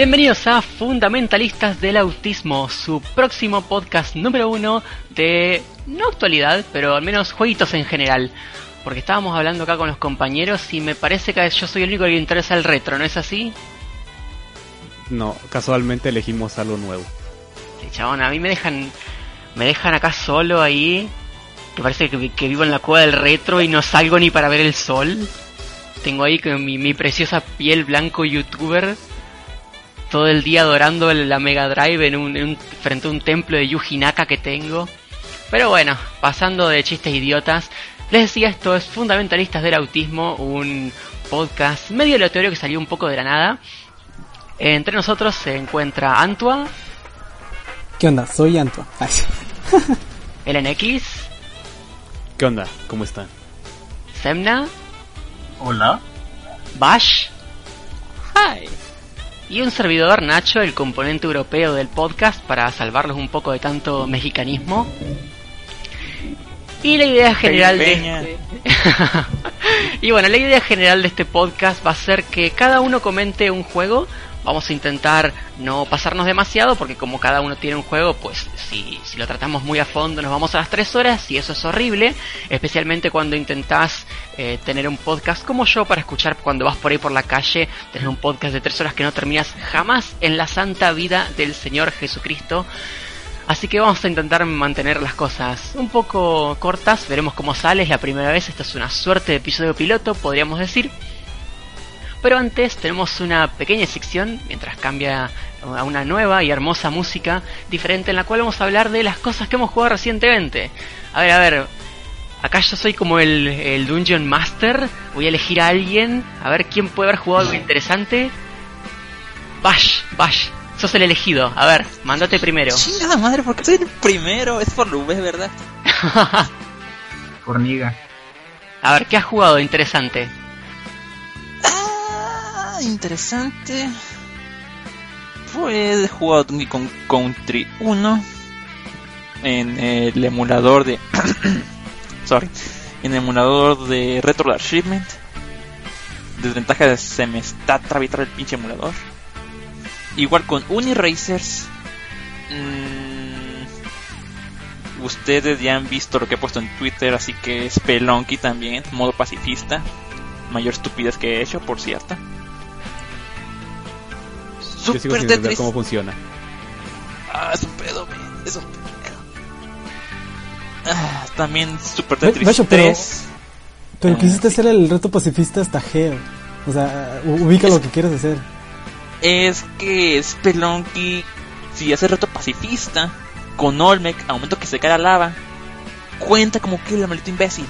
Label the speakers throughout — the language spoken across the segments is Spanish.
Speaker 1: Bienvenidos a Fundamentalistas del Autismo, su próximo podcast número uno de, no actualidad, pero al menos jueguitos en general. Porque estábamos hablando acá con los compañeros y me parece que yo soy el único que le interesa el retro, ¿no es así?
Speaker 2: No, casualmente elegimos algo nuevo.
Speaker 1: Sí, chabón, a mí me dejan, me dejan acá solo ahí, que parece que, que vivo en la cueva del retro y no salgo ni para ver el sol. Tengo ahí con mi, mi preciosa piel blanco youtuber todo el día adorando la Mega Drive en un, en un- frente a un templo de Yuji Naka que tengo. Pero bueno, pasando de chistes idiotas, les decía esto es Fundamentalistas del Autismo, un podcast medio aleatorio que salió un poco de la nada. Entre nosotros se encuentra Antua,
Speaker 3: ¿Qué onda? Soy Antoine. Ay, sí.
Speaker 1: LNX,
Speaker 2: ¿Qué onda? ¿Cómo están?
Speaker 1: Semna,
Speaker 4: Hola.
Speaker 1: Bash, Hi. Y un servidor, Nacho, el componente europeo del podcast, para salvarlos un poco de tanto mexicanismo. Y la idea general de este... y bueno, la idea general de este podcast va a ser que cada uno comente un juego. Vamos a intentar no pasarnos demasiado porque como cada uno tiene un juego, pues si, lo tratamos muy a fondo nos vamos a las 3 horas y eso es horrible, especialmente cuando intentás eh, tener un podcast como yo para escuchar cuando vas por ahí por la calle, tener un podcast de 3 horas que no terminas jamás en la santa vida del Señor Jesucristo. Así que vamos a intentar mantener las cosas un poco cortas, veremos cómo sale, es la primera vez, esta es una suerte de episodio piloto, podríamos decir. Pero antes tenemos una pequeña sección, mientras cambia a una nueva y hermosa música diferente en la cual vamos a hablar de las cosas que hemos jugado recientemente. A ver, a ver, acá yo soy como el, el Dungeon Master, voy a elegir a alguien, a ver quién puede haber jugado algo interesante. Bash, Bash, sos el elegido, a ver, mandate primero.
Speaker 4: Chingada madre, porque soy el primero. Es por V, ¿verdad? Forniga.
Speaker 1: a ver, ¿qué has jugado interesante?
Speaker 4: Interesante. Pues jugado Donkey Kong Country 1 en el emulador de. Sorry. En el emulador de Retro Achievement. Desventaja de se me está travitar el pinche emulador. Igual con Uniracers. Mm, ustedes ya han visto lo que he puesto en Twitter, así que es Pelonky también, modo pacifista. Mayor estupidez que he hecho, por cierto.
Speaker 2: Yo sigo
Speaker 4: Super
Speaker 2: sin entender cómo funciona.
Speaker 4: Ah, es un pedo, man. Es un pedo. Ah, también Super Tetris
Speaker 3: Nacho, pero-
Speaker 4: 3.
Speaker 3: Pero
Speaker 4: Ah,
Speaker 3: quisiste
Speaker 4: sí.
Speaker 3: hacer el reto pacifista hasta geo. O sea, ubica
Speaker 4: Es-
Speaker 3: lo que quieres hacer.
Speaker 4: Es que Spelunky, si hace reto pacifista, con Olmec, a momento que se cae la lava, cuenta como que el maldito imbécil.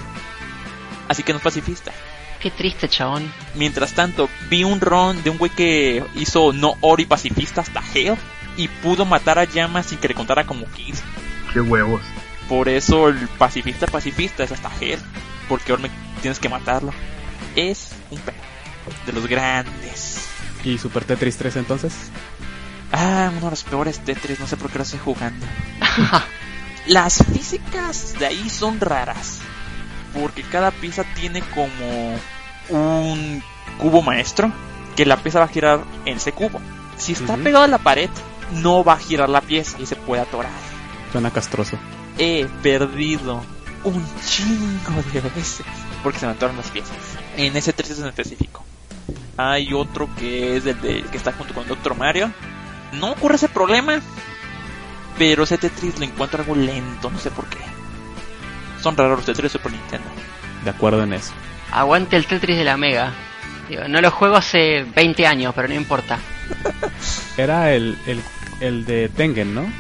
Speaker 4: Así que no es pacifista.
Speaker 1: Qué triste, chabón.
Speaker 4: Mientras tanto, vi un ron de un güey que hizo no ori pacifista hasta Hell y pudo matar a Llama sin que le contara como Kiss.
Speaker 5: Qué huevos.
Speaker 4: Por eso el pacifista pacifista es hasta Hell, porque Olmec tienes que matarlo. Es un pedo de los grandes.
Speaker 2: ¿Y Super Tetris 3 entonces?
Speaker 4: Ah, uno de los peores Tetris, no sé por qué lo estoy jugando. Las físicas de ahí son raras. Porque cada pieza tiene como un cubo maestro. Que la pieza va a girar en ese cubo. Si está
Speaker 2: Ujú.
Speaker 4: pegado a la pared, no va a girar la pieza y se puede atorar.
Speaker 2: Suena castroso.
Speaker 4: He perdido un chingo de veces porque se me atoran las piezas. En ese 3 en específico. Hay otro que es el de, que está junto con Doctor Mario. No ocurre ese problema, pero ese Tetris lo encuentro algo lento, no sé por qué. Son raros los Tetris de Super Nintendo.
Speaker 2: De acuerdo en eso.
Speaker 1: Aguante el Tetris de la Mega. Digo, no lo juego hace 20 años, pero no importa.
Speaker 2: Era el, el, el de Tengen, ¿no?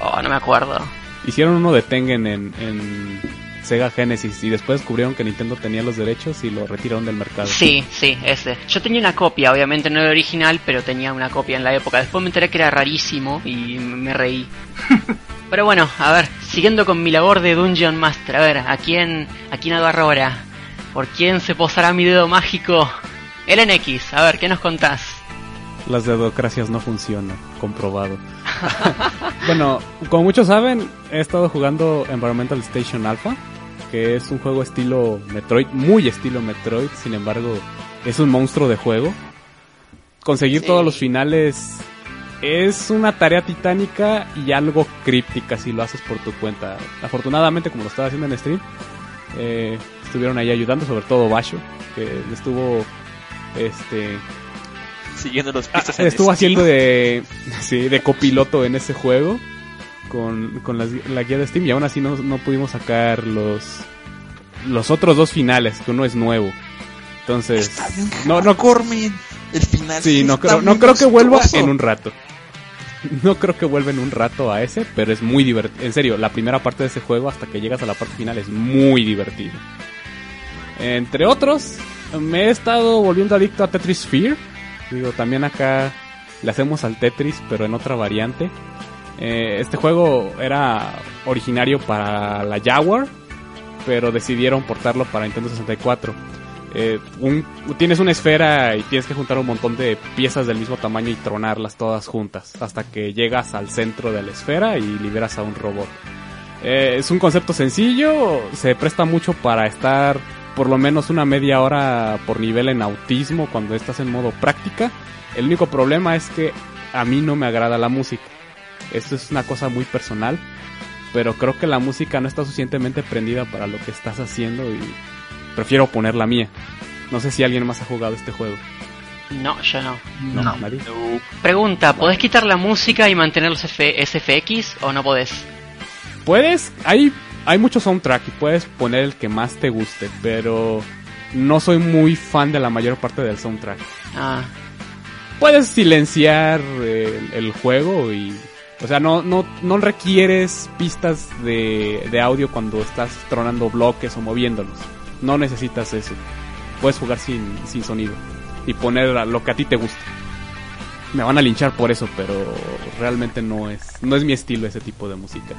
Speaker 1: Oh, no me acuerdo.
Speaker 2: Hicieron uno de Tengen en, en Sega Genesis y después descubrieron que Nintendo tenía los derechos y lo retiraron del mercado.
Speaker 1: Sí, sí, ese. Yo tenía una copia, obviamente no era original, pero tenía una copia en la época. Después me enteré que era rarísimo y me reí. pero bueno, a ver, siguiendo con mi labor de Dungeon Master, a ver, ¿a quién, a quién agarro ahora? ¿Por quién se posará mi dedo mágico? LNX, a ver, ¿qué nos contás?
Speaker 2: Las dedocracias no funcionan, comprobado. bueno, como muchos saben, he estado jugando Environmental Station Alpha, que es un juego estilo Metroid, muy estilo Metroid, sin embargo, es un monstruo de juego. conseguir
Speaker 4: Sí.
Speaker 2: todos los finales es una tarea titánica y algo críptica si lo haces por tu cuenta. Afortunadamente, como lo estaba haciendo en stream, eh, estuvieron ahí ayudando, sobre todo Basho, que estuvo este
Speaker 4: Siguiendo los
Speaker 2: Ah,
Speaker 4: pistas en
Speaker 2: estuvo haciendo de, sí, de copiloto en ese juego con, con la, guía de Steam y aún así no, no pudimos sacar los los otros dos finales, que uno es nuevo. Entonces,
Speaker 4: Está bien
Speaker 2: no, no,
Speaker 4: men. El final
Speaker 2: sí, no creo, no creo que vuelva en un rato. No creo que vuelva en un rato a ese, pero es muy divertido. En serio, la primera parte de ese juego hasta que llegas a la parte final es muy divertido. Entre otros, me he estado volviendo adicto a Tetris Sphere. Digo, también acá le hacemos al Tetris, pero en otra variante. Eh, este juego era originario para la Jaguar, pero decidieron portarlo para Nintendo 64. Eh, tienes una esfera y tienes que juntar un montón de piezas del mismo tamaño y tronarlas todas juntas hasta que llegas al centro de la esfera y liberas a un robot. Eh, es un concepto sencillo, se presta mucho para estar por lo menos una media hora por nivel en autismo cuando estás en modo práctica. El único problema es que a mí no me agrada la música. Esto es una cosa muy personal, pero creo que la música no está suficientemente prendida para lo que estás haciendo y prefiero poner la mía. No sé si alguien más ha jugado este juego.
Speaker 1: No, yo no.
Speaker 2: No,
Speaker 4: No.
Speaker 2: nadie.
Speaker 4: No.
Speaker 1: Pregunta, ¿podés quitar la música y mantener los F- SFX o no podés?
Speaker 2: Puedes, hay, hay mucho soundtrack y puedes poner el que más te guste, pero no soy muy fan de la mayor parte del soundtrack.
Speaker 1: Ah,
Speaker 2: Puedes silenciar el, el juego y... O sea, no, no, no requieres pistas de, de audio cuando estás tronando bloques o moviéndolos. No necesitas eso. Puedes jugar sin, sin sonido y poner a lo que a ti te guste. Me van a linchar por eso, pero realmente no es, no es mi estilo ese tipo de música.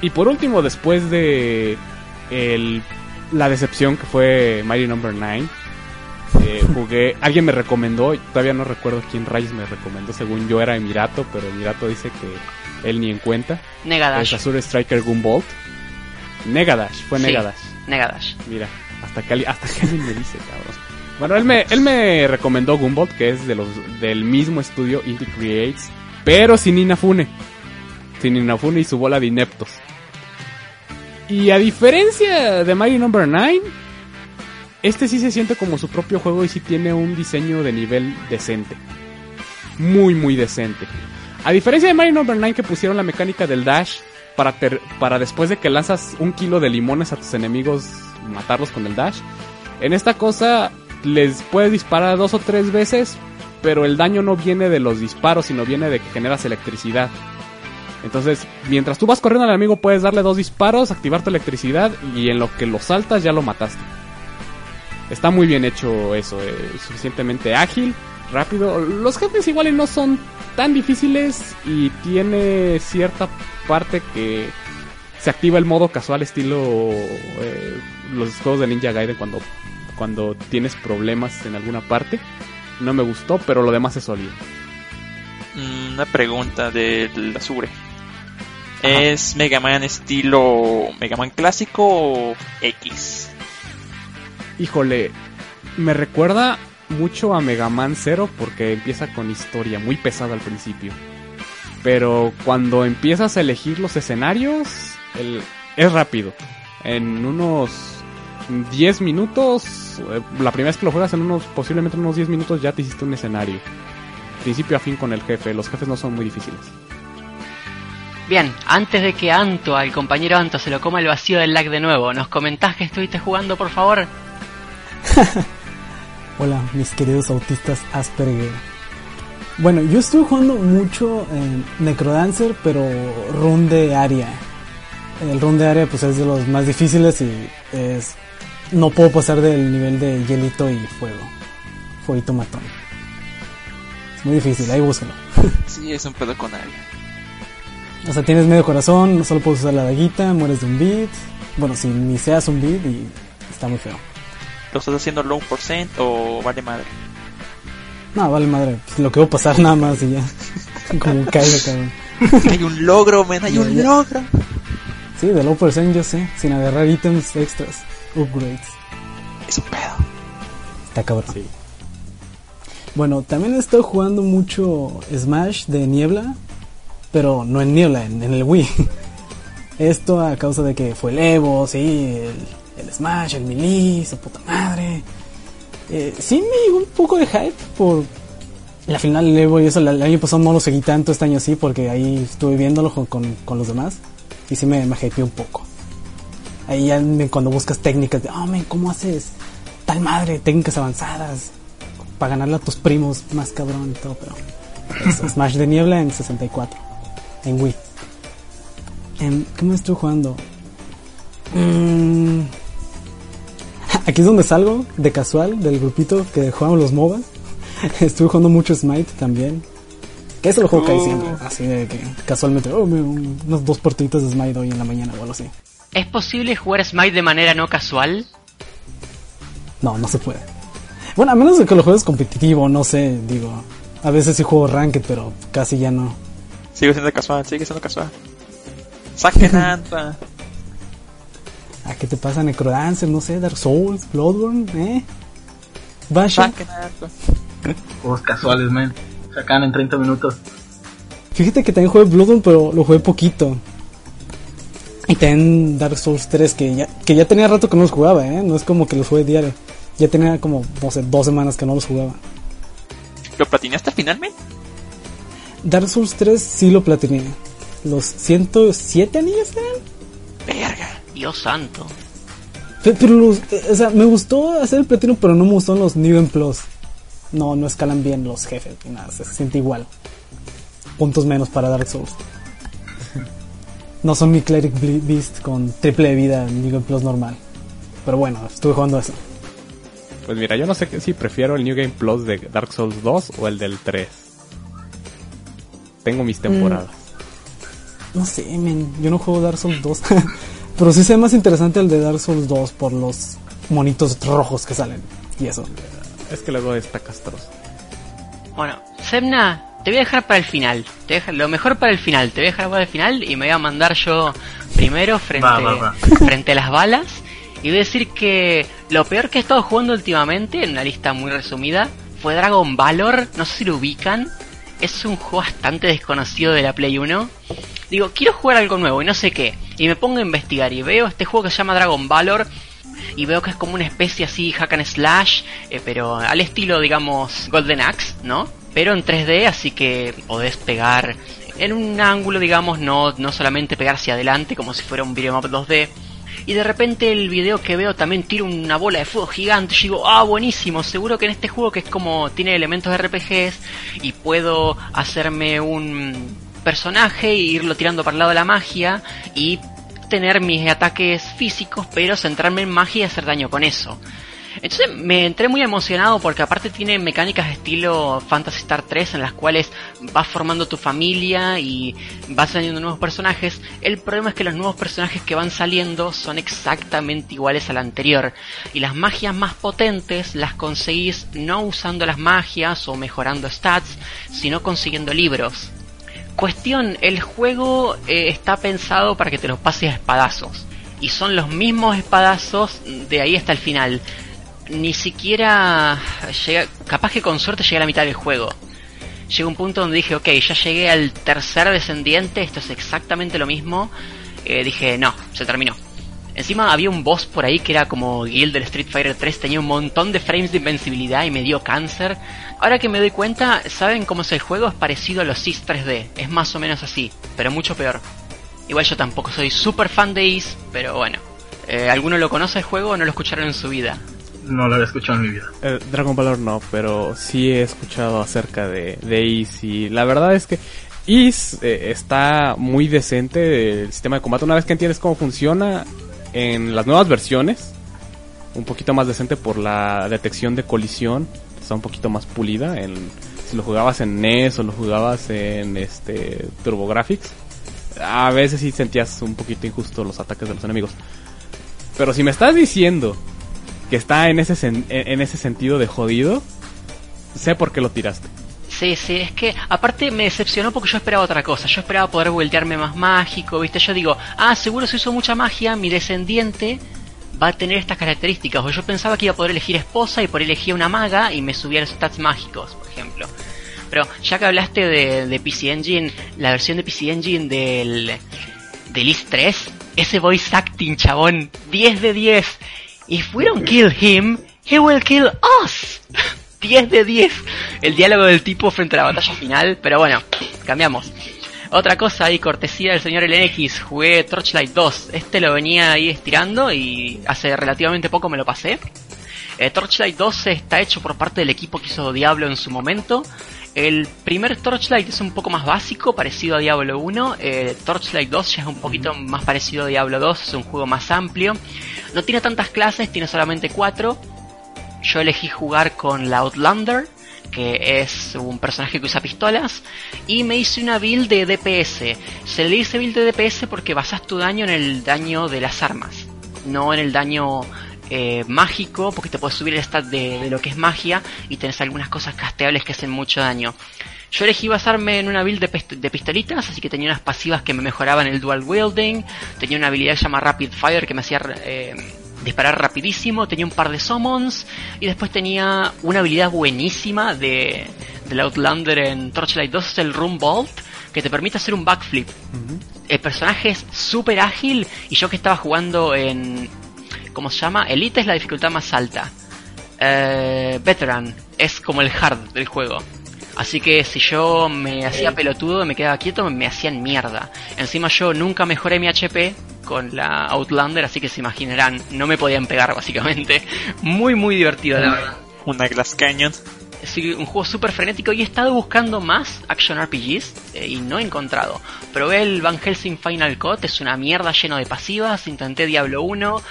Speaker 2: Y por último, después de el, la decepción que fue Mighty Number 9, eh, jugué, alguien me recomendó, todavía no recuerdo quién rayos me recomendó, según yo era Emirato, pero Emirato dice que él ni en cuenta.
Speaker 1: Negadash.
Speaker 2: Azure Striker Gunvolt. Negadash, fue
Speaker 1: Sí.
Speaker 2: Negadash. Mira, hasta que, hasta que alguien me dice, cabrón. Bueno, él me, él me recomendó Gunvolt, que es de los, del mismo estudio Indie Creates, pero sin Inafune. Sin Inafune y su bola de ineptos. Y a diferencia de Mighty Number 9, este sí se siente como su propio juego y sí tiene un diseño de nivel decente. Muy, muy decente. A diferencia de Mario Number 9 que pusieron la mecánica del dash para, para después de que lanzas un kilo de limones a tus enemigos matarlos con el dash. En esta cosa les puedes disparar dos o tres veces, pero el daño no viene de los disparos, sino viene de que generas electricidad. Entonces, mientras tú vas corriendo al enemigo puedes darle dos disparos, activar tu electricidad y en lo que lo saltas ya lo mataste. Está muy bien hecho eso, eh, suficientemente ágil, rápido. Los jefes igual y no son tan difíciles y tiene cierta parte que se activa el modo casual estilo eh, los juegos de Ninja Gaiden cuando, cuando tienes problemas en alguna parte. No me gustó, pero lo demás es sólido.
Speaker 4: Mm, Una pregunta del Azure. ¿Es Mega Man estilo Mega Man clásico o X?
Speaker 2: Híjole, me recuerda mucho a Mega Man 0 porque empieza con historia muy pesada al principio. Pero cuando empiezas a elegir los escenarios, el- es rápido. En unos 10 minutos, eh, la primera vez que lo juegas en unos, posiblemente en unos 10 minutos ya te hiciste un escenario. Principio a fin con el jefe, los jefes no son muy difíciles.
Speaker 1: Bien, antes de que Anto, al compañero Anto, se lo coma el vacío del lag de nuevo, ¿nos comentás que estuviste jugando, por favor?
Speaker 3: Hola, mis queridos autistas Asperger. Bueno, yo estuve jugando mucho en Necrodancer, pero run de área. El run de área pues es de los más difíciles y es no puedo pasar del nivel de hielito y fuego. Fueguito matón. Es muy difícil, ahí búscalo.
Speaker 4: Sí, es un pedo con área.
Speaker 3: O sea, tienes medio corazón, no solo puedes usar la daguita, mueres de un beat. Bueno, si ni seas un beat y está muy feo.
Speaker 4: ¿Lo estás haciendo low percent o vale madre?
Speaker 3: No, vale madre, lo que va a pasar nada más y ya. Como caiga, cabrón.
Speaker 4: hay un logro, men, hay
Speaker 3: Ya,
Speaker 4: un
Speaker 3: ya.
Speaker 4: logro.
Speaker 3: Sí, de low percent yo sé, sin agarrar ítems extras, upgrades.
Speaker 4: Es un pedo.
Speaker 3: Está cabrón.
Speaker 2: Sí.
Speaker 3: Bueno, también he estado jugando mucho Smash de niebla, pero no en niebla, en, en el Wii. Esto a causa de que fue el Evo, sí, el, el Smash, el Melee, su puta madre. Eh, sí me llegó un poco de hype por la final del Evo y eso. El año pasado no lo seguí tanto, este año sí, porque ahí estuve viéndolo con, con, los demás. Y sí me, me un poco. Ahí ya cuando buscas técnicas de, oh, men, ¿cómo haces tal madre? Técnicas avanzadas para ganarle a tus primos más cabrón y todo, pero Smash de niebla en 64 en Wii. Em, ¿Qué me jugando? Mm, aquí es donde salgo de casual del grupito que jugamos los MOBA. Estuve jugando mucho Smite también. Que eso lo juego casi
Speaker 4: Uh.
Speaker 3: siempre. Así de que casualmente, oh, me- unos dos partiditos de Smite hoy en la mañana o algo así.
Speaker 1: ¿Es posible jugar Smite de manera no casual?
Speaker 3: No, no se puede. Bueno, a menos de que lo juegues competitivo, no sé, digo. A veces sí juego Ranked, pero casi ya no.
Speaker 4: Sigue siendo casual, sigue siendo casual. Saquen Anta.
Speaker 3: ¿A qué te pasa Necrodancer? No sé, Dark Souls, Bloodborne, ¿eh? Basha.
Speaker 5: Juegos casuales, man. Sacan en 30 minutos.
Speaker 3: Fíjate que también jugué Bloodborne, pero lo jugué poquito. Y también Dark Souls 3, que ya, que ya tenía rato que no los jugaba, ¿eh? No es como que los jugué diario. Ya tenía como, no sé, dos semanas que no los jugaba.
Speaker 4: ¿Lo platinaste finalmente?
Speaker 3: Dark Souls 3 sí lo platiné. Los 107 anillos eran.
Speaker 4: Verga.
Speaker 1: Dios santo.
Speaker 3: Pe- Pero los, eh, o sea, me gustó hacer el platino, pero no me gustó los New Game Plus. No, no escalan bien los jefes, ni nada, se siente igual. Puntos menos para Dark Souls. No son mi Cleric Beast con triple de vida en New Game Plus normal. Pero bueno, estuve jugando eso.
Speaker 2: Pues mira, yo no sé si prefiero el New Game Plus de Dark Souls 2 o el del 3. Tengo mis temporadas.
Speaker 3: No sé, men, yo no juego Dark Souls 2. pero sí se ve más interesante el de Dark Souls 2 por los monitos rojos que salen. Y eso.
Speaker 2: Es que luego está castroso.
Speaker 1: Bueno, Semna, te voy a dejar para el final. Te dejar- lo mejor para el final. Te voy a dejar para el final y me voy a mandar yo primero frente,
Speaker 5: Va, va, va.
Speaker 1: frente a las balas. Y voy a decir que lo peor que he estado jugando últimamente, en una lista muy resumida, fue Dragon Valor. No sé si lo ubican. Es un juego bastante desconocido de la Play 1. Digo, quiero jugar algo nuevo y no sé qué. Y me pongo a investigar y veo este juego que se llama Dragon Valor. Y veo que es como una especie así, hack and slash, eh, pero al estilo, digamos, Golden Axe, ¿no? Pero en 3D, así que podés pegar en un ángulo, digamos, no, no solamente pegar hacia adelante como si fuera un videomap 2D. Y de repente el video que veo también tira una bola de fuego gigante. Y digo, ah, buenísimo, seguro que en este juego que es como tiene elementos de RPGs y puedo hacerme un personaje e irlo tirando para el lado de la magia y tener mis ataques físicos, pero centrarme en magia y hacer daño con eso. Entonces me entré muy emocionado porque aparte tiene mecánicas de estilo Fantasy Star 3 en las cuales vas formando tu familia y vas saliendo nuevos personajes. El problema es que los nuevos personajes que van saliendo son exactamente iguales al anterior. Y las magias más potentes las conseguís no usando las magias o mejorando stats, sino consiguiendo libros. Cuestión, el juego eh, está pensado para que te los pases a espadazos. Y son los mismos espadazos de ahí hasta el final. Ni siquiera llega, capaz que con suerte llegué a la mitad del juego. Llega un punto donde dije, ok, ya llegué al tercer descendiente, esto es exactamente lo mismo. Eh, dije, no, se terminó. Encima había un boss por ahí que era como Guild del Street Fighter 3, tenía un montón de frames de invencibilidad y me dio cáncer. Ahora que me doy cuenta, ¿saben cómo es el juego? Es parecido a los Is 3D, es más o menos así, pero mucho peor. Igual yo tampoco soy super fan de Is, pero bueno. Eh, ¿Alguno lo conoce el juego o no lo escucharon en su vida?
Speaker 5: No lo había escuchado en mi vida.
Speaker 2: Eh, Dragon Valor no, pero sí he escuchado acerca de, de Is y la verdad es que Is eh, está muy decente el sistema de combate. Una vez que entiendes cómo funciona en las nuevas versiones, un poquito más decente por la detección de colisión, está un poquito más pulida. En, si lo jugabas en NES o lo jugabas en este TurboGrafx, a veces sí sentías un poquito injusto los ataques de los enemigos. Pero si me estás diciendo que está en ese, sen- en ese sentido de jodido, sé por qué lo tiraste.
Speaker 1: Sí, sí, es que aparte me decepcionó porque yo esperaba otra cosa. Yo esperaba poder voltearme más mágico, ¿viste? Yo digo, ah, seguro se hizo mucha magia, mi descendiente va a tener estas características. O yo pensaba que iba a poder elegir esposa y por elegir una maga y me subía los stats mágicos, por ejemplo. Pero ya que hablaste de, de PC Engine, la versión de PC Engine del, del IS 3, ese voice acting, chabón, 10 de 10. If we don't kill him, he will kill us. 10 de 10. El diálogo del tipo frente a la batalla final, pero bueno, cambiamos. Otra cosa ahí, cortesía del señor LNX, jugué Torchlight 2. Este lo venía ahí estirando y hace relativamente poco me lo pasé. Eh, Torchlight 2 está hecho por parte del equipo que hizo Diablo en su momento. El primer Torchlight es un poco más básico, parecido a Diablo 1. Eh, Torchlight 2 ya es un poquito más parecido a Diablo 2, es un juego más amplio. No tiene tantas clases, tiene solamente 4. Yo elegí jugar con la Outlander, que es un personaje que usa pistolas, y me hice una build de DPS. Se le dice build de DPS porque basas tu daño en el daño de las armas, no en el daño eh, mágico, porque te puedes subir el stat de, de, lo que es magia y tenés algunas cosas casteables que hacen mucho daño. Yo elegí basarme en una build de, de, pistolitas, así que tenía unas pasivas que me mejoraban el dual wielding, tenía una habilidad que se llama Rapid Fire que me hacía eh, disparar rapidísimo, tenía un par de summons y después tenía una habilidad buenísima de del Outlander en Torchlight 2, es el Room Vault, que te permite hacer un backflip. Uh -huh. El personaje es súper ágil y yo que estaba jugando en ¿cómo se llama? Elite es la dificultad más alta. Eh, veteran es como el hard del juego. Así que si yo me hacía pelotudo, me quedaba quieto, me hacían mierda. Encima yo nunca mejoré mi HP con la Outlander, así que se imaginarán, no me podían pegar básicamente. Muy, muy divertido, la verdad.
Speaker 4: Una Glass Canyon.
Speaker 1: Sí, un juego súper frenético y he estado buscando más action RPGs eh, y no he encontrado. Probé el Van Helsing Final Cut, es una mierda lleno de pasivas, intenté Diablo 1,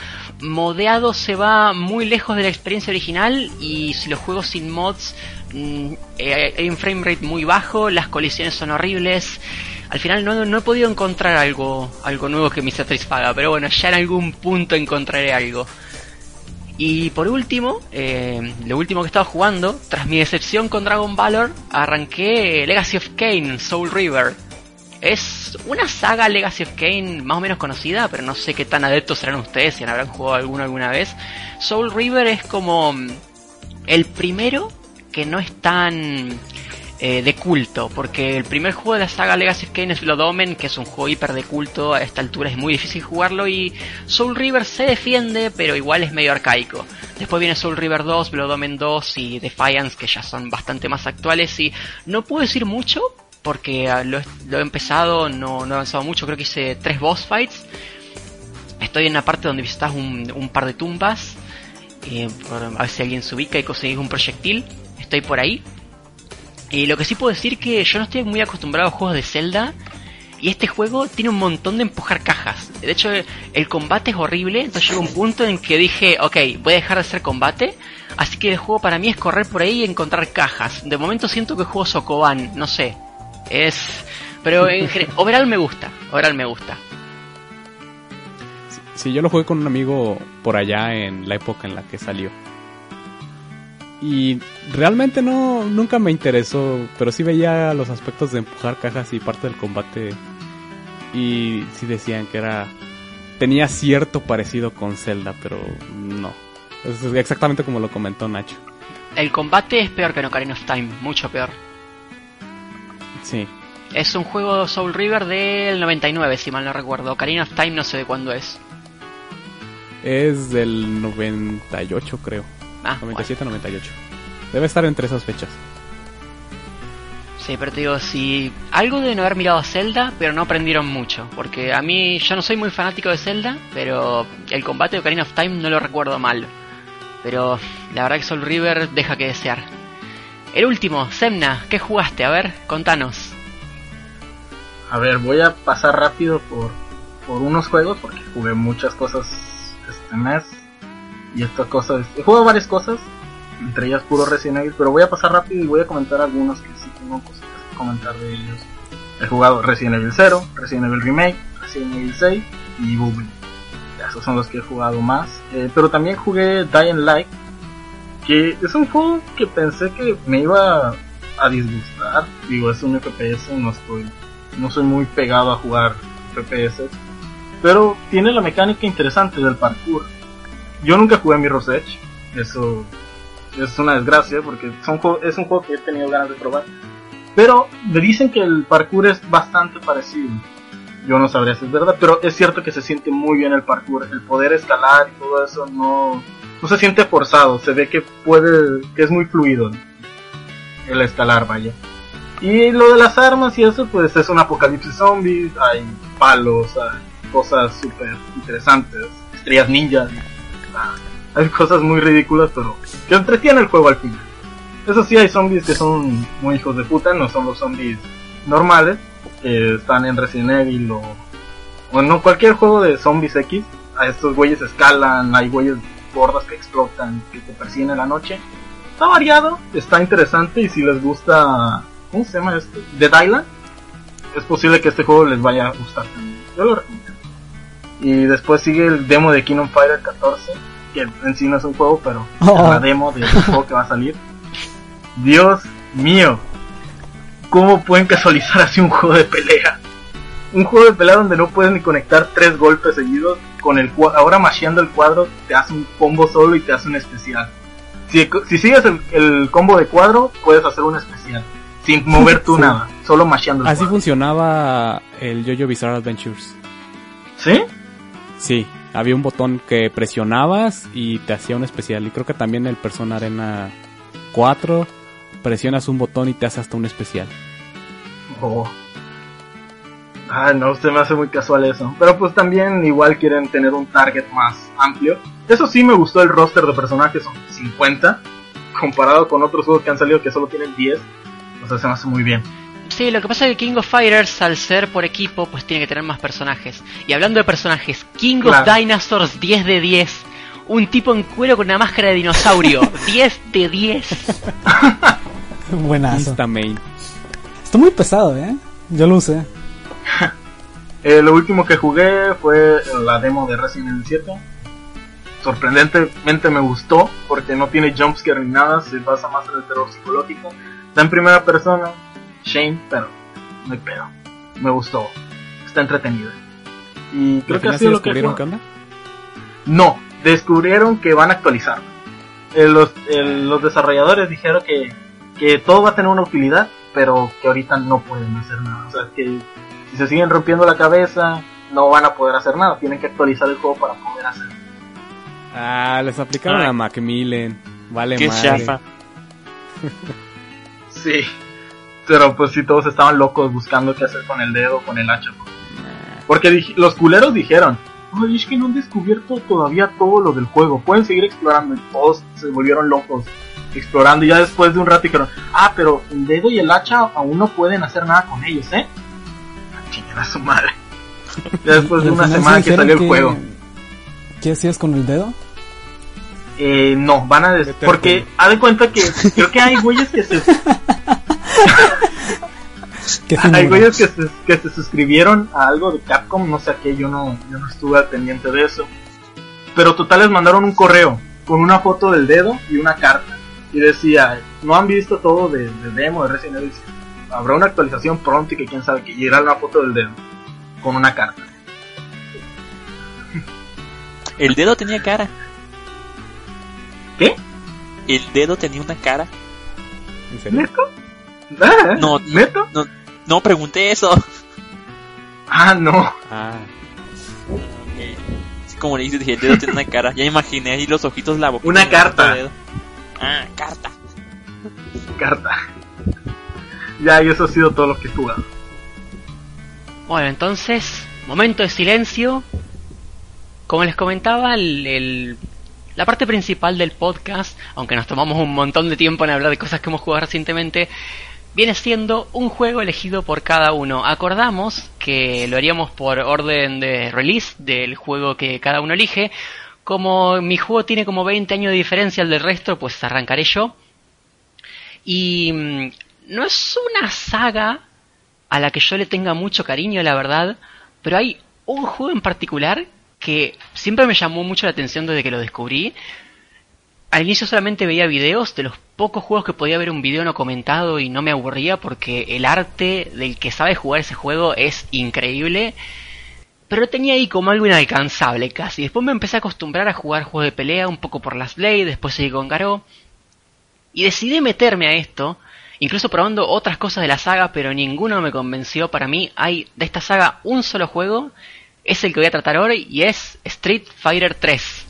Speaker 1: modeado se va muy lejos de la experiencia original y si los juegos sin mods mm, eh, hay un frame rate muy bajo, las colisiones son horribles. Al final no, he podido encontrar algo, algo nuevo que me satisfaga, pero bueno, ya en algún punto encontraré algo. Y por último, eh, lo último que estaba jugando, tras mi decepción con Dragon Valor, arranqué Legacy of Kane, Soul River. Es una saga Legacy of Kane más o menos conocida, pero no sé qué tan adeptos serán ustedes, si habrán jugado alguno alguna vez. Soul River es como el primero que no es tan eh, de culto, porque el primer juego de la saga Legacy of Kain es Blood Omen, que es un juego hiper de culto, a esta altura es muy difícil jugarlo y Soul River se defiende, pero igual es medio arcaico. Después viene Soul River 2, Blood Omen 2 y Defiance, que ya son bastante más actuales y no puedo decir mucho, porque lo, lo he empezado, no, no he avanzado mucho, creo que hice tres boss fights. Estoy en una parte donde visitas un, un par de tumbas, eh, a ver si alguien se ubica y conseguís un proyectil. Estoy por ahí, y lo que sí puedo decir que yo no estoy muy acostumbrado a juegos de Zelda. Y este juego tiene un montón de empujar cajas. De hecho, el combate es horrible. Entonces llegó un punto en que dije, ok, voy a dejar de hacer combate. Así que el juego para mí es correr por ahí y encontrar cajas. De momento siento que juego Sokoban, no sé. Es... Pero en general, overall me gusta. Overall me gusta.
Speaker 2: Sí, yo lo jugué con un amigo por allá en la época en la que salió. Y realmente no nunca me interesó, pero sí veía los aspectos de empujar cajas y parte del combate y sí decían que era tenía cierto parecido con Zelda, pero no. Es exactamente como lo comentó Nacho.
Speaker 1: El combate es peor que en Ocarina of Time, mucho peor.
Speaker 2: Sí.
Speaker 1: Es un juego Soul River del 99, si mal no recuerdo. Ocarina of Time no sé de cuándo es.
Speaker 2: Es del 98, creo.
Speaker 1: Ah,
Speaker 2: 97, 98. Debe estar entre esas fechas.
Speaker 1: Sí, pero te digo, si algo deben haber mirado a Zelda, pero no aprendieron mucho. Porque a mí, yo no soy muy fanático de Zelda, pero el combate de Ocarina of Time no lo recuerdo mal. Pero la verdad que Soul River deja que desear. El último, Semna, ¿qué jugaste? A ver, contanos.
Speaker 5: A ver, voy a pasar rápido por, por unos juegos, porque jugué muchas cosas este mes y estas cosas. He jugado varias cosas, entre ellas puro Resident Evil, pero voy a pasar rápido y voy a comentar algunos que sí tengo cositas que comentar de ellos. He jugado Resident Evil 0, Resident Evil Remake, Resident Evil 6 y Bubble. Esos son los que he jugado más. Eh, pero también jugué Dying Light, que es un juego que pensé que me iba a disgustar. Digo, es un FPS, no estoy, no soy muy pegado a jugar FPS, pero tiene la mecánica interesante del parkour Yo nunca jugué Mirror's Edge. Eso es una desgracia porque son es un juego que he tenido ganas de probar. Pero me dicen que el parkour es bastante parecido. Yo no sabría si es verdad, pero es cierto que se siente muy bien el parkour. El poder escalar y todo eso no, no se siente forzado. Se ve que puede, que es muy fluido el escalar, vaya. Y lo de las armas y eso, pues es un apocalipsis zombies, hay palos, hay cosas súper interesantes, estrellas ninjas, ah, hay cosas muy ridículas, pero que entretiene el juego al final. Eso sí, hay zombies que son muy hijos de puta, no son los zombies normales, que están en Resident Evil o, o en cualquier juego de zombies X. A estos güeyes escalan, hay güeyes gordas que explotan, que te persiguen en la noche. Está variado, está interesante y si les gusta, ¿cómo se llama este? Dead Island, es posible que este juego les vaya a gustar también. Yo lo recomiendo. Y después sigue el demo de Kingdom Fighter 14, que en sí no es un juego, pero
Speaker 3: Oh.
Speaker 5: es la demo del juego que va a salir. Dios mío, ¿cómo pueden casualizar así un juego de pelea? Un juego de pelea donde no puedes ni conectar tres golpes seguidos, con el ahora masheando el cuadro te hace un combo solo y te hace un especial. Si, si sigues el, el combo de cuadro, puedes hacer un especial. Sin mover tú
Speaker 3: Sí.
Speaker 5: nada, solo masheando el
Speaker 2: Así
Speaker 5: cuadro.
Speaker 2: funcionaba el Jojo Bizarre Adventures.
Speaker 5: ¿Sí?
Speaker 2: Sí, había un botón que presionabas y te hacía un especial. Y creo que también el Persona Arena 4 presionas un botón y te hace hasta un especial.
Speaker 5: Oh. Ah, no, se me hace muy casual eso. Pero pues también igual quieren tener un target más amplio. Eso sí me gustó el roster de personajes, son 50. Comparado con otros juegos que han salido que solo tienen 10. O sea, se me hace muy bien.
Speaker 1: Sí, lo que pasa es que King of Fighters, al ser por equipo, pues tiene que tener más personajes. Y hablando de personajes, King
Speaker 5: Claro.
Speaker 1: of Dinosaurs 10 de 10. Un tipo en cuero con una máscara de dinosaurio. 10 de 10.
Speaker 3: Buenazo. Está muy pesado, ¿eh? Yo lo usé.
Speaker 5: Eh, lo último que jugué fue la demo de Resident Evil 7. Sorprendentemente me gustó porque no tiene jumpscare ni nada, se basa más en el terror psicológico. Está en primera persona, Shane, pero no hay pedo. Me gustó, está entretenida. Y creo
Speaker 2: ¿Al
Speaker 5: que ha sido lo que
Speaker 2: descubrieron onda?
Speaker 5: No, descubrieron que van a actualizarlo. Eh, los, el- los desarrolladores dijeron que, que todo va a tener una utilidad, pero que ahorita no pueden hacer nada. O sea, que si se siguen rompiendo la cabeza, no van a poder hacer nada. Tienen que actualizar el juego para poder hacerlo.
Speaker 2: Ah, les aplicaron
Speaker 4: Ay.
Speaker 2: a Macmillan. Vale,
Speaker 4: Qué
Speaker 2: madre.
Speaker 4: chafa.
Speaker 5: Sí. Pero pues sí, todos estaban locos buscando qué hacer con el dedo, con el hacha. Porque los culeros dijeron, Ay, es que no han descubierto todavía todo lo del juego. Pueden seguir explorando. Y todos se volvieron locos explorando. Y ya después de un rato dijeron, ah, pero el dedo y el hacha aún no pueden hacer nada con ellos, ¿eh? Chinguen a su madre. Ya después de una semana que salió el juego.
Speaker 3: ¿Qué hacías con el dedo?
Speaker 5: Eh, no, van a... des- porque, haz de cuenta que creo que hay güeyes que se...
Speaker 3: ¿Qué
Speaker 5: Hay güeyes que se, que se suscribieron a algo de Capcom, no sé a qué, yo no, yo no estuve al pendiente de eso. Pero total les mandaron un correo con una foto del dedo y una carta. Y decía, no han visto todo de, de demo de Resident Evil. Habrá una actualización pronto y que quién sabe que y era una foto del dedo con una carta.
Speaker 4: El dedo tenía cara.
Speaker 5: ¿Qué?
Speaker 4: El dedo tenía una cara.
Speaker 2: ¿En serio?
Speaker 5: ¿Neto? Ah,
Speaker 4: No.
Speaker 5: ¿Neto?
Speaker 4: No, no pregunté eso.
Speaker 5: Ah, no.
Speaker 2: Ah,
Speaker 4: Así como le dices, dije, el dedo tiene una cara. Ya imaginé ahí los ojitos, la boca.
Speaker 5: Una carta.
Speaker 4: Ah, carta.
Speaker 5: Carta. Ya, y eso ha sido todo lo que he jugado.
Speaker 1: Bueno, entonces, momento de silencio. Como les comentaba, el, el- la parte principal del podcast, aunque nos tomamos un montón de tiempo en hablar de cosas que hemos jugado recientemente, viene siendo un juego elegido por cada uno. Acordamos que lo haríamos por orden de release del juego que cada uno elige. Como mi juego tiene como 20 años de diferencia al del resto, pues arrancaré yo. Y mm, no es una saga a la que yo le tenga mucho cariño, la verdad, pero hay un juego en particular que siempre me llamó mucho la atención desde que lo descubrí. Al inicio solamente veía videos, de los pocos juegos que podía ver un video no comentado y no me aburría porque el arte del que sabe jugar ese juego es increíble. pero tenía ahí como algo inalcanzable casi. Después me empecé a acostumbrar a jugar juegos de pelea un poco por las Blade, después seguí con Garou. Y decidí meterme a esto, incluso probando otras cosas de la saga, pero ninguno me convenció. Para mí hay de esta saga un solo juego, es el que voy a tratar hoy y es Street Fighter 3.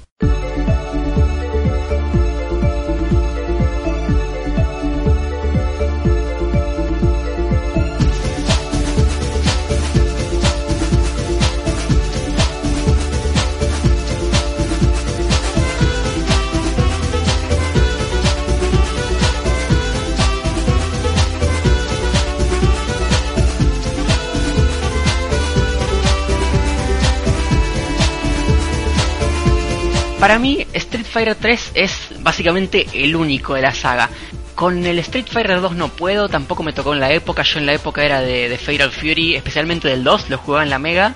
Speaker 1: Para mí, Street Fighter 3 es básicamente el único de la saga. Con el Street Fighter 2 no puedo, tampoco me tocó en la época. Yo en la época era de, de Fatal Fury, especialmente del 2, lo jugaba en la Mega.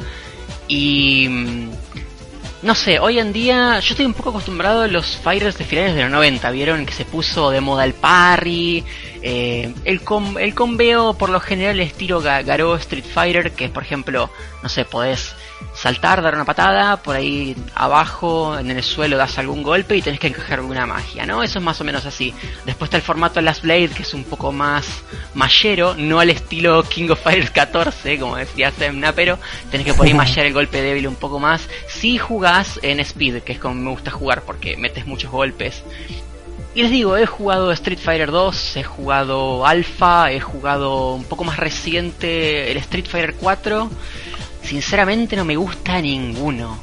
Speaker 1: Y. mm, No sé, hoy en día yo estoy un poco acostumbrado a los fighters de finales de los 90. Vieron que se puso de moda el parry, eh, el, com el combeo por lo general estilo Ga- Garou Street Fighter, que por ejemplo, no sé, podés saltar, dar una patada, por ahí abajo en el suelo das algún golpe y tenés que encajar alguna magia, ¿no? Eso es más o menos así. Después está el formato Last Blade, que es un poco más mallero, no al estilo King of Fighters 14, como decía Semna, pero tenés que por ahí mallar el golpe débil un poco más. Si jugás en Speed, que es como me gusta jugar porque metes muchos golpes. Y les digo, he jugado Street Fighter 2, he jugado Alpha, he jugado un poco más reciente el Street Fighter 4. Sinceramente no me gusta ninguno.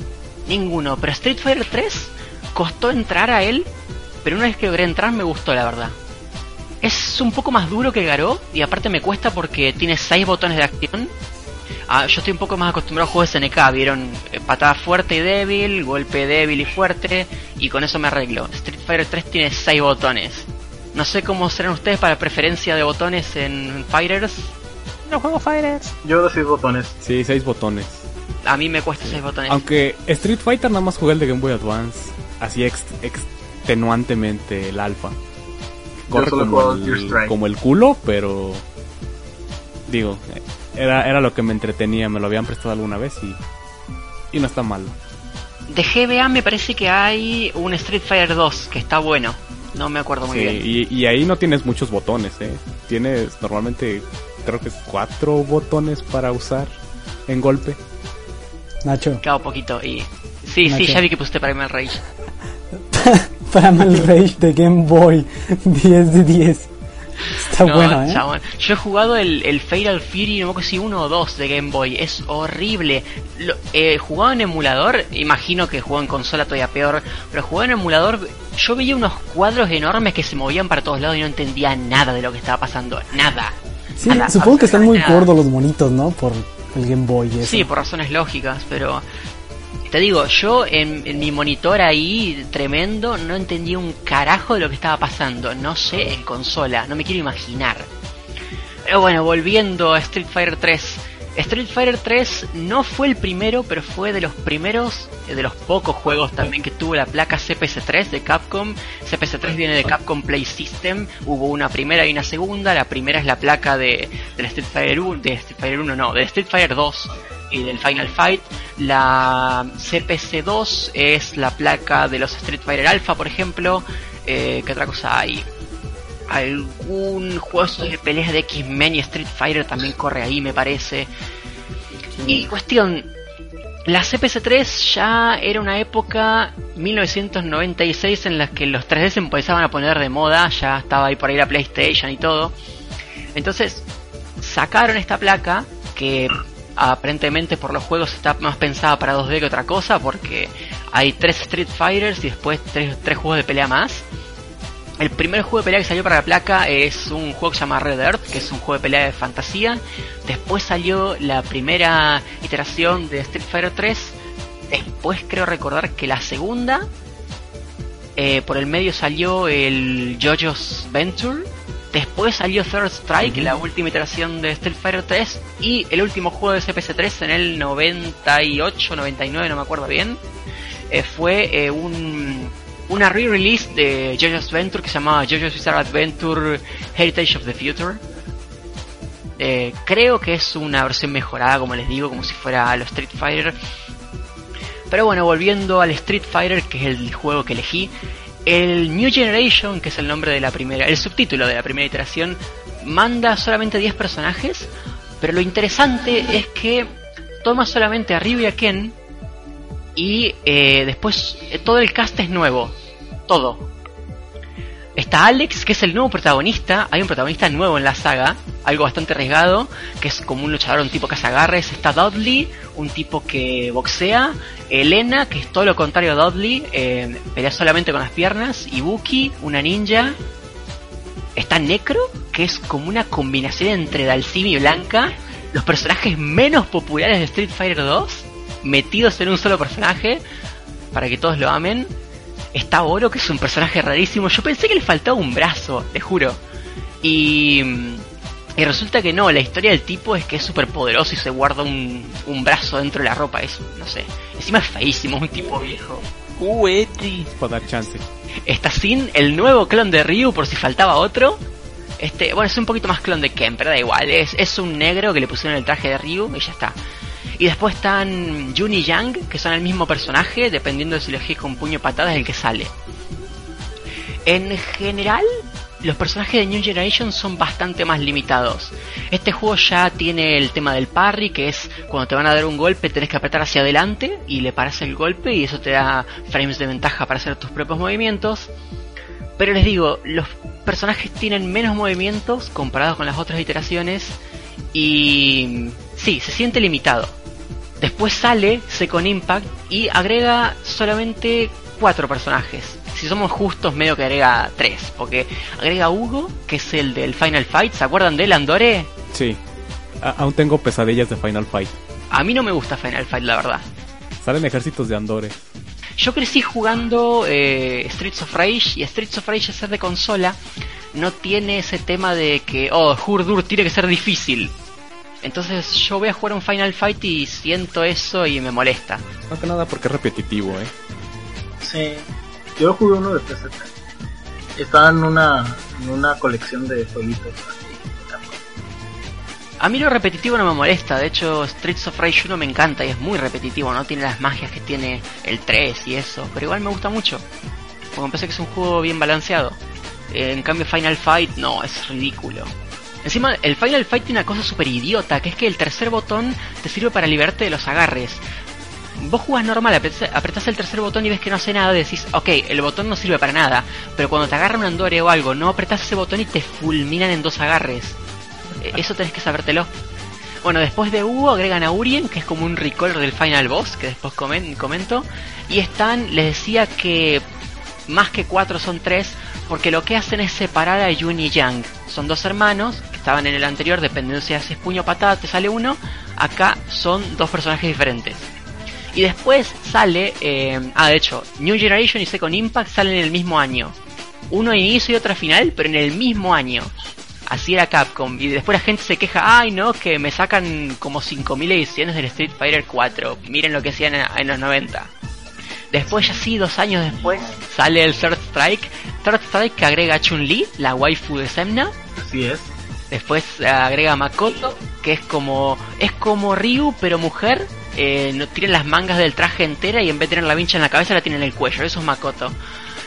Speaker 1: Ninguno. Pero Street Fighter 3 costó entrar a él, pero una vez que logré entrar me gustó la verdad. Es un poco más duro que Garou y aparte me cuesta porque tiene 6 botones de acción. Ah, yo estoy un poco más acostumbrado a juegos SNK, vieron Eh, patada fuerte y débil, golpe débil y fuerte, y con eso me arreglo. Street Fighter 3 tiene 6 botones. No sé cómo serán ustedes para preferencia de botones en Fighters.
Speaker 4: No juego Fighters.
Speaker 5: Yo de seis botones.
Speaker 2: Sí, seis botones.
Speaker 1: A mí me cuesta 6 botones.
Speaker 2: Aunque Street Fighter nada más jugué el de Game Boy Advance. Así ex- extenuantemente el alfa. Corre como el, como el culo, pero... Digo, era, era lo que me entretenía. Me lo habían prestado alguna vez y... Y no está mal.
Speaker 1: De GBA me parece que hay un Street Fighter 2 que está bueno. No me acuerdo muy
Speaker 2: Sí,
Speaker 1: bien.
Speaker 2: y, y ahí no tienes muchos botones, ¿eh? Tienes normalmente, creo que cuatro botones para usar en golpe.
Speaker 3: Nacho,
Speaker 1: Claro, poquito. Y... Sí, sí,
Speaker 3: Nacho.
Speaker 1: ya vi que pusiste para el Rage.
Speaker 3: para el Rage de Game Boy 10 de 10. Está
Speaker 1: No,
Speaker 3: bueno, ¿eh?
Speaker 1: chabón. Yo he jugado el, el Fatal Fury, no me acuerdo si uno o dos de Game Boy. Es horrible. Lo, eh, jugado en emulador, imagino que jugó en consola todavía peor. Pero jugado en emulador, yo veía unos cuadros enormes que se movían para todos lados y no entendía nada de lo que estaba pasando. Nada.
Speaker 3: Sí, supongo que están muy gordos los monitos, ¿no? Por el Game Boy y eso.
Speaker 1: Sí, por razones lógicas, pero te digo, yo en, en mi monitor ahí tremendo no entendía un carajo de lo que estaba pasando. No sé, en consola, no me quiero imaginar. Pero bueno, volviendo a Street Fighter 3. Street Fighter 3 no fue el primero, pero fue de los primeros, eh, de los pocos juegos también que tuvo la placa CPS3 de Capcom. CPS3 viene de Capcom Play System, hubo una primera y una segunda. La primera es la placa de, Street Fighter 1, de Street Fighter 1 no, del Street Fighter 2 y del Final Fight. La CPC2 es la placa de los Street Fighter Alpha, por ejemplo. Eh, ¿Qué otra cosa hay? Algún juego de peleas de X-Men y Street Fighter también corre ahí, me parece. Y cuestión, la CPC3 ya era una época 1996 en la que los 3D se empezaban a poner de moda, ya estaba ahí por ahí la PlayStation y todo. Entonces sacaron esta placa que aparentemente por los juegos está más pensada para 2D que otra cosa porque hay tres Street Fighters y después tres, tres juegos de pelea más. El primer juego de pelea que salió para la placa es un juego que se llama Red Earth, que es un juego de pelea de fantasía. Después salió la primera iteración de Street Fighter 3. Después creo recordar que la segunda. eh, por el medio salió el JoJo's Venture. Después salió Third Strike, la última iteración de Street Fighter 3. Y el último juego de CPC3 en el 98, 99, no me acuerdo bien. eh, fue eh, un, una re-release de JoJo's Venture que se llamaba JoJo's Bizarre Adventure Heritage of the Future. Eh, creo que es una versión mejorada, como les digo, como si fuera los Street Fighter. Pero bueno, volviendo al Street Fighter, que es el juego que elegí, el New Generation, que es el nombre de la primera, el subtítulo de la primera iteración, manda solamente 10 personajes, pero lo interesante es que toma solamente a Ryu y a Ken y eh, después eh, todo el cast es nuevo, todo. Está Alex, que es el nuevo protagonista. Hay un protagonista nuevo en la saga, algo bastante arriesgado, que es como un luchador, un tipo que agarres. Está Dudley, un tipo que boxea. Elena, que es todo lo contrario a Dudley, eh, pelea solamente con las piernas. Y Buki, una ninja. Está Necro, que es como una combinación entre Dalsimi y Blanca. Los personajes menos populares de Street Fighter 2, metidos en un solo personaje, para que todos lo amen. Está Oro, que es un personaje rarísimo. Yo pensé que le faltaba un brazo, te juro. Y, y resulta que no, la historia del tipo es que es súper poderoso y se guarda un, un brazo dentro de la ropa. Es, no sé. Encima es feísimo, es un tipo viejo.
Speaker 4: Uh, Eti.
Speaker 2: Para dar chance.
Speaker 1: Está Sin, el nuevo clon de Ryu, por si faltaba otro. Este, bueno, es un poquito más clon de Ken, pero da igual. Es, es un negro que le pusieron el traje de Ryu y ya está. Y después están Jun y Yang, que son el mismo personaje, dependiendo de si lo con puño o patada, es el que sale. En general, los personajes de New Generation son bastante más limitados. Este juego ya tiene el tema del parry, que es cuando te van a dar un golpe tenés que apretar hacia adelante y le paras el golpe y eso te da frames de ventaja para hacer tus propios movimientos. Pero les digo, los personajes tienen menos movimientos comparados con las otras iteraciones y sí, se siente limitado. Después sale Second Impact y agrega solamente cuatro personajes. Si somos justos, medio que agrega tres. Porque agrega Hugo, que es el del Final Fight. ¿Se acuerdan de él, Andore?
Speaker 2: Sí. A- aún tengo pesadillas de Final Fight.
Speaker 1: A mí no me gusta Final Fight, la verdad.
Speaker 2: Salen ejércitos de andores.
Speaker 1: Yo crecí jugando eh, Streets of Rage y Streets of Rage, al ser de consola, no tiene ese tema de que, oh, Hurdur tiene que ser difícil. Entonces yo voy a jugar un Final Fight y siento eso y me molesta.
Speaker 2: No que nada porque es repetitivo, ¿eh?
Speaker 5: Sí. Yo jugué uno de PSP. Estaba en una, en una colección de jueguitos. así.
Speaker 1: A mí lo repetitivo no me molesta, de hecho Streets of Rage 1 me encanta y es muy repetitivo, no tiene las magias que tiene el 3 y eso, pero igual me gusta mucho. Porque me parece que es un juego bien balanceado. Eh, en cambio Final Fight no, es ridículo. Encima el Final Fight tiene una cosa súper idiota, que es que el tercer botón te sirve para liberarte de los agarres. Vos jugás normal, apretás, el tercer botón y ves que no hace nada, decís, ok, el botón no sirve para nada, pero cuando te agarra un andore o algo, no apretás ese botón y te fulminan en dos agarres. Eh, Eso tenés que sabértelo. Bueno, después de Hugo agregan a Urien, que es como un recolor del Final Boss, que después comen- comento. Y están, les decía que más que cuatro son tres, porque lo que hacen es separar a Yun y Yang. Son dos hermanos, que estaban en el anterior, dependiendo si haces puño patada, te sale uno. Acá son dos personajes diferentes. Y después sale, eh, ah, de hecho, New Generation y Second Impact salen en el mismo año. Uno inicio y otro final, pero en el mismo año. Así era Capcom. Y después la gente se queja, ay no, que me sacan como 5.000 ediciones del Street Fighter 4. Miren lo que hacían en los 90. Después, ya sí, dos años después, sale el Third Strike. Third Strike que agrega a Chun-Li, la waifu de Semna.
Speaker 5: Así es.
Speaker 1: Después eh, agrega a Makoto, que es como es como Ryu, pero mujer. Eh, no tiene las mangas del traje entera y en vez de tener la vincha en la cabeza la tiene en el cuello. Eso es Makoto.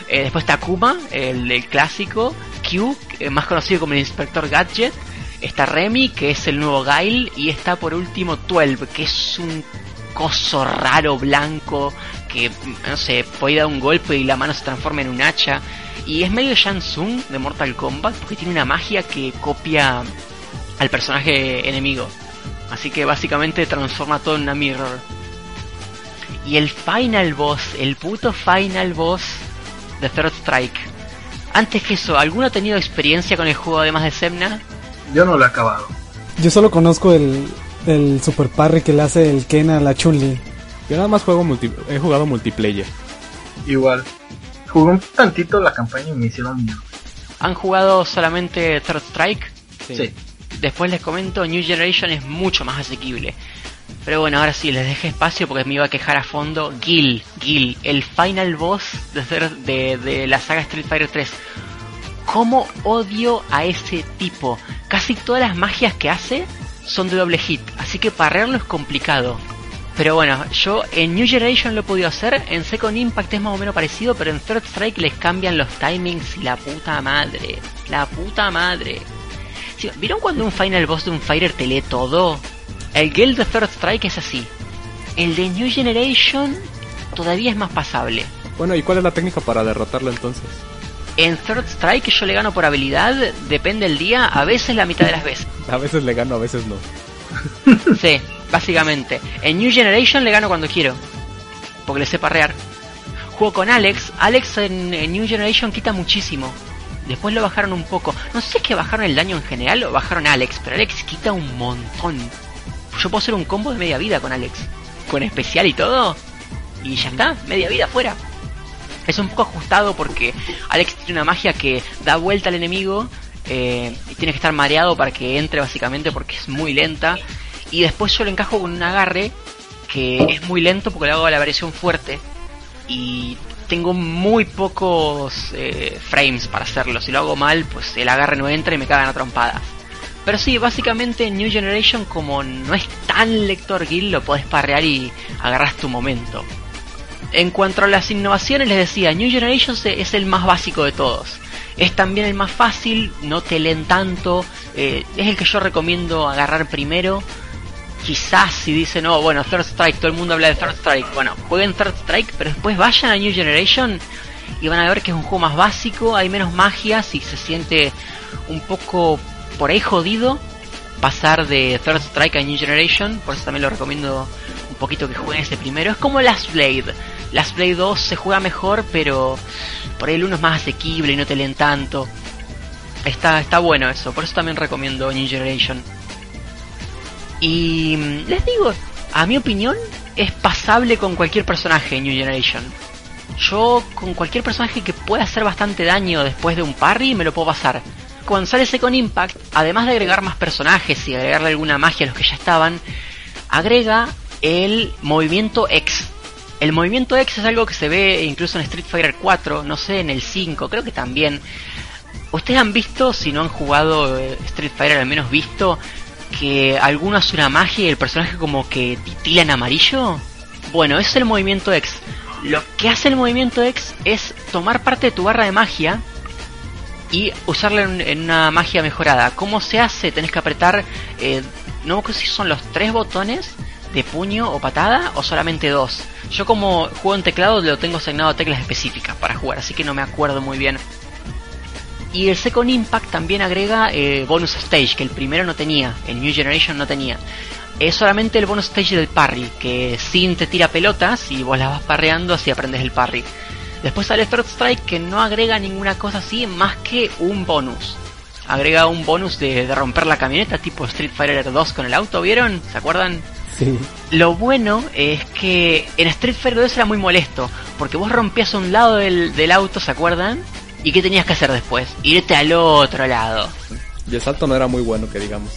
Speaker 1: Eh, después está Kuma, el, el clásico. Q, que- más conocido como el Inspector Gadget. Está Remy, que es el nuevo Guile. Y está por último 12, que es un coso raro blanco que, no sé, puede dar un golpe y la mano se transforma en un hacha. Y es medio Shansung de Mortal Kombat porque tiene una magia que copia al personaje enemigo. Así que básicamente transforma todo en una mirror. Y el final boss, el puto final boss de Third Strike. Antes que eso, ¿alguno ha tenido experiencia con el juego además de Semna?
Speaker 5: Yo no lo he acabado.
Speaker 3: Yo solo conozco el, el super parry que le hace el Ken a la Chun-Li.
Speaker 2: Yo nada más juego multi he jugado multiplayer.
Speaker 5: Igual. Jugué un tantito la campaña y me hicieron miedo.
Speaker 1: ¿Han jugado solamente Third Strike?
Speaker 5: Sí.
Speaker 1: Después les comento, New Generation es mucho más asequible. Pero bueno, ahora sí, les dejé espacio porque me iba a quejar a fondo. Gil, Gil, el final boss de, de, de la saga Street Fighter 3. ¿Cómo odio a ese tipo? casi todas las magias que hace son de doble hit, así que parrearlo es complicado. Pero bueno, yo en New Generation lo he podido hacer, en Second Impact es más o menos parecido, pero en Third Strike les cambian los timings y la puta madre. La puta madre. ¿Vieron cuando un final boss de un fighter te lee todo? El Guild de Third Strike es así. El de New Generation todavía es más pasable.
Speaker 2: Bueno, ¿y cuál es la técnica para derrotarlo entonces?
Speaker 1: En Third Strike yo le gano por habilidad, depende del día, a veces la mitad de las veces.
Speaker 2: A veces le gano, a veces no.
Speaker 1: Sí, básicamente. En New Generation le gano cuando quiero. Porque le sé parrear. Juego con Alex. Alex en, en New Generation quita muchísimo. Después lo bajaron un poco. No sé si es que bajaron el daño en general o bajaron a Alex, pero Alex quita un montón. Yo puedo hacer un combo de media vida con Alex. Con especial y todo. Y ya está, media vida fuera. Es un poco ajustado porque Alex tiene una magia que da vuelta al enemigo eh, y tiene que estar mareado para que entre básicamente porque es muy lenta. Y después yo lo encajo con un agarre que es muy lento porque le hago la variación fuerte. Y tengo muy pocos eh, frames para hacerlo. Si lo hago mal, pues el agarre no entra y me cagan a trompadas. Pero sí, básicamente en New Generation, como no es tan lector guild, lo podés parrear y agarras tu momento. En cuanto a las innovaciones, les decía, New Generation se- es el más básico de todos. Es también el más fácil, no te leen tanto, eh, es el que yo recomiendo agarrar primero. Quizás si dicen, no, bueno, Third Strike, todo el mundo habla de Third Strike. Bueno, jueguen Third Strike, pero después vayan a New Generation y van a ver que es un juego más básico, hay menos magias y se siente un poco por ahí jodido pasar de Third Strike a New Generation, por eso también lo recomiendo poquito que jueguen ese primero. Es como Last Blade. Last Blade 2 se juega mejor, pero por ahí el 1 es más asequible y no te leen tanto. Está, está bueno eso, por eso también recomiendo New Generation. Y mm, les digo, a mi opinión, es pasable con cualquier personaje New Generation. Yo con cualquier personaje que pueda hacer bastante daño después de un parry me lo puedo pasar. Cuando sale Second Impact, además de agregar más personajes y agregarle alguna magia a los que ya estaban, agrega el movimiento X. El movimiento X es algo que se ve incluso en Street Fighter 4, no sé, en el 5, creo que también. Ustedes han visto, si no han jugado eh, Street Fighter, al menos visto, que alguno hace una magia y el personaje como que titila en amarillo. Bueno, es el movimiento X. Lo que hace el movimiento X es tomar parte de tu barra de magia y usarla en, en una magia mejorada. ¿Cómo se hace? Tenés que apretar, eh, no sé si son los tres botones de puño o patada o solamente dos. Yo como juego en teclado lo tengo asignado a teclas específicas para jugar, así que no me acuerdo muy bien. Y el Second Impact también agrega eh, bonus stage, que el primero no tenía, el New Generation no tenía. Es solamente el bonus stage del parry, que Sin te tira pelotas y vos las vas parreando así aprendes el parry. Después sale Third Strike que no agrega ninguna cosa así más que un bonus. Agrega un bonus de, de romper la camioneta tipo Street Fighter 2 con el auto, ¿vieron? ¿Se acuerdan?
Speaker 3: Sí.
Speaker 1: Lo bueno es que en Street Fighter 2 era muy molesto, porque vos rompías un lado del, del auto, ¿se acuerdan? ¿Y qué tenías que hacer después? Irte al otro lado.
Speaker 2: Y el salto no era muy bueno, que digamos.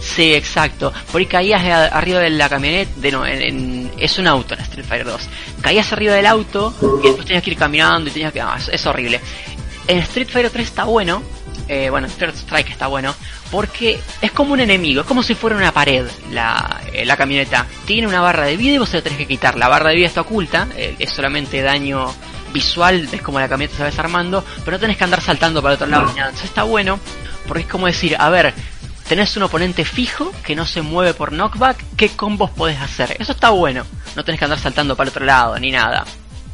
Speaker 1: Sí, exacto. Por ahí caías arriba de la camioneta, de no, en, en- es un auto en Street Fighter 2. Caías arriba del auto y después tenías que ir caminando y tenías que... ah, es, es horrible. En Street Fighter 3 está bueno, eh, bueno, Third Strike está bueno, porque es como un enemigo, es como si fuera una pared la, eh, camioneta. Tiene una barra de vida y vos la tenés que quitar. La barra de vida está oculta, eh, es solamente daño visual, ves como la camioneta se va desarmando, pero no tenés que andar saltando para el otro lado. Entonces está bueno, porque es como decir, a ver, tenés un oponente fijo que no se mueve por knockback, ¿qué combos podés hacer? Eso está bueno, no tenés que andar saltando para el otro lado ni nada.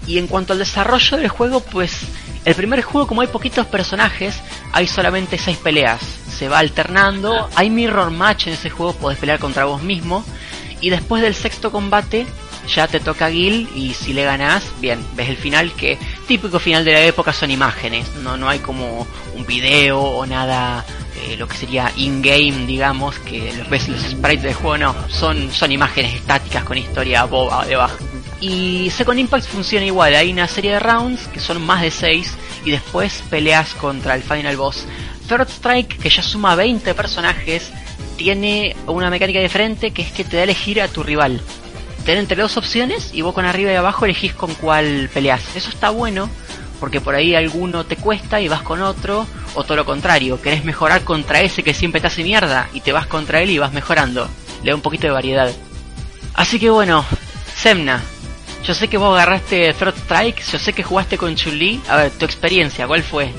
Speaker 1: Y en cuanto al desarrollo del juego, pues el primer juego como hay poquitos personajes, hay solamente 6 peleas. Se va alternando, hay mirror match en ese juego, podés pelear contra vos mismo. Y después del sexto combate, ya te toca Gil y si le ganás, bien, ves el final que típico final de la época son imágenes, no, no hay como un video o nada eh, lo que sería in-game, digamos, que los ves los sprites del juego, no, son, son imágenes estáticas con historia boba debajo. Y Second Impact funciona igual, hay una serie de rounds que son más de 6 y después peleas contra el final boss. Third Strike, que ya suma 20 personajes, tiene una mecánica diferente que es que te da a elegir a tu rival. Te dan entre dos opciones y vos con arriba y abajo elegís con cuál peleas. Eso está bueno porque por ahí alguno te cuesta y vas con otro, O todo lo contrario, querés mejorar contra ese que siempre te hace mierda y te vas contra él y vas mejorando. Le da un poquito de variedad. Así que bueno, Semna, yo sé que vos agarraste Third Strike, yo sé que jugaste con Chun-Li. A ver, tu experiencia, ¿cuál fue?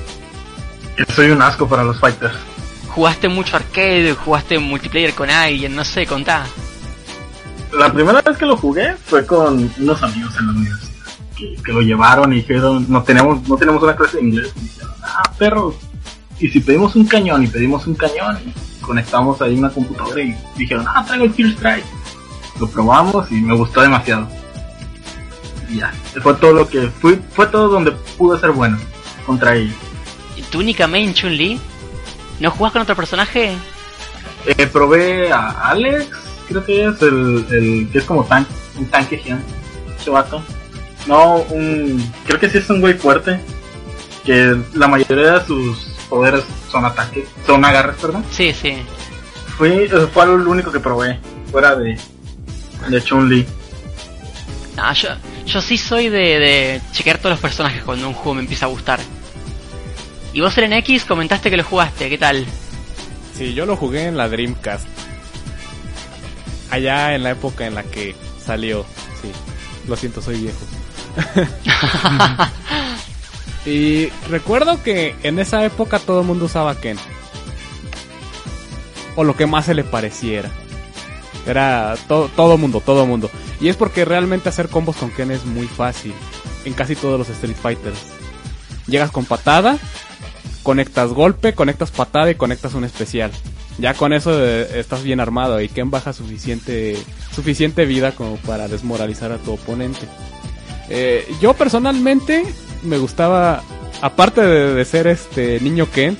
Speaker 5: Soy un asco para los fighters.
Speaker 1: ¿Jugaste mucho arcade? ¿Jugaste multiplayer con alguien? No sé, contá.
Speaker 5: La primera vez que lo jugué fue con unos amigos en la universidad. Que, que lo llevaron y dijeron, no tenemos, no tenemos una clase de inglés. Y dijeron, ah, perro. Y si pedimos un cañón y pedimos un cañón, y conectamos ahí una computadora y dijeron, ah, traigo el Fear Strike. Lo probamos y me gustó demasiado. Y ya, fue todo lo que, fue, fue todo donde pude ser bueno contra ellos.
Speaker 1: ¿Tu única main Chun-Li? ¿No jugás con otro personaje?
Speaker 5: Eh, probé a Alex, creo que es el, el que es como tan, un tanque gigante, ese vato. No, un, creo que sí es un güey fuerte, que la mayoría de sus poderes son ataques, son agarres, perdón.
Speaker 1: Sí, sí.
Speaker 5: Fui, fue lo único que probé, fuera de, de Chun-Li.
Speaker 1: No, yo, yo sí soy de, de chequear todos los personajes cuando un juego me empieza a gustar. Y vos en X comentaste que lo jugaste, ¿qué tal?
Speaker 2: Sí, yo lo jugué en la Dreamcast. Allá en la época en la que salió. Sí, lo siento, soy viejo. y recuerdo que en esa época todo el mundo usaba Ken. O lo que más se le pareciera. Era to todo mundo, todo mundo. Y es porque realmente hacer combos con Ken es muy fácil. En casi todos los Street Fighters. Llegas con patada, conectas golpe, conectas patada y conectas un especial. Ya con eso eh, estás bien armado y Ken baja suficiente, suficiente vida como para desmoralizar a tu oponente. Eh, yo personalmente me gustaba, aparte de, ser este niño Ken,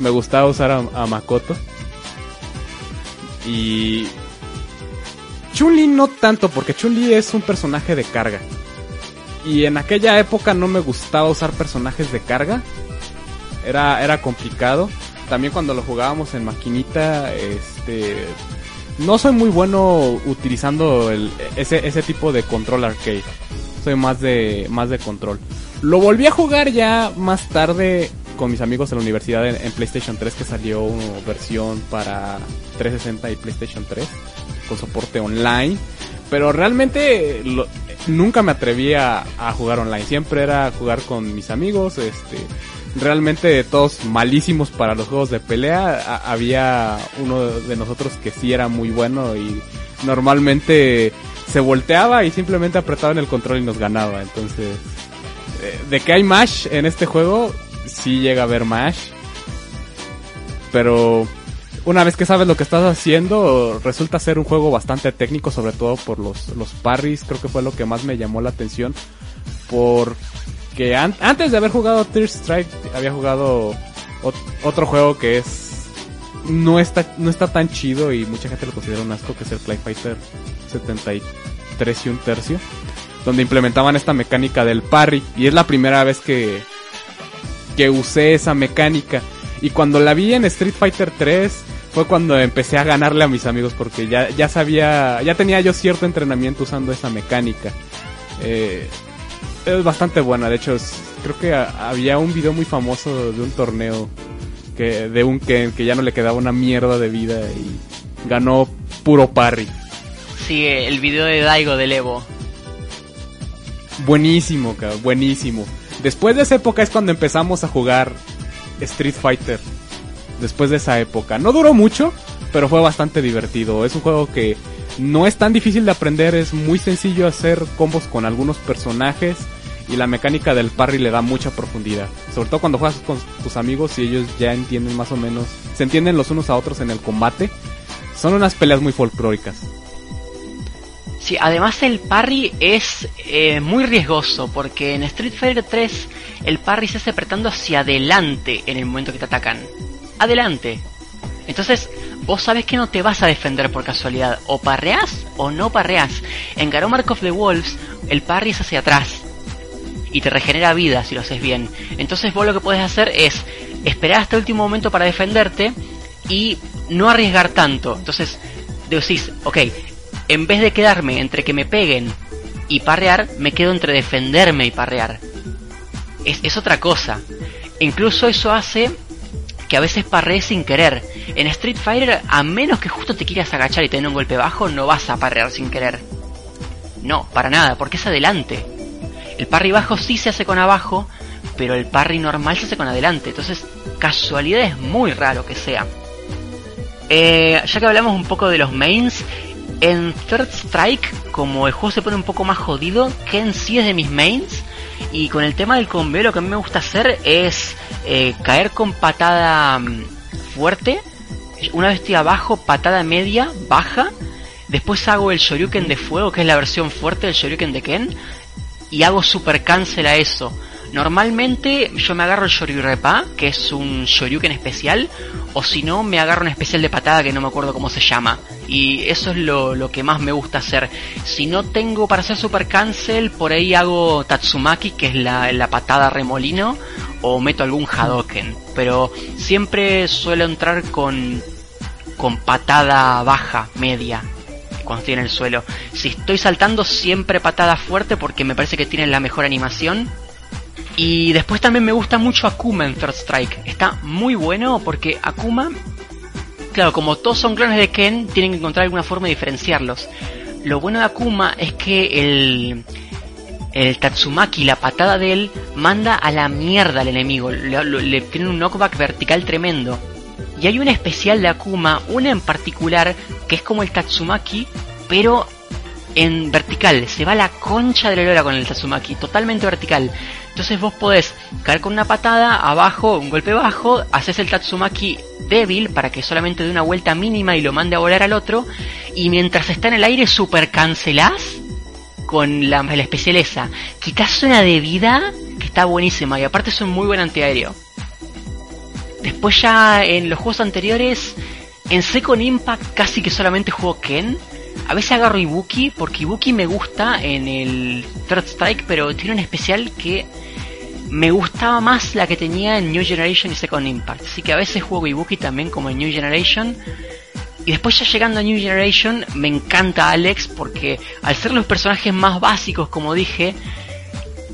Speaker 2: me gustaba usar a, a Makoto. Y Chun-Li no tanto, porque Chun-Li es un personaje de carga. Y en aquella época no me gustaba usar personajes de carga. Era, era complicado. También cuando lo jugábamos en maquinita, este... No soy muy bueno utilizando ese, ese tipo de control arcade. Soy más de, más de control. Lo volví a jugar ya más tarde con mis amigos en la universidad en, PlayStation 3 que salió versión para 360 y PlayStation 3 con soporte online. Pero realmente nunca me atreví a, jugar online. Siempre era jugar con mis amigos. Este, realmente todos malísimos para los juegos de pelea. Había uno de nosotros que sí era muy bueno y normalmente se volteaba y simplemente apretaba en el control y nos ganaba. Entonces, eh, de que hay Mash en este juego, sí llega a haber Mash. Pero una vez que sabes lo que estás haciendo, resulta ser un juego bastante técnico, sobre todo por los, los parries, creo que fue lo que más me llamó la atención. Porque an antes de haber jugado Third Strike, había jugado ot otro juego que es... No está, no está tan chido y mucha gente lo considera un asco, que es el Fly Fighter 73 y un tercio. Donde implementaban esta mecánica del parry. Y es la primera vez que, que usé esa mecánica. Y cuando la vi en Street Fighter 3 fue cuando empecé a ganarle a mis amigos porque ya, ya sabía, ya tenía yo cierto entrenamiento usando esa mecánica. Eh, es bastante buena, de hecho es, creo que a, había un video muy famoso de un torneo que de un Ken que ya no le quedaba una mierda de vida y ganó puro parry.
Speaker 1: Sí, el video de Daigo del Evo.
Speaker 2: Buenísimo, cabrón, buenísimo. Después de esa época es cuando empezamos a jugar Street Fighter. Después de esa época. No duró mucho, pero fue bastante divertido. Es un juego que no es tan difícil de aprender, es muy sencillo hacer combos con algunos personajes y la mecánica del parry le da mucha profundidad. Sobre todo cuando juegas con tus amigos y ellos ya entienden más o menos, se entienden los unos a otros en el combate. Son unas peleas muy folclóricas.
Speaker 1: Sí, además el parry es eh, muy riesgoso porque en Street Fighter 3 el parry se hace apretando hacia adelante en el momento que te atacan. Adelante. Entonces, vos sabes que no te vas a defender por casualidad. O parreas o no parreas. En Garo Mark of the Wolves, el parry es hacia atrás. Y te regenera vida si lo haces bien. Entonces vos lo que puedes hacer es esperar hasta el último momento para defenderte y no arriesgar tanto. Entonces, decís, ok, en vez de quedarme entre que me peguen y parrear, me quedo entre defenderme y parrear. Es, otra cosa. Incluso eso hace que a veces parrees sin querer. En Street Fighter, a menos que justo te quieras agachar y tener un golpe bajo, no vas a parrear sin querer. No, para nada, porque es adelante. El parry bajo sí se hace con abajo, pero el parry normal se hace con adelante. Entonces, casualidad es muy raro que sea. Eh, ya que hablamos un poco de los mains, en Third Strike, como el juego se pone un poco más jodido, Ken sí es de mis mains. Y con el tema del combo, lo que a mí me gusta hacer es eh, caer con patada mm, fuerte. Una vez estoy abajo, patada media, baja. Después hago el Shoryuken de fuego, que es la versión fuerte del Shoryuken de Ken. Y hago super cancel a eso. Normalmente yo me agarro el Shoryurepa, que es un Shoryuken especial, o si no, me agarro un especial de patada que no me acuerdo cómo se llama. Y eso es lo, que más me gusta hacer. Si no tengo para hacer Super Cancel, por ahí hago Tatsumaki, que es la, patada remolino, o meto algún Hadoken. Pero siempre suelo entrar con, con patada baja, media, cuando estoy en el suelo. Si estoy saltando, siempre patada fuerte porque me parece que tiene la mejor animación y después también me gusta mucho Akuma en Third Strike. Está muy bueno porque Akuma, claro, como todos son clones de Ken, tienen que encontrar alguna forma de diferenciarlos. Lo bueno de Akuma es que el, el Tatsumaki, la patada de él, manda a la mierda al enemigo. Le, tiene un knockback vertical tremendo. Y hay una especial de Akuma, una en particular, que es como el Tatsumaki, pero en vertical. Se va la concha de la lora con el Tatsumaki, totalmente vertical. Entonces vos podés caer con una patada, abajo, un golpe bajo, haces el Tatsumaki débil para que solamente dé una vuelta mínima y lo mande a volar al otro. Y mientras está en el aire, super cancelás con la, la especial esa. Quitas una de vida que está buenísima y aparte es un muy buen antiaéreo. Después ya en los juegos anteriores, en Second Impact casi que solamente juego Ken a veces agarro Ibuki, porque Ibuki me gusta en el Third Strike, pero tiene un especial que me gustaba más la que tenía en New Generation y Second Impact. Así que a veces juego Ibuki también como en New Generation. Y después ya llegando a New Generation me encanta Alex porque al ser los personajes más básicos como dije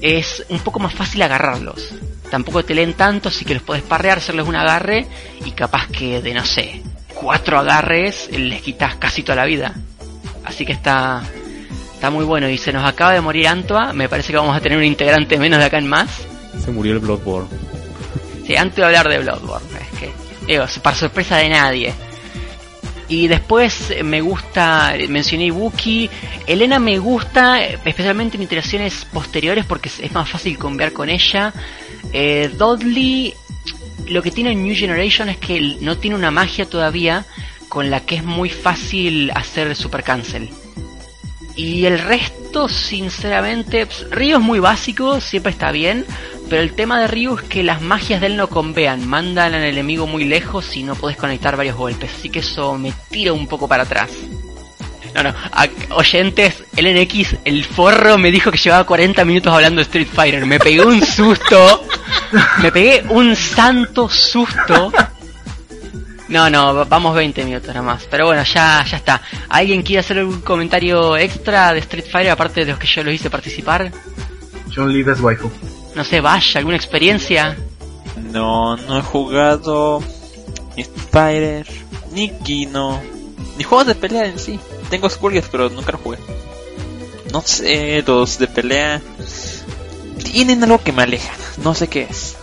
Speaker 1: es un poco más fácil agarrarlos. Tampoco te leen tanto así que los puedes parrear, hacerles un agarre y capaz que de no sé, cuatro agarres les quitas casi toda la vida. Así que está, está muy bueno. Y se nos acaba de morir Antua. Me parece que vamos a tener un integrante menos de acá en más.
Speaker 2: Se murió el Bloodborne.
Speaker 1: Sí, antes de hablar de Bloodborne. Es que, digo, para sorpresa de nadie. Y después me gusta, mencioné Ibuki. Elena me gusta, especialmente en iteraciones posteriores porque es más fácil convear con ella. Eh, Dudley, lo que tiene en New Generation es que no tiene una magia todavía, con la que es muy fácil hacer super cancel. Y el resto, sinceramente, pues, Ryu es muy básico, siempre está bien, pero el tema de Ryu es que las magias de él no convean, mandan al enemigo muy lejos y no puedes conectar varios golpes, así que eso me tira un poco para atrás. No, no, oyentes, el NX, el forro me dijo que llevaba 40 minutos hablando de Street Fighter, me pegué un susto, me pegué un santo susto no, no, vamos 20 minutos nada más. Pero bueno, ya, ya está. ¿Alguien quiere hacer algún comentario extra de Street Fighter aparte de los que yo lo hice participar?
Speaker 5: John Lee es waifu.
Speaker 1: No sé, vaya, ¿alguna experiencia?
Speaker 4: No, no he jugado ni Street Fighter, ni Kino, ni juegos de pelea en sí. Tengo Skurrias, pero nunca lo jugué. No sé, los de pelea tienen algo que me aleja. No sé qué es.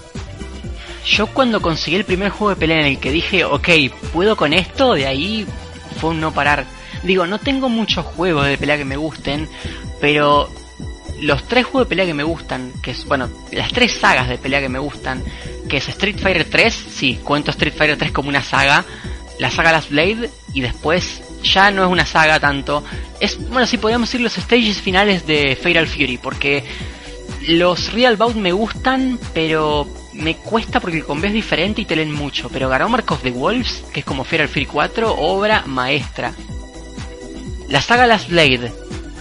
Speaker 1: Yo cuando conseguí el primer juego de pelea en el que dije, ok, puedo con esto, de ahí fue un no parar. Digo, no tengo muchos juegos de pelea que me gusten, pero los tres juegos de pelea que me gustan, que es, bueno, las tres sagas de pelea que me gustan, que es Street Fighter 3, sí, cuento Street Fighter 3 como una saga, la saga Last Blade, y después ya no es una saga tanto, es, bueno, sí podríamos decir los stages finales de Fatal Fury, porque los Real Bout me gustan, pero me cuesta porque el combo es diferente y te leen mucho, pero Garomark of the Wolves, que es como Feral Fury 4, obra maestra. La saga Last Blade,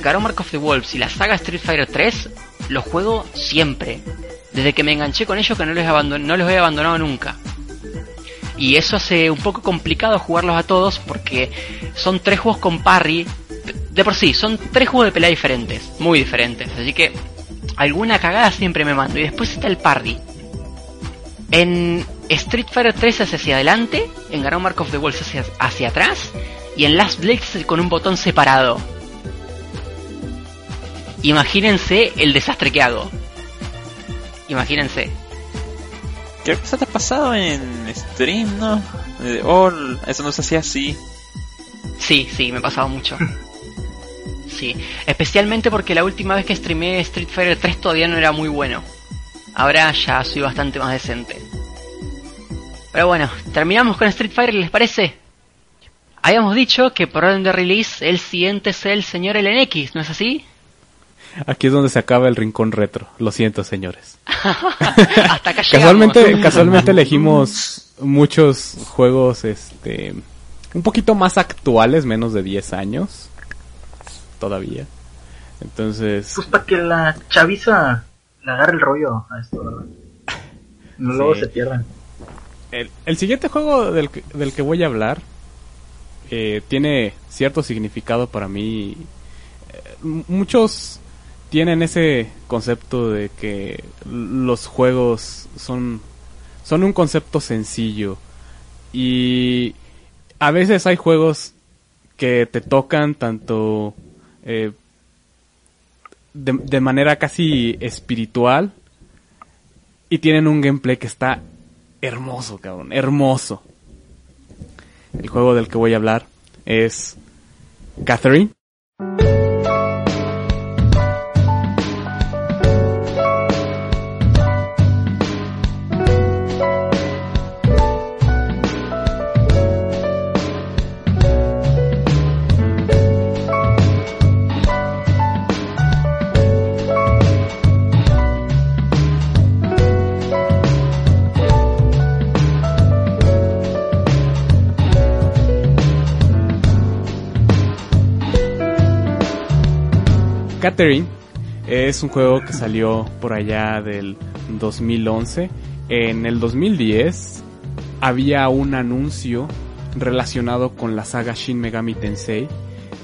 Speaker 1: Garomark of the Wolves y la saga Street Fighter 3 los juego siempre. Desde que me enganché con ellos que no los, no los he abandonado nunca. Y eso hace un poco complicado jugarlos a todos porque son tres juegos con parry. De por sí, son tres juegos de pelea diferentes, muy diferentes. Así que alguna cagada siempre me mando. Y después está el parry en Street Fighter 3 hacia, hacia adelante, en Garou Mark of the Wolves hacia, hacia atrás, y en Last Blitz con un botón separado. Imagínense el desastre que hago. Imagínense.
Speaker 4: Creo que eso te ha pasado en stream, ¿no? Oh, eso no se hacía así.
Speaker 1: Sí, sí, me ha pasado mucho. Sí, especialmente porque la última vez que streamé Street Fighter 3 todavía no era muy bueno. Ahora ya soy bastante más decente. Pero bueno, terminamos con Street Fighter, ¿les parece? Habíamos dicho que por orden de release el siguiente es el señor LNX, ¿no es así?
Speaker 2: Aquí es donde se acaba el rincón retro. Lo siento, señores.
Speaker 1: Hasta acá llegamos.
Speaker 2: Casualmente, casualmente elegimos muchos juegos, este, un poquito más actuales, menos de 10 años. Todavía. Entonces,
Speaker 5: Pues para que la chaviza le agarre el rollo a esto, ¿verdad? No luego se pierdan.
Speaker 2: el, el siguiente juego del que, del que voy a hablar eh, tiene cierto significado para mí. Eh, muchos tienen ese concepto de que los juegos son, son un concepto sencillo. Y a veces hay juegos que te tocan tanto eh, de, de manera casi espiritual y tienen un gameplay que está hermoso, cabrón, hermoso. El juego del que voy a hablar es Catherine. Catherine es un juego que salió por allá del 2011. En el 2010 había un anuncio relacionado con la saga Shin Megami Tensei.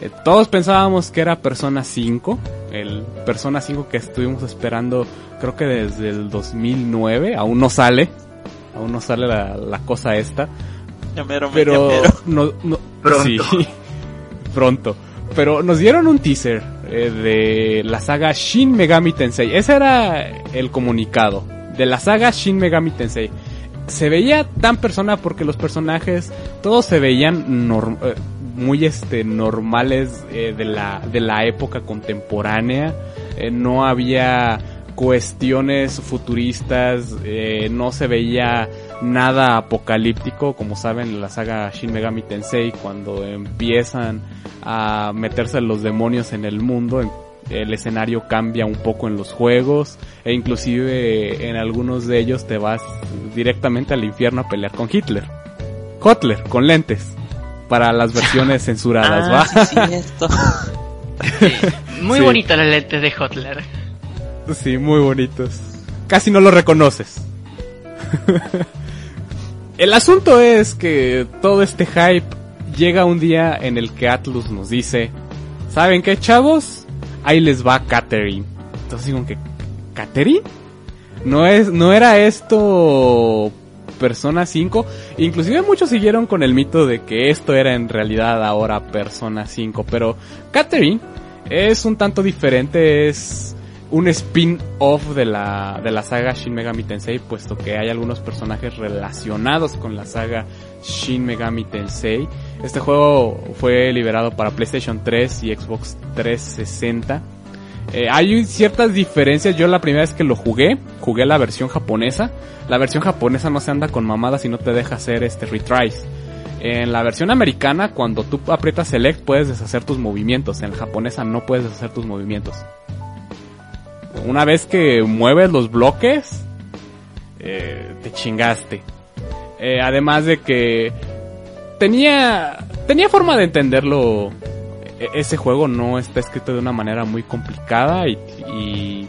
Speaker 2: Eh, todos pensábamos que era Persona 5, el Persona 5 que estuvimos esperando creo que desde el 2009, aún no sale, aún no sale la, la cosa esta,
Speaker 4: Ya mero,
Speaker 2: pero
Speaker 4: ya mero.
Speaker 2: no, no
Speaker 5: Pronto.
Speaker 2: sí, pronto. Pero nos dieron un teaser eh, de la saga Shin Megami Tensei. Ese era el comunicado de la saga Shin Megami Tensei. Se veía tan persona porque los personajes todos se veían eh, muy este normales eh, de la de la época contemporánea. No había cuestiones futuristas, no se veía nada apocalíptico, como saben en la saga Shin Megami Tensei, cuando empiezan a meterse los demonios en el mundo, el escenario cambia un poco en los juegos, e inclusive en algunos de ellos te vas directamente al infierno a pelear con Hitler. Hitler, con lentes, para las versiones censuradas,
Speaker 4: Ah,
Speaker 2: ¿va?
Speaker 4: sí, cierto.
Speaker 1: Sí. Muy
Speaker 2: Sí.
Speaker 1: bonitos los lentes de Hotler.
Speaker 2: Sí, muy bonitos. Casi no lo reconoces. el asunto es que todo este hype llega un día en el que Atlus nos dice, ¿saben qué chavos? Ahí les va Catherine. Entonces digo que, ¿Catherine? No es, no era esto Persona 5. Inclusive muchos siguieron con el mito de que esto era en realidad ahora Persona 5. Pero Catherine es un tanto diferente, es un spin-off de la, de la saga Shin Megami Tensei, puesto que hay algunos personajes relacionados con la saga Shin Megami Tensei. Este juego fue liberado para PlayStation 3 y Xbox 360. Eh, hay ciertas diferencias. Yo la primera vez que lo jugué, jugué la versión japonesa. La versión japonesa no se anda con mamadas y no te deja hacer este retries. En la versión americana, cuando tú aprietas select, puedes deshacer tus movimientos. En la japonesa no puedes deshacer tus movimientos. Una vez que mueves los bloques, eh, te chingaste. Eh, además de que tenía tenía forma de entenderlo. E- Ese juego no está escrito de una manera muy complicada y,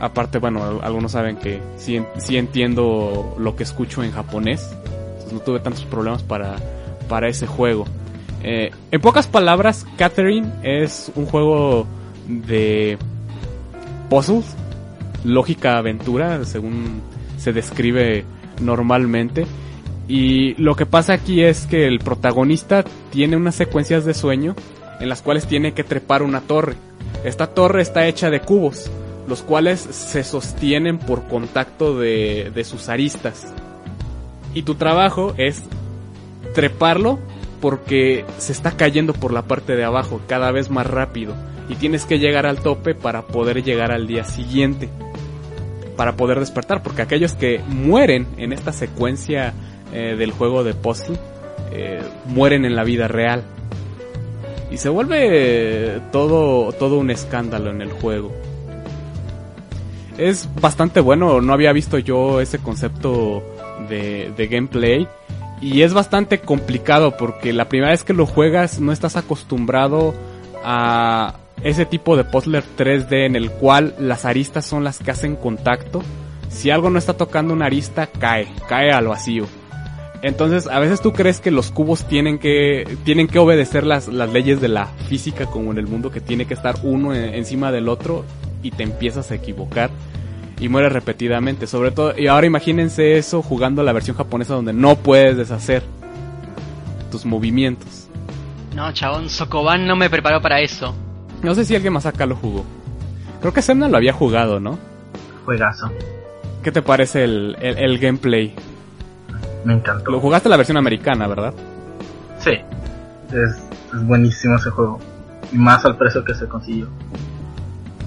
Speaker 2: aparte, bueno, algunos saben que sí, sí entiendo lo que escucho en japonés. Entonces no tuve tantos problemas para, para ese juego. Eh, en pocas palabras, Catherine es un juego de puzzles, lógica aventura, según se describe normalmente. Y lo que pasa aquí es que el protagonista tiene unas secuencias de sueño en las cuales tiene que trepar una torre. Esta torre está hecha de cubos, los cuales se sostienen por contacto de, de sus aristas. Y tu trabajo es treparlo porque se está cayendo por la parte de abajo cada vez más rápido y tienes que llegar al tope para poder llegar al día siguiente para poder despertar porque aquellos que mueren en esta secuencia eh, del juego de puzzle eh, mueren en la vida real. Y se vuelve todo todo un escándalo en el juego. Es bastante bueno no había visto yo ese concepto de, de gameplay y es bastante complicado porque la primera vez que lo juegas no estás acostumbrado a ese tipo de puzzler 3D en el cual las aristas son las que hacen contacto. Si algo no está tocando una arista, cae, cae al vacío. Entonces, a veces tú crees que los cubos tienen que, tienen que obedecer las, las leyes de la física como en el mundo, que tiene que estar uno encima del otro y te empiezas a equivocar y mueres repetidamente. Sobre todo, y ahora imagínense eso jugando la versión japonesa donde no puedes deshacer tus movimientos.
Speaker 1: No, chabón, Sokoban no me preparó para eso.
Speaker 2: No sé si alguien más acá lo jugó. Creo que Semna lo había jugado, ¿no?
Speaker 5: Juegazo.
Speaker 2: ¿Qué te parece el, el, el gameplay?
Speaker 5: Me encantó.
Speaker 2: Lo jugaste la versión americana, ¿verdad?
Speaker 5: Sí. Es, es buenísimo ese juego. Y más al precio que se consiguió.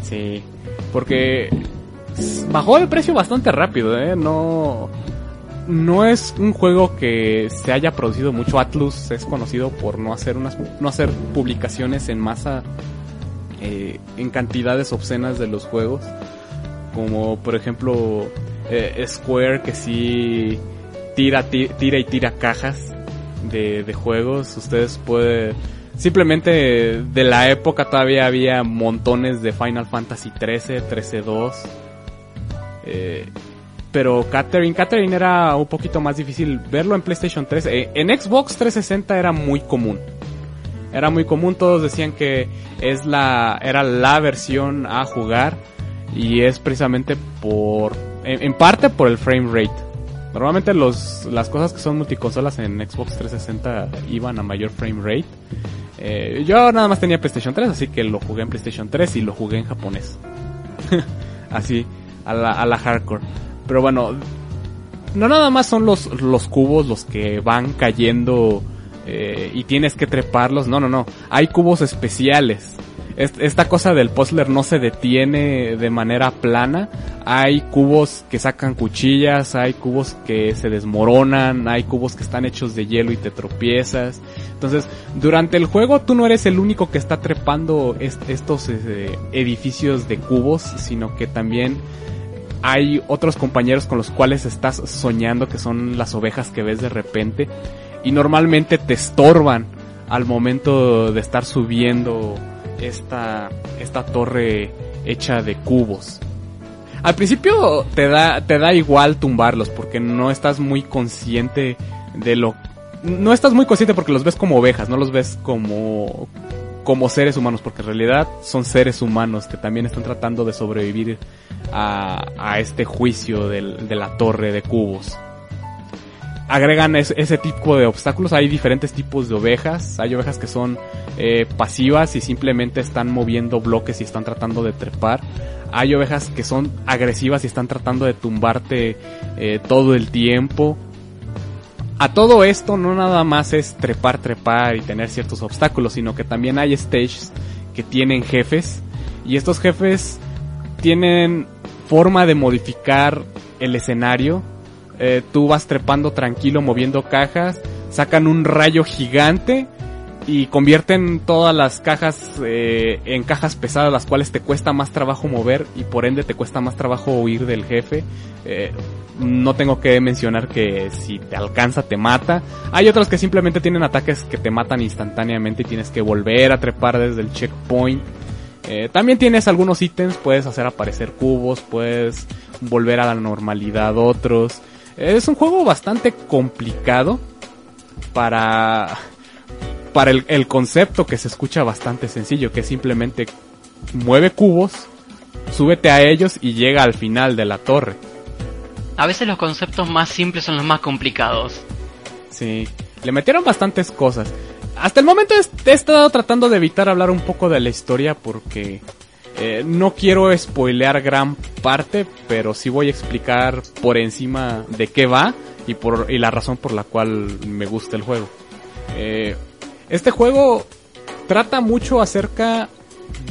Speaker 2: Sí. Porque bajó de precio bastante rápido, ¿eh? No, no es un juego que se haya producido mucho. Atlus es conocido por no hacer unas, no hacer publicaciones en masa eh, en cantidades obscenas de los juegos, como por ejemplo eh, Square que sí tira, tira y tira cajas de, juegos. Ustedes pueden simplemente de la época todavía había montones de Final Fantasy 13, 13 2 eh, pero Catherine, Catherine era un poquito más difícil verlo en PlayStation 3. Eh, en Xbox 360 era muy común. Era muy común, todos decían que es la, era la versión a jugar y es precisamente por, en, parte por el frame rate. Normalmente los, las cosas que son multiconsolas en Xbox 360 iban a mayor frame rate. Eh, yo nada más tenía PlayStation 3, así que lo jugué en PlayStation 3 y lo jugué en japonés. así a la, a la hardcore. Pero bueno, no nada más son los, los cubos los que van cayendo eh, y tienes que treparlos. No, no, no. Hay cubos especiales. Esta cosa del puzzler no se detiene de manera plana. Hay cubos que sacan cuchillas, hay cubos que se desmoronan, hay cubos que están hechos de hielo y te tropiezas. Entonces, durante el juego tú no eres el único que está trepando estos eh, edificios de cubos, sino que también hay otros compañeros con los cuales estás soñando que son las ovejas que ves de repente y normalmente te estorban al momento de estar subiendo esta, esta torre hecha de cubos. Al principio te da, te da igual tumbarlos porque no estás muy consciente de lo... No estás muy consciente porque los ves como ovejas, no los ves como, como seres humanos, porque en realidad son seres humanos que también están tratando de sobrevivir a, a este juicio del, de la torre de cubos. Agregan ese tipo de obstáculos, hay diferentes tipos de ovejas, hay ovejas que son eh, pasivas y simplemente están moviendo bloques y están tratando de trepar, hay ovejas que son agresivas y están tratando de tumbarte eh, todo el tiempo, a todo esto no nada más es trepar, trepar y tener ciertos obstáculos, sino que también hay stages que tienen jefes. Y estos jefes tienen forma de modificar el escenario. Eh, tú vas trepando tranquilo moviendo cajas, sacan un rayo gigante y convierten todas las cajas eh, en cajas pesadas, las cuales te cuesta más trabajo mover y por ende te cuesta más trabajo huir del jefe. Eh, no tengo que mencionar que si te alcanza te mata. Hay otros que simplemente tienen ataques que te matan instantáneamente y tienes que volver a trepar desde el checkpoint. Eh, también tienes algunos ítems, puedes hacer aparecer cubos, puedes volver a la normalidad otros. Es un juego bastante complicado para para el, el, concepto que se escucha bastante sencillo, que simplemente mueve cubos, súbete a ellos y llega al final de la torre.
Speaker 1: A veces los conceptos más simples son los más complicados.
Speaker 2: Sí, le metieron bastantes cosas. Hasta el momento he estado tratando de evitar hablar un poco de la historia porque eh, no quiero spoilear gran parte, pero sí voy a explicar por encima de qué va y, por, y la razón por la cual me gusta el juego. Eh, este juego trata mucho acerca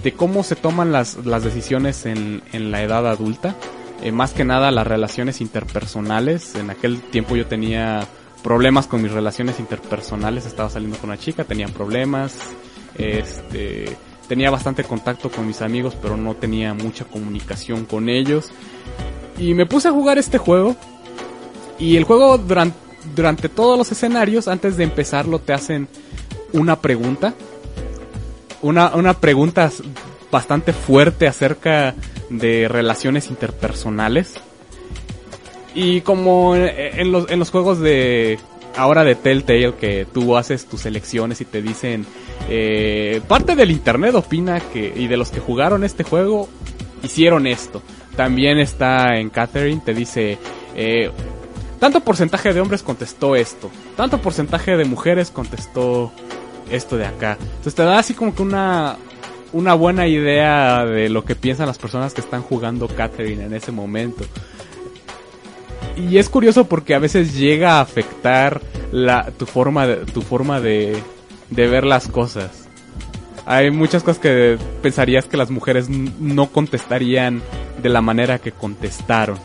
Speaker 2: de cómo se toman las, las decisiones en, en, la edad adulta. Eh, más que nada las relaciones interpersonales. En aquel tiempo yo tenía problemas con mis relaciones interpersonales. Estaba saliendo con una chica, tenía problemas. Este, tenía bastante contacto con mis amigos, pero no tenía mucha comunicación con ellos. Y me puse a jugar este juego. Y el juego durante, durante todos los escenarios, antes de empezarlo, te hacen una pregunta. Una, una pregunta bastante fuerte acerca de relaciones interpersonales. Y como en los, en los juegos de ahora de Telltale que tú haces tus selecciones y te dicen eh, parte del internet opina que y de los que jugaron este juego hicieron esto. También está en Catherine te dice eh, tanto porcentaje de hombres contestó esto, tanto porcentaje de mujeres contestó esto de acá. Entonces te da así como que una una buena idea de lo que piensan las personas que están jugando Catherine en ese momento. Y es curioso porque a veces llega a afectar la, tu forma de, tu forma de, de ver las cosas. Hay muchas cosas que pensarías que las mujeres no contestarían de la manera que contestaron.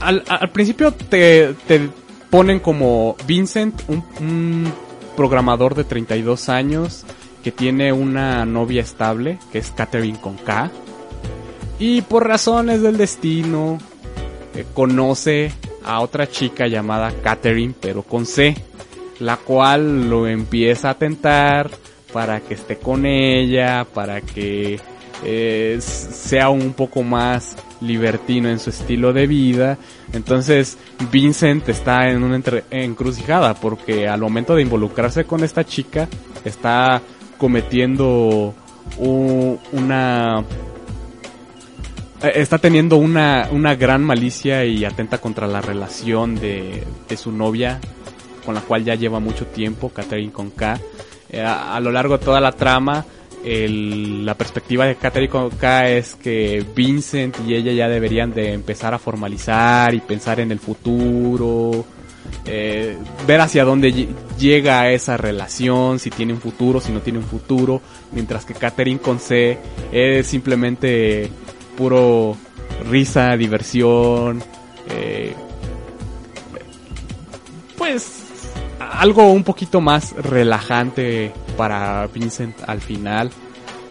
Speaker 2: Al, principio te, te, ponen como Vincent, un, un programador de 32 años que tiene una novia estable, que es Catherine con K. Y por razones del destino, eh, conoce a otra chica llamada Catherine, pero con C, la cual lo empieza a tentar para que esté con ella, para que eh, sea un poco más libertino en su estilo de vida. Entonces Vincent está en una encrucijada porque al momento de involucrarse con esta chica está cometiendo una eh, está teniendo una, una gran malicia y atenta contra la relación de, de su novia, con la cual ya lleva mucho tiempo, Catherine con K. Eh, a, lo largo de toda la trama, la perspectiva de Catherine con K es que Vincent y ella ya deberían de empezar a formalizar y pensar en el futuro, eh, ver hacia dónde llega esa relación, si tiene un futuro, si no tiene un futuro, mientras que Catherine con C es simplemente puro risa, diversión, eh, pues algo un poquito más relajante para Vincent al final.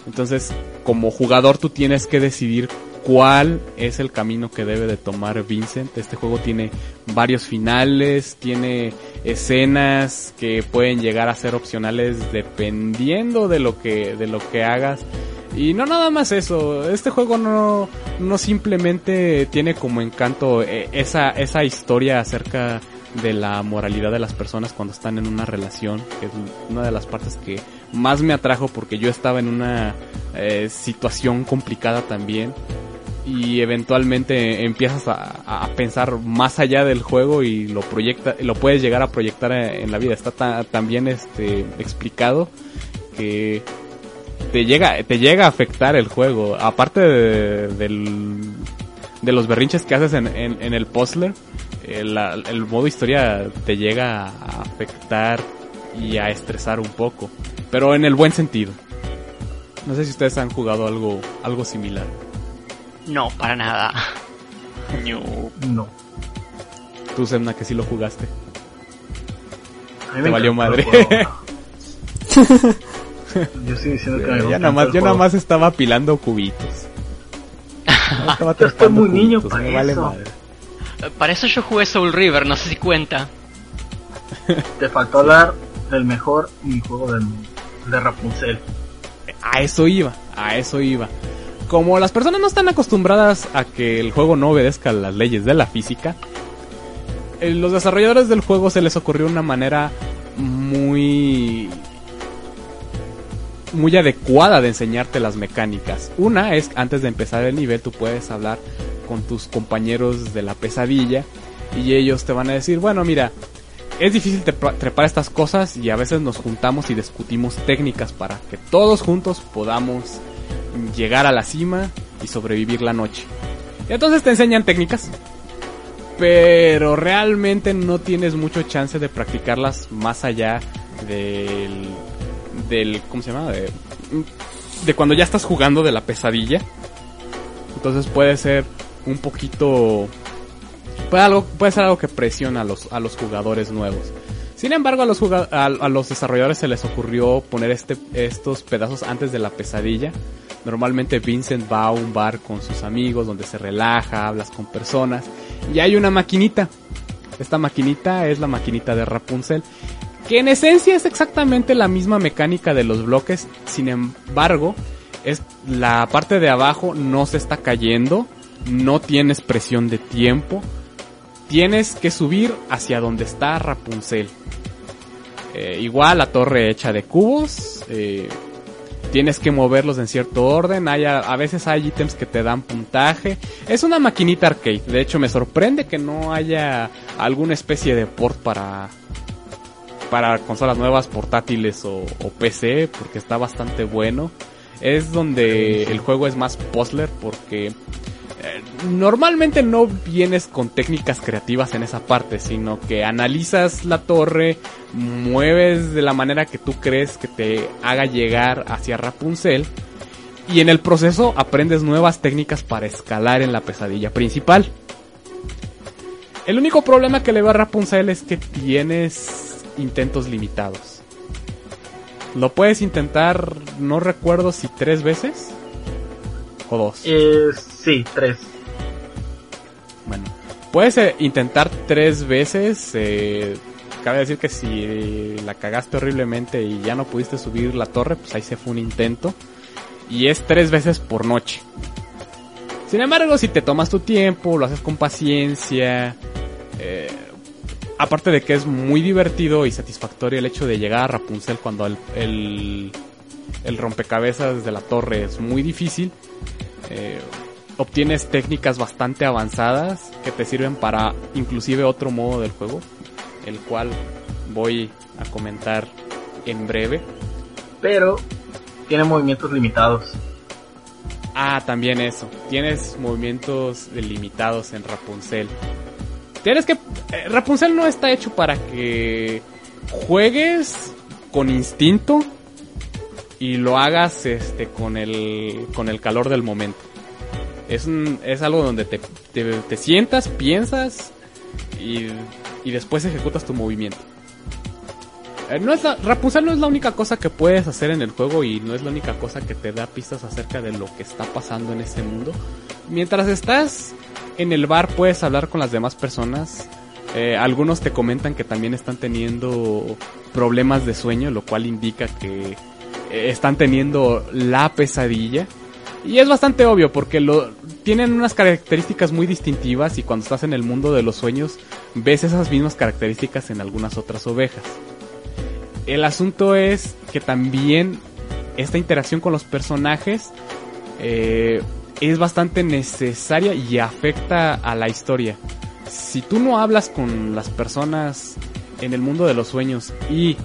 Speaker 2: Entonces, como jugador tú tienes que decidir cuál es el camino que debe de tomar Vincent. Este juego tiene varios finales, tiene escenas que pueden llegar a ser opcionales dependiendo de lo que de lo que hagas. Y no nada más eso, este juego no, no simplemente tiene como encanto eh, esa, esa historia acerca de la moralidad de las personas cuando están en una relación, que es una de las partes que más me atrajo porque yo estaba en una eh, situación complicada también. Y eventualmente empiezas a, pensar más allá del juego y lo proyecta lo puedes llegar a proyectar en la vida. Está tan bien este explicado que te llega te llega a afectar el juego. Aparte de, de los berrinches que haces en, en, en el puzzler el, el, modo historia te llega a afectar y a estresar un poco pero en el buen sentido no sé si ustedes han jugado algo algo similar
Speaker 1: no, para nada.
Speaker 5: No. No.
Speaker 2: Tú, Semna, que sí lo jugaste.
Speaker 5: A mí
Speaker 2: Te valió madre.
Speaker 5: yo sí diciendo que me
Speaker 2: ya nada más, yo nada más estaba apilando cubitos.
Speaker 5: No estaba yo estoy muy cubitos, niño para
Speaker 2: me
Speaker 5: eso.
Speaker 2: vale madre.
Speaker 1: Para eso yo jugué Soul River, no sé si cuenta.
Speaker 5: Te faltó hablar del mejor juego del mundo, de Rapunzel.
Speaker 2: A eso iba, a eso iba como las personas no están acostumbradas a que el juego no obedezca las leyes de la física, eh, los desarrolladores del juego se les ocurrió una manera muy muy adecuada de enseñarte las mecánicas. Una es antes de empezar el nivel tú puedes hablar con tus compañeros de la pesadilla y ellos te van a decir, bueno, mira, es difícil trepa- trepar estas cosas y a veces nos juntamos y discutimos técnicas para que todos juntos podamos llegar a la cima y sobrevivir la noche. Y entonces te enseñan técnicas, pero realmente no tienes mucho chance de practicarlas más allá del del ¿cómo se llama? de, de cuando ya estás jugando de la pesadilla. Entonces puede ser un poquito puede, algo, puede ser algo que presiona a los, a los jugadores nuevos. Sin embargo, a los, a los desarrolladores se les ocurrió poner este, estos pedazos antes de la pesadilla. Normalmente Vincent va a un bar con sus amigos donde se relaja, hablas con personas y hay una maquinita. Esta maquinita es la maquinita de Rapunzel, que en esencia es exactamente la misma mecánica de los bloques, sin embargo, es la parte de abajo no se está cayendo, no tienes presión de tiempo, tienes que subir hacia donde está Rapunzel. Eh, igual la torre hecha de cubos, eh, tienes que moverlos en cierto orden, hay a, a veces hay ítems que te dan puntaje. Es una maquinita arcade, de hecho me sorprende que no haya alguna especie de port para para consolas nuevas, portátiles o, o PC, porque está bastante bueno. Es donde el juego es más puzzler porque eh, normalmente no vienes con técnicas creativas en esa parte, sino que analizas la torre, mueves de la manera que tú crees que te haga llegar hacia Rapunzel y en el proceso aprendes nuevas técnicas para escalar en la pesadilla principal. El único problema que le veo a Rapunzel es que tienes intentos limitados. Lo puedes intentar, no recuerdo si tres veces o dos.
Speaker 5: Eh, sí, tres.
Speaker 2: Bueno, puedes eh, intentar tres veces. eh, cabe decir que si la cagaste horriblemente y ya no pudiste subir la torre, pues ahí se fue un intento. Y es tres veces por noche. Sin embargo, si te tomas tu tiempo, lo haces con paciencia. eh, aparte de que es muy divertido y satisfactorio el hecho de llegar a Rapunzel cuando el, el, el rompecabezas de la torre es muy difícil. eh, obtienes técnicas bastante avanzadas que te sirven para inclusive otro modo del juego, el cual voy a comentar en breve.
Speaker 5: Pero tiene movimientos limitados.
Speaker 2: Ah, también eso. Tienes movimientos limitados en Rapunzel. Tienes que... eh, Rapunzel no está hecho para que juegues con instinto y lo hagas este con el con el calor del momento. Es, es algo donde te, te, sientas, piensas y, y después ejecutas tu movimiento. Eh, No es la- Rapunzel no es la única cosa que puedes hacer en el juego y no es la única cosa que te da pistas acerca de lo que está pasando en ese mundo. Mientras estás en el bar puedes hablar con las demás personas. Eh, algunos te comentan que también están teniendo problemas de sueño, lo cual indica que están teniendo la pesadilla. Y es bastante obvio porque lo tienen unas características muy distintivas y cuando estás en el mundo de los sueños ves esas mismas características en algunas otras ovejas. El asunto es que también esta interacción con los personajes eh, es bastante necesaria y afecta a la historia. Si tú no hablas con las personas en el mundo de los sueños y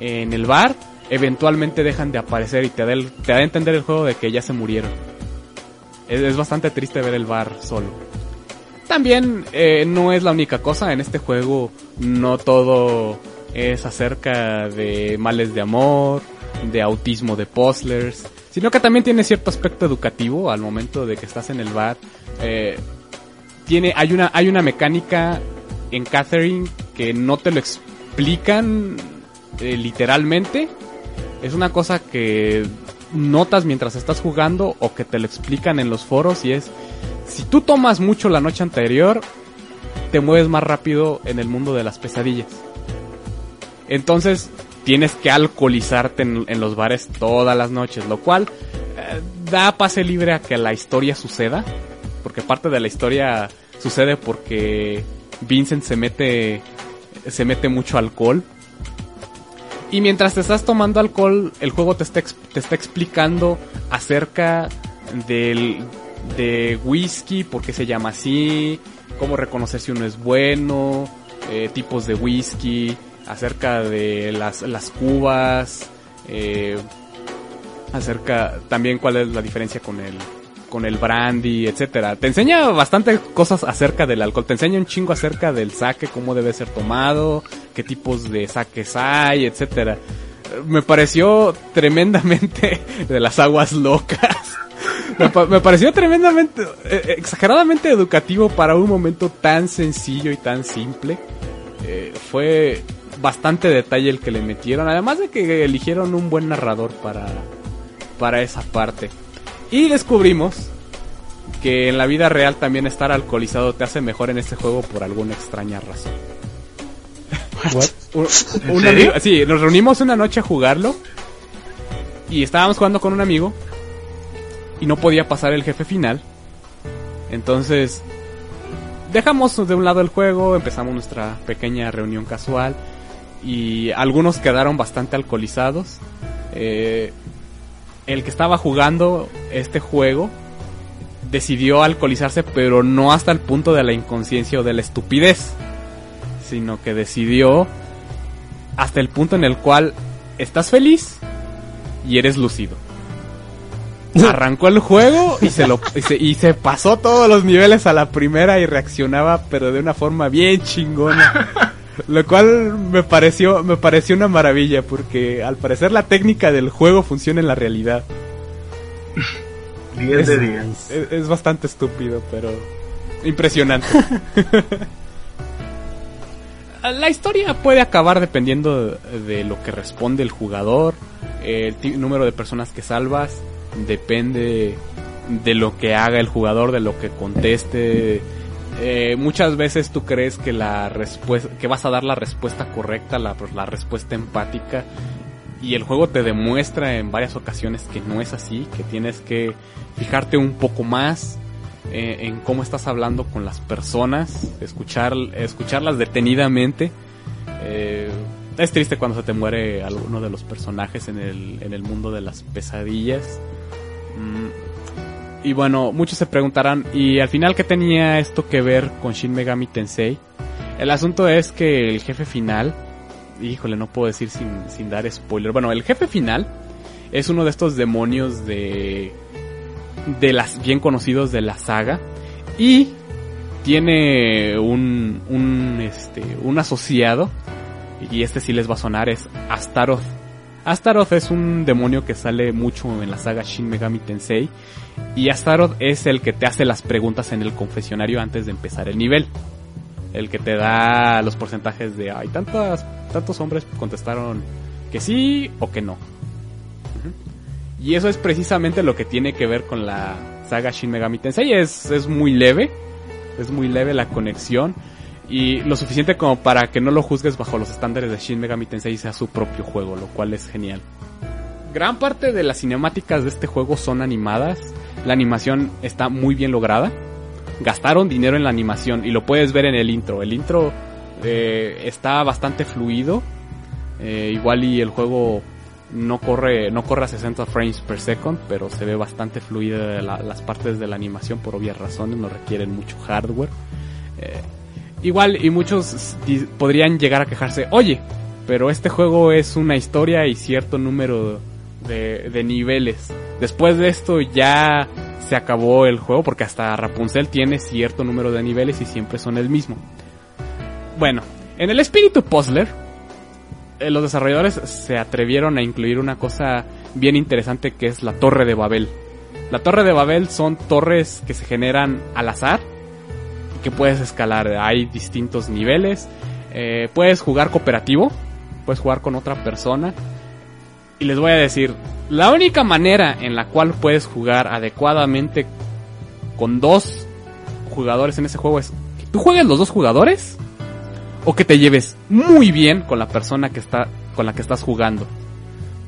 Speaker 2: en el bar, eventualmente dejan de aparecer y te da, el- te da a entender el juego de que ya se murieron. Es, bastante triste ver el bar solo. También eh, no es la única cosa, en este juego no todo es acerca de males de amor, de autismo de puzzlers, sino que también tiene cierto aspecto educativo al momento de que estás en el bar. Eh, tiene, hay una, hay una mecánica en Catherine que no te lo explican eh, literalmente. Es una cosa que notas mientras estás jugando o que te lo explican en los foros y es si tú tomas mucho la noche anterior te mueves más rápido en el mundo de las pesadillas. Entonces tienes que alcoholizarte en, los bares todas las noches, lo cual eh, da pase libre a que la historia suceda, porque parte de la historia sucede porque Vincent se mete se mete mucho alcohol. Y mientras te estás tomando alcohol, el juego te está, te está explicando acerca del, de whisky, por qué se llama así, cómo reconocer si uno es bueno, eh, tipos de whisky, acerca de las, las cubas, eh, acerca también cuál es la diferencia con el con el brandy, etcétera. Te enseña bastante cosas acerca del alcohol, te enseña un chingo acerca del sake, cómo debe ser tomado, qué tipos de saques hay, etcétera. Me pareció tremendamente de las aguas locas. Me, pa- me pareció tremendamente, eh, exageradamente educativo para un momento tan sencillo y tan simple. Eh, fue bastante detalle el que le metieron, además de que eligieron un buen narrador para, para esa parte. Y descubrimos que en la vida real también estar alcoholizado te hace mejor en este juego por alguna extraña razón. Sí, nos reunimos una noche a jugarlo y estábamos jugando con un amigo y no podía pasar el jefe final. Entonces dejamos de un lado el juego, empezamos nuestra pequeña reunión casual y algunos quedaron bastante alcoholizados. Eh, el que estaba jugando este juego decidió alcoholizarse, pero no hasta el punto de la inconsciencia o de la estupidez, sino que decidió hasta el punto en el cual estás feliz y eres lucido. Arrancó el juego y se lo y se, y se pasó todos los niveles a la primera y reaccionaba pero de una forma bien chingona. Lo cual me pareció me pareció una maravilla porque al parecer la técnica del juego funciona en la realidad.
Speaker 5: 10 de
Speaker 2: Es-
Speaker 5: 10.
Speaker 3: Nice.
Speaker 2: Es, es bastante estúpido, pero impresionante. La historia puede acabar dependiendo de, lo que responde el jugador, el número de personas que salvas, depende de lo que haga el jugador, de lo que conteste. Eh, muchas veces tú crees que la respuesta, que vas a dar la respuesta correcta, la, la respuesta empática, y el juego te demuestra en varias ocasiones que no es así, que tienes que fijarte un poco más eh, en cómo estás hablando con las personas, escuchar, escucharlas detenidamente. Eh, es triste cuando se te muere alguno de los personajes en el, en el mundo de las pesadillas. Mm, Y bueno, muchos se preguntarán, ¿y al final qué tenía esto que ver con Shin Megami Tensei? El asunto es que el jefe final, híjole, no puedo decir sin, sin dar spoiler. Bueno, el jefe final es uno de estos demonios de de las bien conocidos de la saga y tiene un un este un asociado y este sí les va a sonar es Astaroth. Astaroth es un demonio que sale mucho en la saga Shin Megami Tensei y Astaroth es el que te hace las preguntas en el confesionario antes de empezar el nivel. El que te da los porcentajes de ay tantas tantos hombres contestaron que sí o que no. Y eso es precisamente lo que tiene que ver con la saga Shin Megami Tensei. Es, es muy leve, es muy leve la conexión y lo suficiente como para que no lo juzgues bajo los estándares de Shin Megami Tensei sea su propio juego, lo cual es genial. Gran parte de las cinemáticas de este juego son animadas. La animación está muy bien lograda. Gastaron dinero en la animación y lo puedes ver en el intro. El intro eh, está bastante fluido. Eh, igual y el juego no corre, no corre a 60 frames per second, pero se ve bastante fluida la- las partes de la animación por obvias razones, no requieren mucho hardware. Eh, igual y muchos podrían llegar a quejarse, oye, pero este juego es una historia y cierto número de, de niveles. Después de esto ya se acabó el juego porque hasta Rapunzel tiene cierto número de niveles y siempre son el mismo. Bueno, en el espíritu puzzler, eh, los desarrolladores se atrevieron a incluir una cosa bien interesante que es la Torre de Babel. La Torre de Babel son torres que se generan al azar, que puedes escalar. Hay distintos niveles. eh, puedes jugar cooperativo, puedes jugar con otra persona. Y les voy a decir, la única manera en la cual puedes jugar adecuadamente con dos jugadores en ese juego es que tú juegues los dos jugadores o que te lleves muy bien con la persona que está con la que estás jugando.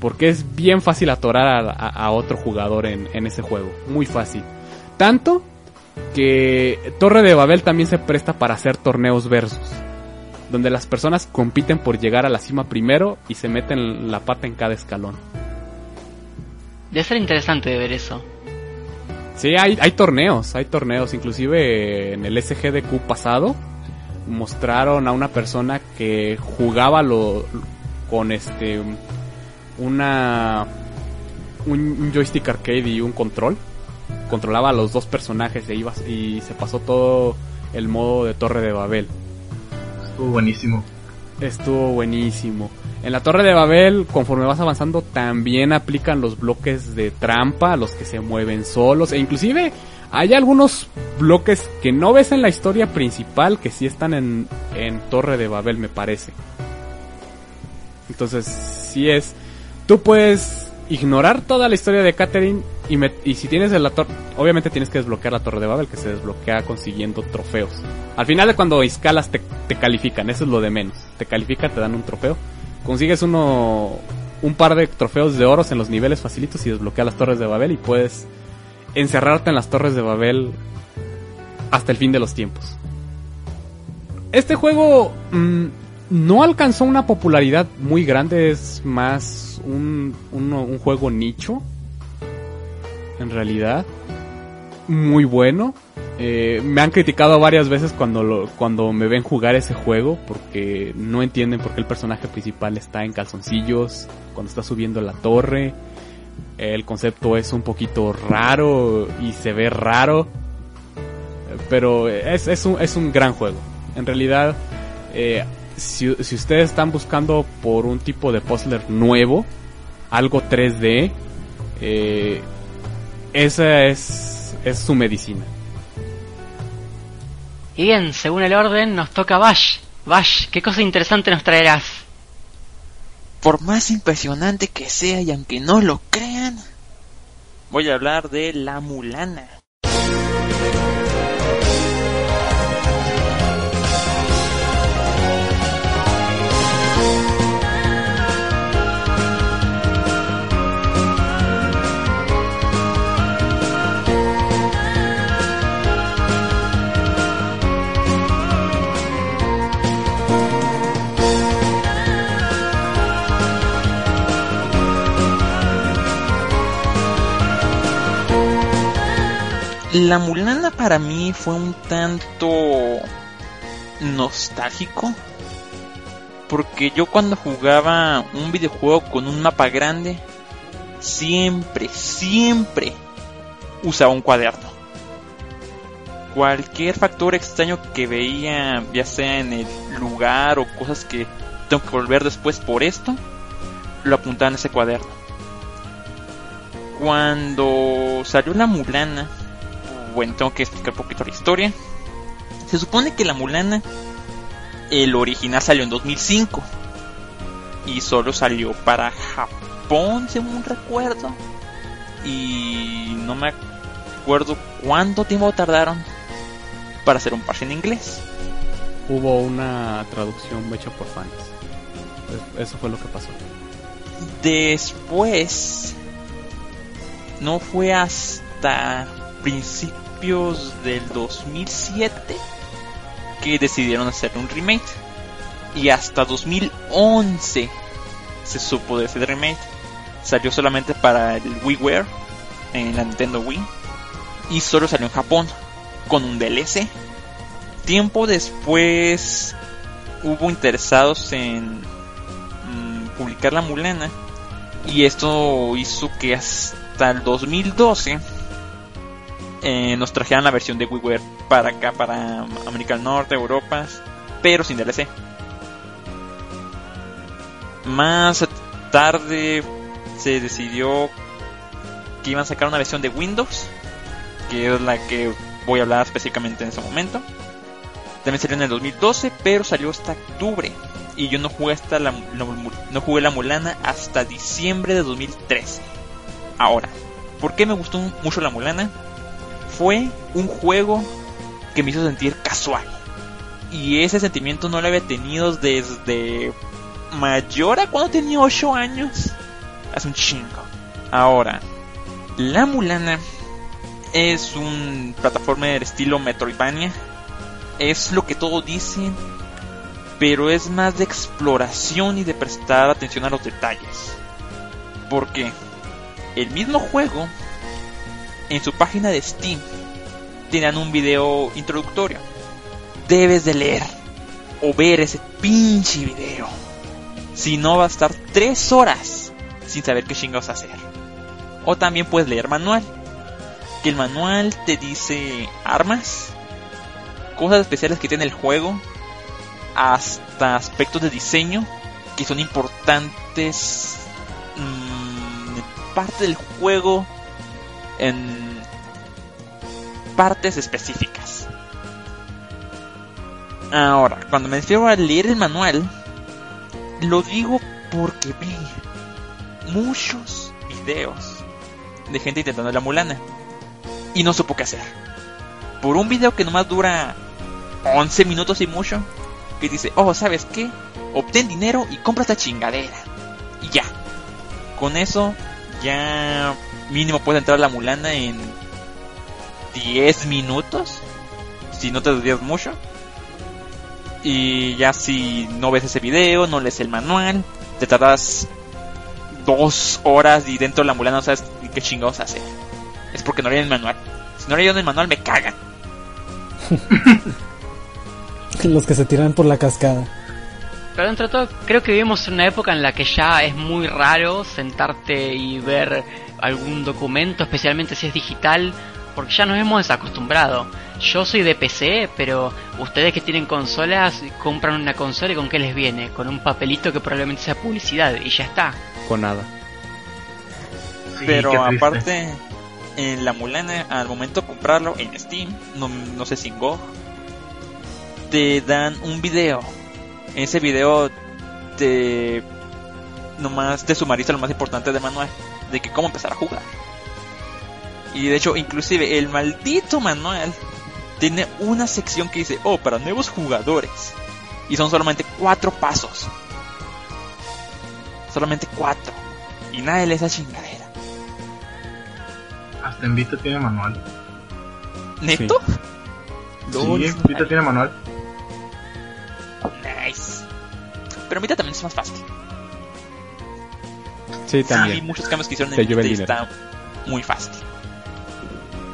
Speaker 2: Porque es bien fácil atorar a, a- a otro jugador en, en ese juego. Muy fácil. Tanto que Torre de Babel también se presta para hacer torneos versus. Donde las personas compiten por llegar a la cima primero y se meten la pata en cada escalón.
Speaker 1: Debe ser interesante de ver eso.
Speaker 2: Sí, hay, hay torneos, hay torneos. Inclusive en el SGDQ pasado mostraron a una persona que jugaba lo, con este una un, un joystick arcade y un control. Controlaba a los dos personajes e iba y se pasó todo el modo de Torre de Babel.
Speaker 5: Estuvo buenísimo.
Speaker 2: Estuvo buenísimo. En la Torre de Babel, conforme vas avanzando, también aplican los bloques de trampa, los que se mueven solos, e inclusive hay algunos bloques que no ves en la historia principal que sí están en, en Torre de Babel, me parece. Entonces, sí es. Tú puedes ignorar toda la historia de Catherine y, me- y si tienes la torre, obviamente tienes que desbloquear la Torre de Babel, que se desbloquea consiguiendo trofeos. Al final de cuando escalas te, te califican, eso es lo de menos. Te califican, te dan un trofeo. Consigues uno, un par de trofeos de oros en los niveles facilitos y desbloqueas las Torres de Babel y puedes encerrarte en las Torres de Babel hasta el fin de los tiempos. Este juego mm, no alcanzó una popularidad muy grande, es más un, un juego nicho. En realidad, muy bueno. Eh, me han criticado varias veces cuando, lo- cuando me ven jugar ese juego porque no entienden por qué el personaje principal está en calzoncillos cuando está subiendo la torre. El concepto es un poquito raro y se ve raro. Pero es, es, un, es un gran juego. En realidad, eh, si, si ustedes están buscando por un tipo de puzzler nuevo, algo 3D, eh, esa es, es su medicina.
Speaker 1: Y bien, según el orden, nos toca Bash. Bash, ¿qué cosa interesante nos traerás?
Speaker 4: Por más impresionante que sea y aunque no lo crean, voy a hablar de La Mulana. La Mulana para mí fue un tanto nostálgico. Porque yo cuando jugaba un videojuego con un mapa grande, siempre, siempre usaba un cuaderno. Cualquier factor extraño que veía, ya sea en el lugar o cosas que tengo que volver después por esto, lo apuntaba en ese cuaderno. Cuando salió la Mulana, bueno, tengo que explicar un poquito la historia. Se supone que la Mulana, el original salió en 2005 y solo salió para Japón, según recuerdo. Y no me acuerdo cuánto tiempo tardaron para hacer un parche en inglés.
Speaker 2: Hubo una traducción hecha por fans. Es- Eso fue lo que pasó.
Speaker 4: Después, no fue hasta principios del 2007 que decidieron hacer un remake. Y hasta 2011 se supo de ese remake. Salió solamente para el WiiWare en la Nintendo Wii. Y solo salió en Japón con un DLC. Tiempo después hubo interesados en mm, publicar la Mulana. Y esto hizo que hasta el 2012 eh, nos trajeran la versión de WiiWare para acá, para América del Norte, Europa, pero sin DLC. Más tarde se decidió que iban a sacar una versión de Windows, que es la que voy a hablar específicamente en ese momento. También salió en el 2012, pero salió hasta octubre. Y yo no jugué hasta la, no, no jugué la Mulana hasta diciembre de 2013. Ahora, ¿por qué me gustó mucho la Mulana? Fue un juego que me hizo sentir casual. Y ese sentimiento no lo había tenido desde mayor a cuando tenía 8 años. Hace un chingo. Ahora, la Mulana es un plataforma estilo Metroidvania. Es lo que todos dicen, pero es más de exploración y de prestar atención a los detalles. Porque el mismo juego en su página de Steam tienen un video introductorio. Debes de leer o ver ese pinche video. Si no va a estar tres horas sin saber qué chingados hacer. O también puedes leer manual. Que el manual te dice armas, cosas especiales que tiene el juego, hasta aspectos de diseño que son importantes mmm, parte del juego en partes específicas. Ahora, cuando me refiero a leer el manual, lo digo porque vi muchos videos de gente intentando la mulana y no supo qué hacer. Por un video que nomás dura 11 minutos y mucho, que dice, oh, ¿sabes qué? Obtén dinero y compra esta chingadera. Y ya. Con eso, ya mínimo puedes entrar a la mulana en 10 minutos. Si no te desvías mucho. Y ya si no ves ese video, no lees el manual, te tardas dos horas y dentro de la mulana no sabes qué chingados hacer. Es porque no leí el manual. Si no leí el manual me cagan.
Speaker 3: Los que se tiran por la cascada.
Speaker 1: Pero dentro de todo, creo que vivimos en una época en la que ya es muy raro sentarte y ver algún documento, especialmente si es digital, porque ya nos hemos desacostumbrado. Yo soy de PC, pero ustedes que tienen consolas compran una consola y con qué les viene? Con un papelito que probablemente sea publicidad y ya está.
Speaker 2: Con nada.
Speaker 5: Sí,
Speaker 4: Pero aparte, en la mulana, al momento de comprarlo en Steam, no, no sé si en Go, te dan un video. En ese video te nomás te sumariza lo más importante del manual, de que cómo empezar a jugar. Y de hecho, inclusive el maldito manual tiene una sección que dice, oh, para nuevos jugadores. Y son solamente cuatro pasos. Solamente cuatro. Y nadie lee esa chingadera.
Speaker 5: Hasta en Vita tiene manual.
Speaker 4: ¿Neto? Lol,
Speaker 5: Sí, Vita tiene manual.
Speaker 4: Nice. Pero Vita también es más fácil.
Speaker 2: Sí,
Speaker 4: Hay
Speaker 2: también.
Speaker 4: muchos cambios que hicieron en Vita y
Speaker 2: el
Speaker 4: está muy fácil.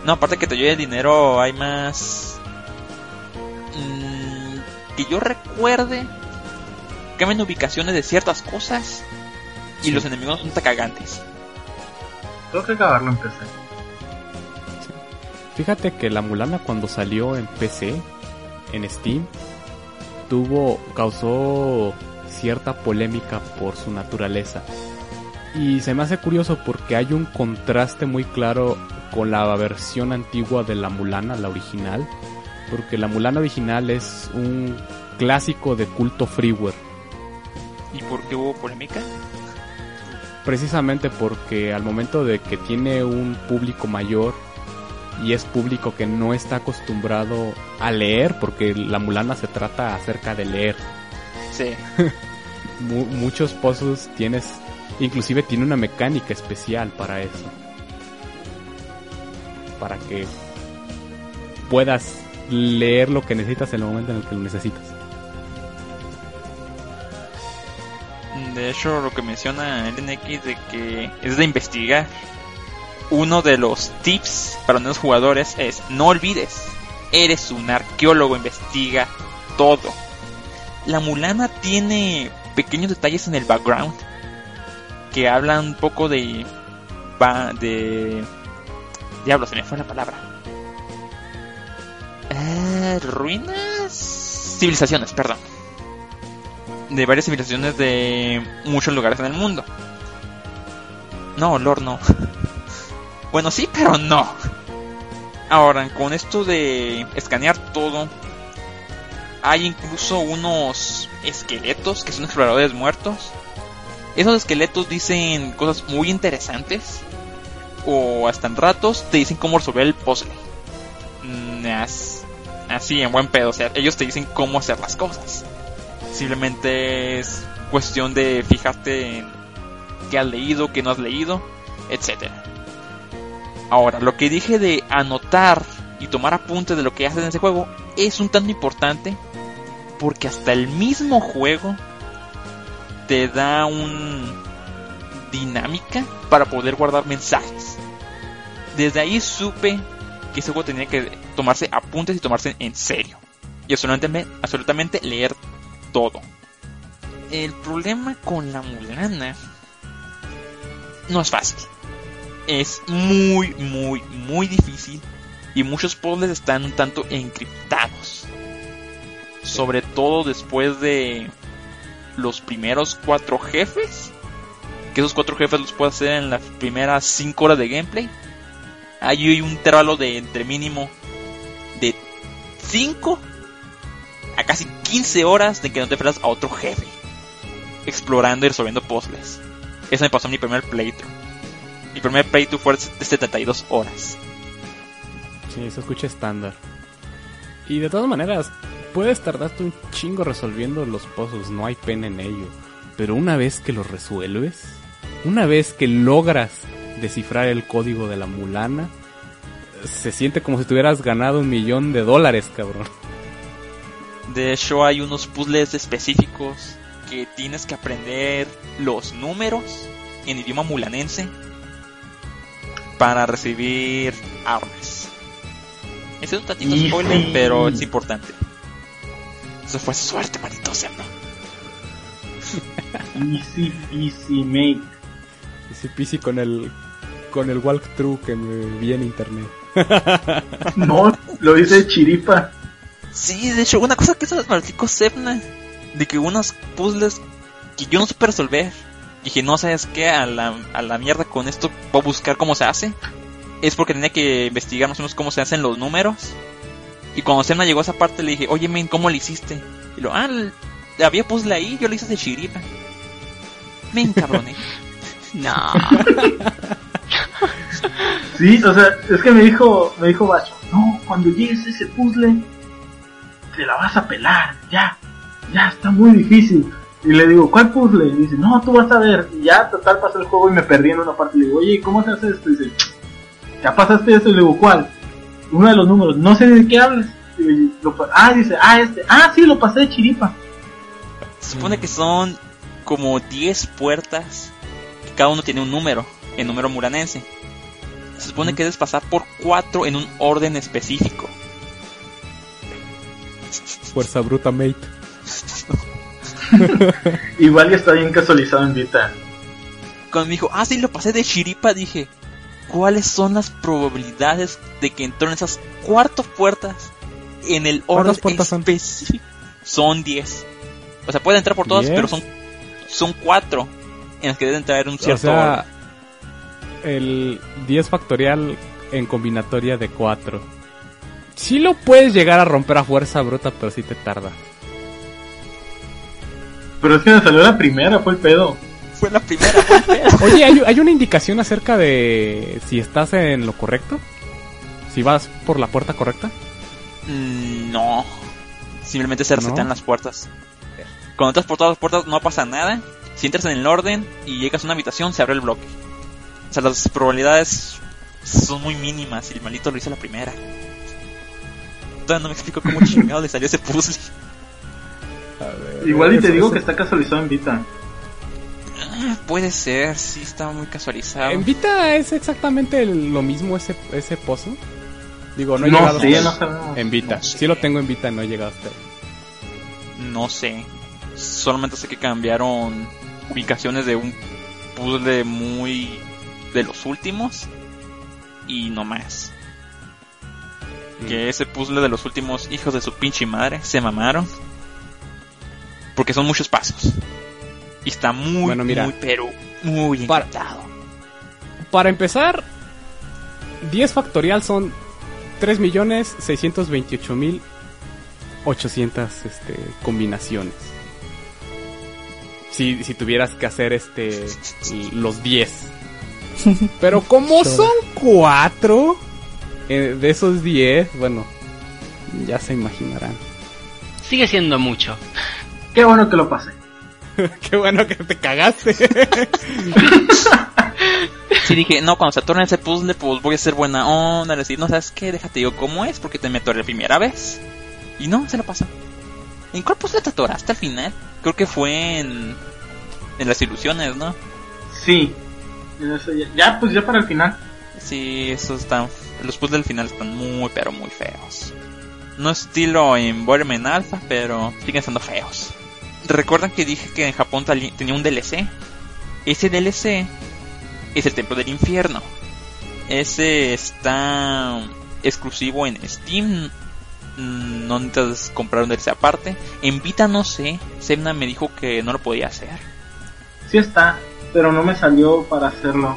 Speaker 4: No, aparte que te lleve el dinero, hay más. mm, que yo recuerde. Cambian ubicaciones de ciertas cosas. Y
Speaker 2: Sí.
Speaker 4: los enemigos son cagantes.
Speaker 5: Tengo que acabarlo en PC.
Speaker 2: Fíjate que la Mulana cuando salió en PC, en Steam, tuvo, causó cierta polémica por su naturaleza. Y se me hace curioso porque hay un contraste muy claro con la versión antigua de la Mulana, la original. Porque la Mulana original es un clásico de culto freeware.
Speaker 4: ¿Y por qué hubo polémica?
Speaker 2: precisamente porque al momento de que tiene un público mayor y es público que no está acostumbrado a leer, porque la mulana se trata acerca de leer.
Speaker 4: Sí.
Speaker 2: Mu- muchos puzzles tienes, inclusive tiene una mecánica especial para eso. Para que puedas leer lo que necesitas en el momento en el que lo necesitas.
Speaker 4: De hecho, lo que menciona el NX de que es de investigar. Uno de los tips para nuevos jugadores es no olvides, eres un arqueólogo, investiga todo. La Mulana tiene pequeños detalles en el background que hablan un poco de de diablo se me fue la palabra. Eh, ruinas, civilizaciones, perdón de varias civilizaciones de muchos lugares en el mundo. No, Lord no. bueno, sí, pero no. Ahora, con esto de escanear todo, hay incluso unos esqueletos que son exploradores muertos. Esos esqueletos dicen cosas muy interesantes. O hasta en ratos te dicen cómo resolver el puzzle. Mm, as- Así, en buen pedo. O sea, ellos te dicen cómo hacer las cosas. Simplemente es cuestión de fijarte en qué has leído, qué no has leído, etc. Ahora, lo que dije de anotar y tomar apuntes de lo que haces en ese juego es un tanto importante porque hasta el mismo juego te da un dinámica para poder guardar mensajes. Desde ahí supe que ese juego tenía que tomarse apuntes y tomarse en serio. Y absolutamente, absolutamente leer todo. El problema con la Mulana no es fácil. Es muy, muy, muy difícil. Y muchos puzzles están un tanto encriptados. Sobre todo después de los primeros cuatro jefes. Que esos cuatro jefes los puedes hacer en las primeras cinco horas de gameplay. Hay un intervalo de entre mínimo de 5 a casi 15 horas de que no te enfrentas a otro jefe. Explorando y resolviendo puzzles. Eso me pasó en mi primer playthrough. Mi primer playthrough fue de 72 horas.
Speaker 2: Sí, se escucha estándar. Y de todas maneras, puedes tardarte un chingo resolviendo los puzzles, no hay pena en ello. Pero una vez que los resuelves, una vez que logras descifrar el código de la mulana, se siente como si tuvieras ganado un millón de dólares, cabrón.
Speaker 4: De hecho, hay unos puzzles específicos que tienes que aprender los números en idioma mulanense para recibir armas. Ese es un tantito spoiler, pero es importante. Eso fue suerte, maldito sea.
Speaker 5: Easy peasy, mate.
Speaker 2: Ese PC con el con el walkthrough que me vi en internet.
Speaker 5: No, lo dice Chiripa.
Speaker 4: Sí, de hecho, una cosa que hizo el maldito Sepna, de que unos puzzles que yo no supe resolver, y que no sabes qué, a la, a la mierda con esto, voy a buscar cómo se hace, es porque tenía que investigar más o menos cómo se hacen los números. Y cuando Sepna llegó a esa parte, le dije, oye, men, ¿cómo lo hiciste? Y lo, ah, había puzzle ahí, yo lo hice de chiripa. Men, cabrón, eh.
Speaker 1: No.
Speaker 5: Sí, o sea, es que me dijo, me dijo Bacho, no, cuando llegues a ese puzzle, te la vas a pelar, ya, ya, está muy difícil. Y le digo, ¿cuál puzzle? Y dice, no, tú vas a ver. Y ya, total, pasó el juego y me perdí en una parte. Le digo, oye, ¿cómo se hace esto? Y dice, ¿ya pasaste eso? Y le digo, ¿cuál? Uno de los números, no sé de qué hablas. Lo ah, dice, ah, este, ah, sí, lo pasé de chiripa.
Speaker 4: Se supone que son como 10 puertas, que cada uno tiene un número, el número muranense. Se supone que debes pasar por 4 en un orden específico.
Speaker 2: Fuerza bruta, mate.
Speaker 5: Igual ya está bien casualizado en Vita.
Speaker 4: Cuando me dijo, ah, sí, lo pasé de chiripa, dije, ¿cuáles son las probabilidades de que entró en esas cuatro puertas en el orden específico? Son 10. O sea, pueden entrar por todas,
Speaker 2: ¿Diez?
Speaker 4: pero son son 4 en las que deben traer un
Speaker 2: O
Speaker 4: cierto
Speaker 2: sea, el 10 factorial en combinatoria de 4. Sí lo puedes llegar a romper a fuerza bruta, pero sí te tarda.
Speaker 5: Pero es que me salió la primera, fue el pedo.
Speaker 4: Fue la primera.
Speaker 2: Oye, ¿hay, hay una indicación acerca de si estás en lo correcto? Si vas por la puerta correcta.
Speaker 4: Mm, no. Simplemente se resetean
Speaker 2: ¿No?
Speaker 4: las puertas. Cuando entras por todas las puertas no pasa nada. Si entras en el orden y llegas a una habitación, se abre el bloque. O sea, las probabilidades son muy mínimas y el malito lo hizo la primera. Todavía no me explico cómo chingado le salió ese puzzle.
Speaker 5: Igual y te digo
Speaker 2: eso-
Speaker 5: que está casualizado en Vita.
Speaker 4: Ah, Puede ser, sí, está muy casualizado.
Speaker 2: ¿En Vita es exactamente el- lo mismo ese, ese pozo? Digo, no he
Speaker 5: No
Speaker 2: llegado
Speaker 5: sé,
Speaker 2: hasta
Speaker 5: no.
Speaker 2: En Vita.
Speaker 4: No sé.
Speaker 2: Sí lo tengo en Vita, no he llegado hasta.
Speaker 4: No sé. Solamente sé que cambiaron ubicaciones de un puzzle muy de los últimos y no más. Que ese puzzle de los últimos hijos de su pinche madre se mamaron. Porque son muchos pasos. Y está muy,
Speaker 2: Bueno, mira.
Speaker 4: muy, pero muy encantado.
Speaker 2: Para empezar, 10 factorial son 3.628.800 este, combinaciones. Si, si tuvieras que hacer este los 10. Pero como son 4 de esos 10, bueno, ya se imaginarán.
Speaker 1: Sigue siendo mucho.
Speaker 5: Qué bueno que lo pasé.
Speaker 2: Qué bueno que te cagaste.
Speaker 4: Sí, dije, no, cuando se atorne ese puzzle, pues voy a ser buena onda. Decir, no, ¿sabes qué? Déjate digo cómo es, porque te me atoré la primera vez. Y no, se lo pasa. ¿En cuál puzzle te atoraste al final? Creo que fue en. En las ilusiones, ¿no?
Speaker 5: Sí. Ya, ya, pues ya para el final.
Speaker 4: Sí, esos están. Los puzzles del final están muy, pero muy feos. No estilo en Borderman Alpha, pero siguen siendo feos. ¿Recuerdan que dije que en Japón tenía un DLC? Ese DLC es el Templo del Infierno. Ese está exclusivo en Steam. Mm, No necesitas comprar un DLC aparte. En Vita no sé. Semna me dijo que no lo podía hacer.
Speaker 5: Sí está, pero no me salió para hacerlo.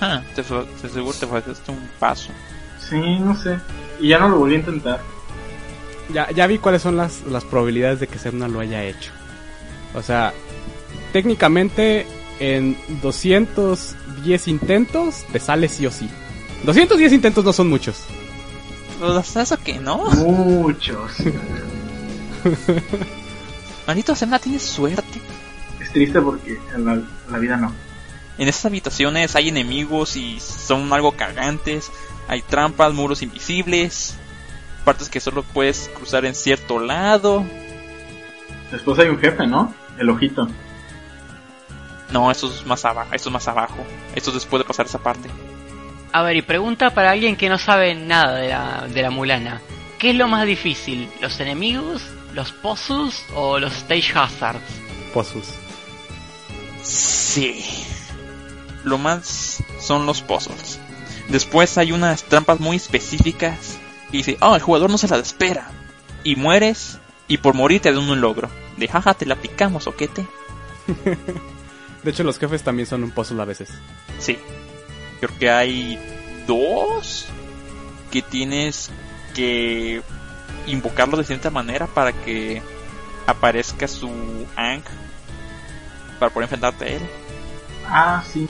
Speaker 4: Ah, te, te seguro te faltaste un paso.
Speaker 5: Sí, no sé. Y ya no lo volví a intentar.
Speaker 2: Ya, ya vi cuáles son las, las probabilidades de que Semna lo haya hecho. O sea, técnicamente en 210 intentos te sale sí o sí. 210 intentos no son muchos.
Speaker 4: ¿Lo sabes o qué, no?
Speaker 5: Muchos.
Speaker 4: Maldito Semna tiene suerte.
Speaker 5: es triste porque en la, la vida no.
Speaker 4: En estas habitaciones hay enemigos y son algo cagantes. Hay trampas, muros invisibles, partes que solo puedes cruzar en cierto lado.
Speaker 5: Después hay un jefe, ¿no? El ojito.
Speaker 4: No, eso es más abajo, eso es más abajo. Esto es después de pasar esa parte.
Speaker 1: A ver, y pregunta para alguien que no sabe nada de la, de la Mulana. ¿Qué es lo más difícil? ¿Los enemigos? ¿Los puzzles? ¿O los stage hazards?
Speaker 2: Pozus.
Speaker 4: Sí. Lo más son los puzzles. Después hay unas trampas muy específicas. Y dice, oh, el jugador no se la espera. Y mueres. Y por morir te dan un logro. De jaja, te la picamos, oquete.
Speaker 2: De hecho, los jefes también son un puzzle a veces.
Speaker 4: Sí. Creo que hay dos que tienes que invocarlo de cierta manera para que aparezca su Ang para poder enfrentarte a él.
Speaker 5: Ah, sí.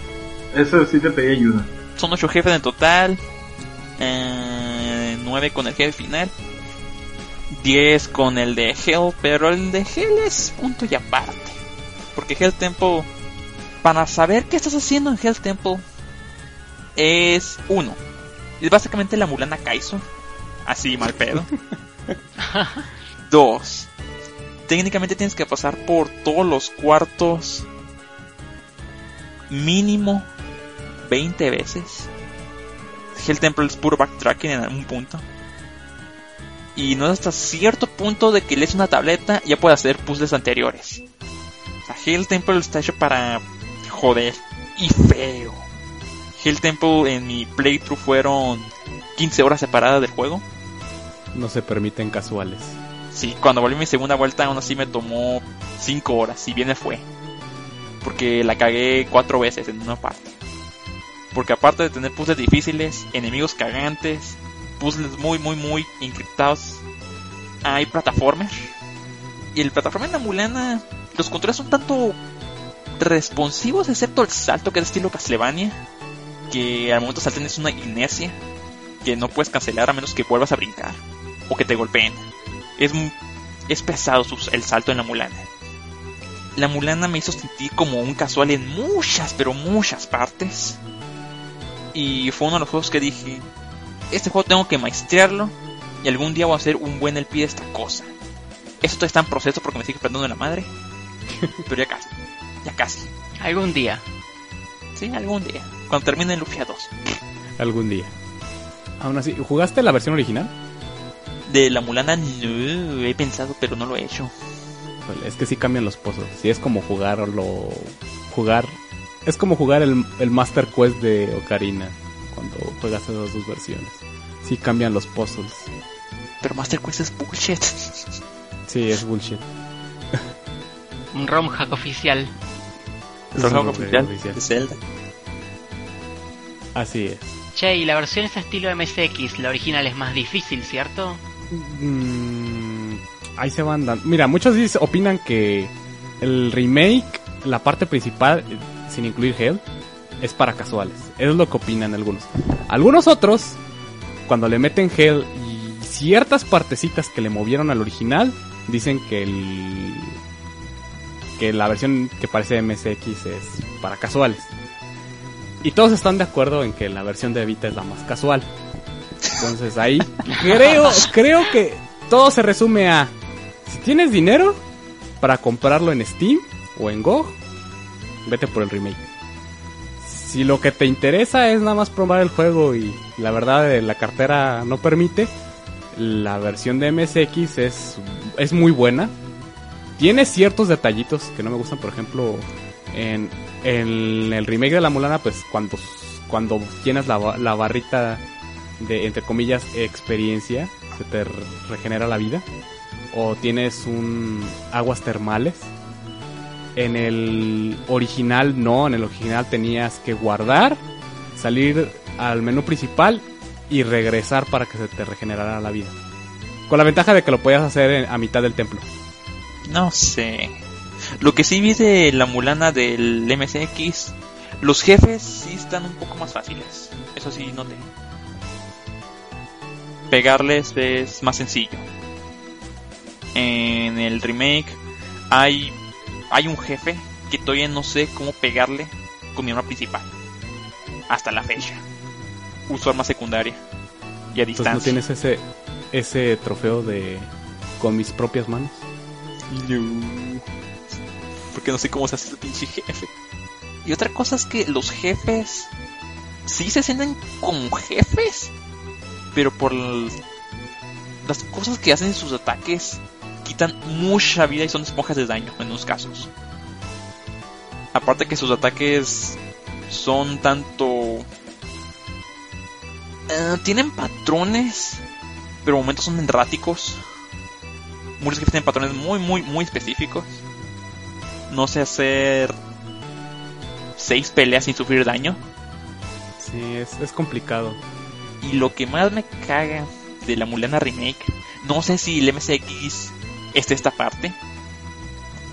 Speaker 5: Eso sí te pedí ayuda.
Speaker 4: Son ocho jefes en total. Eh, nueve con el jefe final. 10 con el de Hell, pero el de Hell es punto y aparte. Porque Hell Temple, para saber qué estás haciendo en Hell Temple, es uno. Es básicamente la Mulana Kaizo. Así mal pedo. Dos. Técnicamente tienes que pasar por todos los cuartos mínimo 20 veces. Hell Temple es puro backtracking en algún punto. Y no es hasta cierto punto de que lees una tableta ya puedes hacer puzzles anteriores. O sea, Hell Temple está hecho para joder y feo. Hell Temple en mi playthrough fueron 15 horas separadas del juego.
Speaker 2: No se permiten casuales.
Speaker 4: Sí, cuando volví mi segunda vuelta aún así me tomó 5 horas, si bien fue. Porque la cagué 4 veces en una parte. Porque aparte de tener puzzles difíciles, enemigos cagantes, puzzles muy muy muy encriptados, hay plataformer. Y el plataforma en la mulana, los controles son tanto responsivos excepto el salto que es estilo Castlevania, que al momento de saltar es una inercia que no puedes cancelar a menos que vuelvas a brincar o que te golpeen. Es, es pesado el salto en la mulana. La mulana me hizo sentir como un casual en muchas, pero muchas partes. Y fue uno de los juegos que dije, este juego tengo que maestrearlo y algún día voy a hacer un buen LP de esta cosa. Esto está en proceso porque me sigue explotando la madre. pero ya casi, ya casi.
Speaker 1: Algún día.
Speaker 4: Sí, algún día. Cuando termine Lufia 2.
Speaker 2: Algún día. Aún así, ¿jugaste la versión original?
Speaker 4: De la mulana no he pensado, pero no lo he hecho.
Speaker 2: Es que sí cambian los pozos. Sí, es como jugarlo. Jugar. Es como jugar el, el Master Quest de Ocarina. Cuando juegas esas dos versiones. Sí cambian los puzzles.
Speaker 4: Pero Master Quest es bullshit.
Speaker 2: Sí, es bullshit.
Speaker 1: Un ROM hack oficial.
Speaker 2: Un
Speaker 4: oficial
Speaker 2: oficial.
Speaker 4: de Zelda.
Speaker 2: Así es.
Speaker 1: Che, y la versión es estilo MSX, la original es más difícil, ¿cierto?
Speaker 2: Mm, ahí se van dando. Mira, muchos opinan que el remake, la parte principal, sin incluir Hell, es para casuales. Eso es lo que opinan algunos. Algunos otros, cuando le meten Hell y ciertas partecitas que le movieron al original, dicen que el que la versión que parece MSX es para casuales. Y todos están de acuerdo en que la versión de Vita es la más casual. Entonces ahí creo, creo que todo se resume a si tienes dinero para comprarlo en Steam o en GOG, vete por el remake. Si lo que te interesa es nada más probar el juego y la verdad eh, la cartera no permite, la versión de MSX es, es muy buena. Tiene ciertos detallitos que no me gustan, por ejemplo, en, en el remake de la Mulana, pues cuando, cuando llenas la, la barrita de, entre comillas, experiencia, se te re- regenera la vida. O tienes un aguas termales. En el original no, en el original tenías que guardar, salir al menú principal y regresar para que se te regenerara la vida. Con la ventaja de que lo podías hacer en- a mitad del templo.
Speaker 4: No sé. Lo que sí vi de la mulana del MSX, los jefes sí están un poco más fáciles. Eso sí noté. Pegarles es más sencillo. En el remake hay hay un jefe que todavía no sé cómo pegarle con mi arma principal. Hasta la fecha. Uso arma secundaria. Y a distancia.
Speaker 2: no tienes ese, ese trofeo de con mis propias manos.
Speaker 4: No. Porque no sé cómo se hace ese pinche jefe. Y otra cosa es que los jefes sí se sienten como jefes, pero por las cosas que hacen en sus ataques quitan mucha vida y son esponjas de daño en unos casos. Aparte que sus ataques son tanto... eh, tienen patrones, pero momentos son erráticos. Muchos jefes tienen patrones muy, muy, muy específicos. No sé hacer seis peleas sin sufrir daño.
Speaker 2: Sí, es, es complicado.
Speaker 4: Y lo que más me caga de la Mulana Remake, no sé si el MSX está esta parte.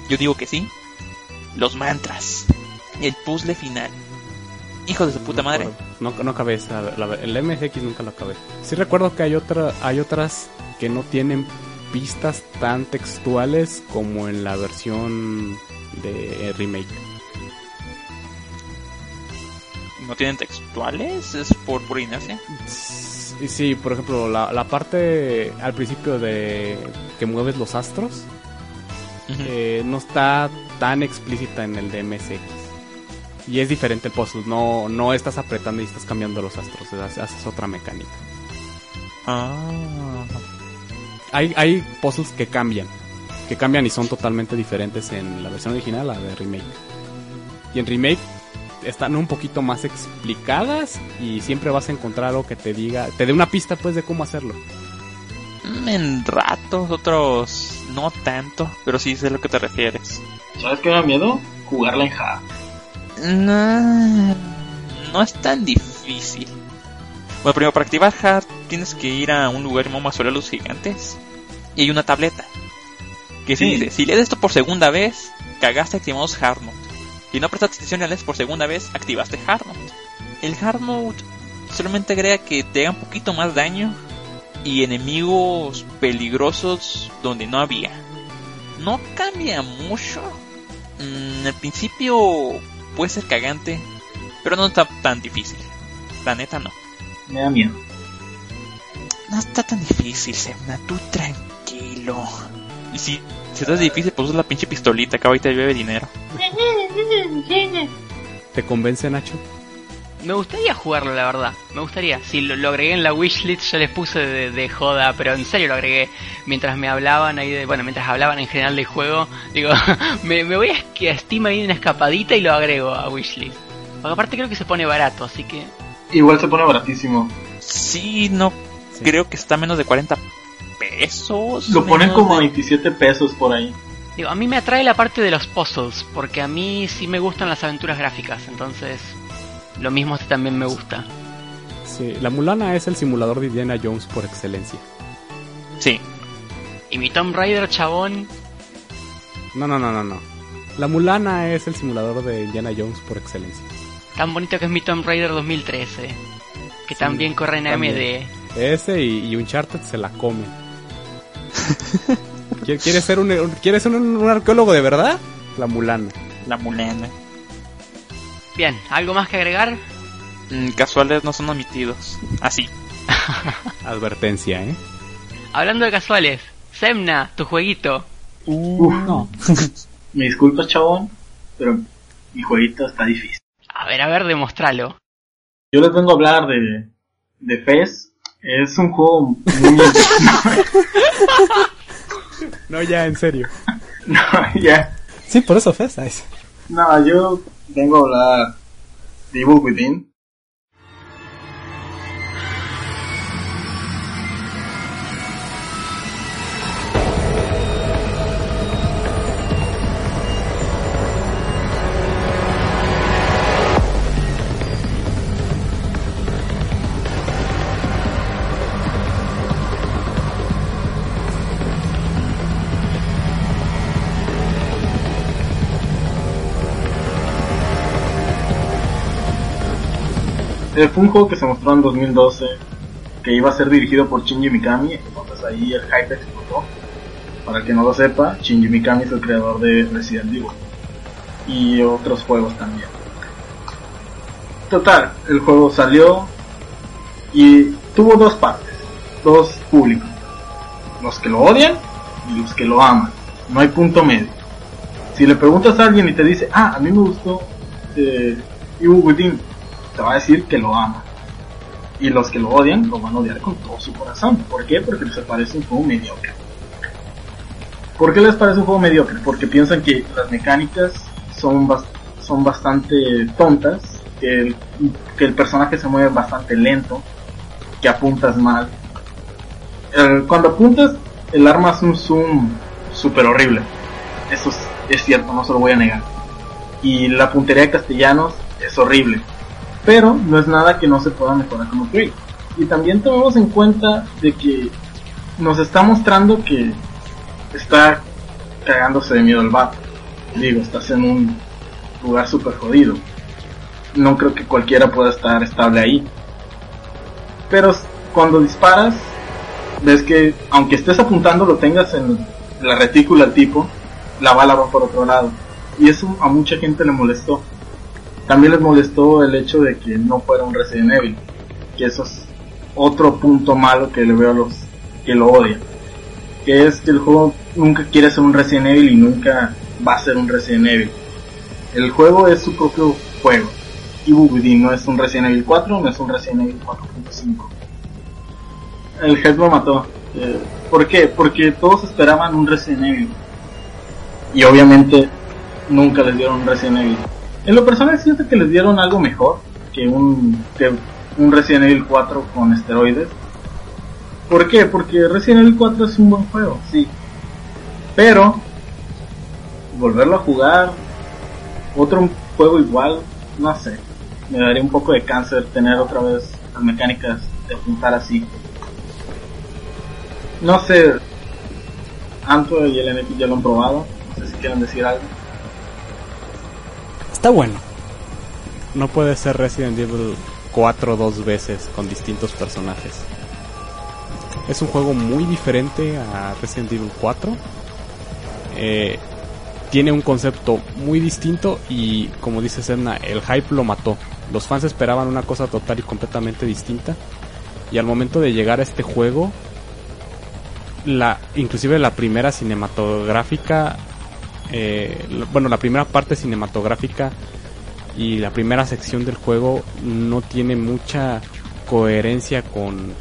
Speaker 4: Yo digo que sí. Los mantras. El puzzle final. Hijo de su puta
Speaker 2: No
Speaker 4: madre.
Speaker 2: No, no acabé esa- la- el MSX nunca lo acabé. Sí recuerdo que hay otra, hay otras que no tienen pistas tan textuales como en la versión de remake.
Speaker 4: No tienen textuales, es por pura inercia.
Speaker 2: Sí, sí, por ejemplo, la, la parte al principio de que mueves los astros eh, no está tan explícita en el de MSX. Y es diferente el puzzle, no, no estás apretando y estás cambiando los astros, haces haces otra mecánica.
Speaker 4: Ah.
Speaker 2: Hay, hay puzzles que cambian, que cambian y son totalmente diferentes en la versión original a la de remake. Y en remake están un poquito más explicadas y siempre vas a encontrar algo que te diga, te dé una pista pues de cómo hacerlo.
Speaker 4: Mm, En ratos, otros no tanto, pero sí sé a lo que te refieres.
Speaker 5: ¿Sabes qué me da miedo? Jugarla en hard.
Speaker 4: No, no es tan difícil. Bueno, primero para activar Hard tienes que ir a un lugar llamado Mausoleo de los Gigantes y hay una tableta que si
Speaker 5: Sí.
Speaker 4: dice, si lees esto por segunda vez, cagaste activamos Hard Mode. Si no prestaste atención y lees por segunda vez, activaste Hard Mode. El Hard Mode solamente agrega que te haga un poquito más daño y enemigos peligrosos donde no había. No cambia mucho. Mm, al principio puede ser cagante, pero no está tan difícil. La neta no.
Speaker 5: Me da miedo.
Speaker 4: No está tan difícil, Semna, tú tranquilo. Y si te hace difícil, pues usa la pinche pistolita, que ahorita llueve dinero.
Speaker 2: ¿Te convence Nacho?
Speaker 1: Me gustaría jugarlo, la verdad. Me gustaría. Si lo, lo agregué en la wishlist, yo les puse de, de joda, pero en serio lo agregué. Mientras me hablaban ahí, de, bueno, mientras hablaban en general del juego, digo, me, me voy a, Steam ahí una escapadita y lo agrego a wishlist. Porque aparte creo que se pone barato, así que...
Speaker 5: Igual se pone baratísimo.
Speaker 4: Sí, no
Speaker 2: Sí.
Speaker 4: creo que está a menos de 40 pesos.
Speaker 5: Lo ponen como
Speaker 4: de-
Speaker 5: 27 pesos por ahí.
Speaker 1: Digo, a mí me atrae la parte de los puzzles, porque a mí sí me gustan las aventuras gráficas, entonces lo mismo este también me gusta.
Speaker 2: Sí, la Mulana es el simulador de Indiana Jones por excelencia.
Speaker 4: Sí,
Speaker 1: Y mi Tomb Raider chabón,
Speaker 2: No, no, no, no, no. La Mulana es el simulador de Indiana Jones por excelencia.
Speaker 1: tan bonito que es mi Tomb Raider 2013, que
Speaker 2: Sí,
Speaker 1: también corre en
Speaker 2: también.
Speaker 1: AMD.
Speaker 2: Ese y, y Uncharted se la comen. ¿Qui- ¿Quieres ser un, un- ¿quieres ser un, un arqueólogo de verdad? La Mulana.
Speaker 4: la mulana.
Speaker 1: Bien, ¿algo más que agregar?
Speaker 4: Mm, casuales no son omitidos. Así.
Speaker 2: Advertencia, ¿eh?
Speaker 1: Hablando de casuales, Semna, tu jueguito.
Speaker 5: Uf.
Speaker 3: No.
Speaker 5: Me disculpas, chabón, pero mi jueguito está difícil.
Speaker 1: A ver, a ver, demostralo.
Speaker 5: Yo les vengo a hablar de, de PES. Es un juego muy...
Speaker 2: No, ya, en serio.
Speaker 5: no, ya.
Speaker 3: Sí, por eso Fest.
Speaker 5: No, yo vengo a hablar de Evil Within. Fue un juego que se mostró en 2012, que iba a ser dirigido por Shinji Mikami, entonces ahí el hype explotó. Para el que no lo sepa, Shinji Mikami es el creador de Resident Evil y otros juegos también. Total, el juego salió y tuvo dos partes, dos públicos, los que lo odian y los que lo aman. No hay punto medio. Si le preguntas a alguien y te dice, ah, a mí me gustó eh, Evil Within, te va a decir que lo ama. Y los que lo odian lo van a odiar con todo su corazón. ¿Por qué? Porque les parece un juego mediocre. ¿Por qué les parece un juego mediocre? Porque piensan que las mecánicas son, bas- son bastante tontas, que el, que el personaje se mueve bastante lento, que apuntas mal. Cuando apuntas, el arma hace un zoom súper horrible. Eso es, es cierto, no se lo voy a negar. Y la puntería de castellanos es horrible pero no es nada que no se pueda mejorar como upgrade. Y también tomemos en cuenta de que nos está mostrando que está cagándose de miedo el vato. Digo, estás en un lugar súper jodido. No creo que cualquiera pueda estar estable ahí. Pero cuando disparas, ves que aunque estés apuntando lo tengas en la retícula al tipo, la bala va por otro lado. Y eso a mucha gente le molestó. También les molestó el hecho de que no fuera un Resident Evil, que eso es otro punto malo que le veo a los que lo odian, que es que el juego nunca quiere ser un Resident Evil y nunca va a ser un Resident Evil. El juego es su propio juego. Evil Within no es un Resident Evil 4, no es un Resident Evil 4.5. El Head lo mató. Eh, ¿Por qué? Porque todos esperaban un Resident Evil. Y obviamente nunca les dieron un Resident Evil. En lo personal siento que les dieron algo mejor que un, que un Resident Evil 4 con esteroides. ¿Por qué? Porque Resident Evil 4 es un buen juego, sí. Pero volverlo a jugar, otro juego igual, no sé. Me daría un poco de cáncer tener otra vez las mecánicas de apuntar así. No sé, Anto y el NP ya lo han probado. No sé si quieren decir algo.
Speaker 3: Está bueno.
Speaker 2: No puede ser Resident Evil 4 dos veces con distintos personajes. Es un juego muy diferente a Resident Evil 4. Eh, tiene un concepto muy distinto y como dice Sedna, el hype lo mató. Los fans esperaban una cosa total y completamente distinta. Y al momento de llegar a este juego, la, inclusive la primera cinematográfica, eh, bueno, la primera parte cinematográfica y la primera sección del juego no tiene mucha coherencia con,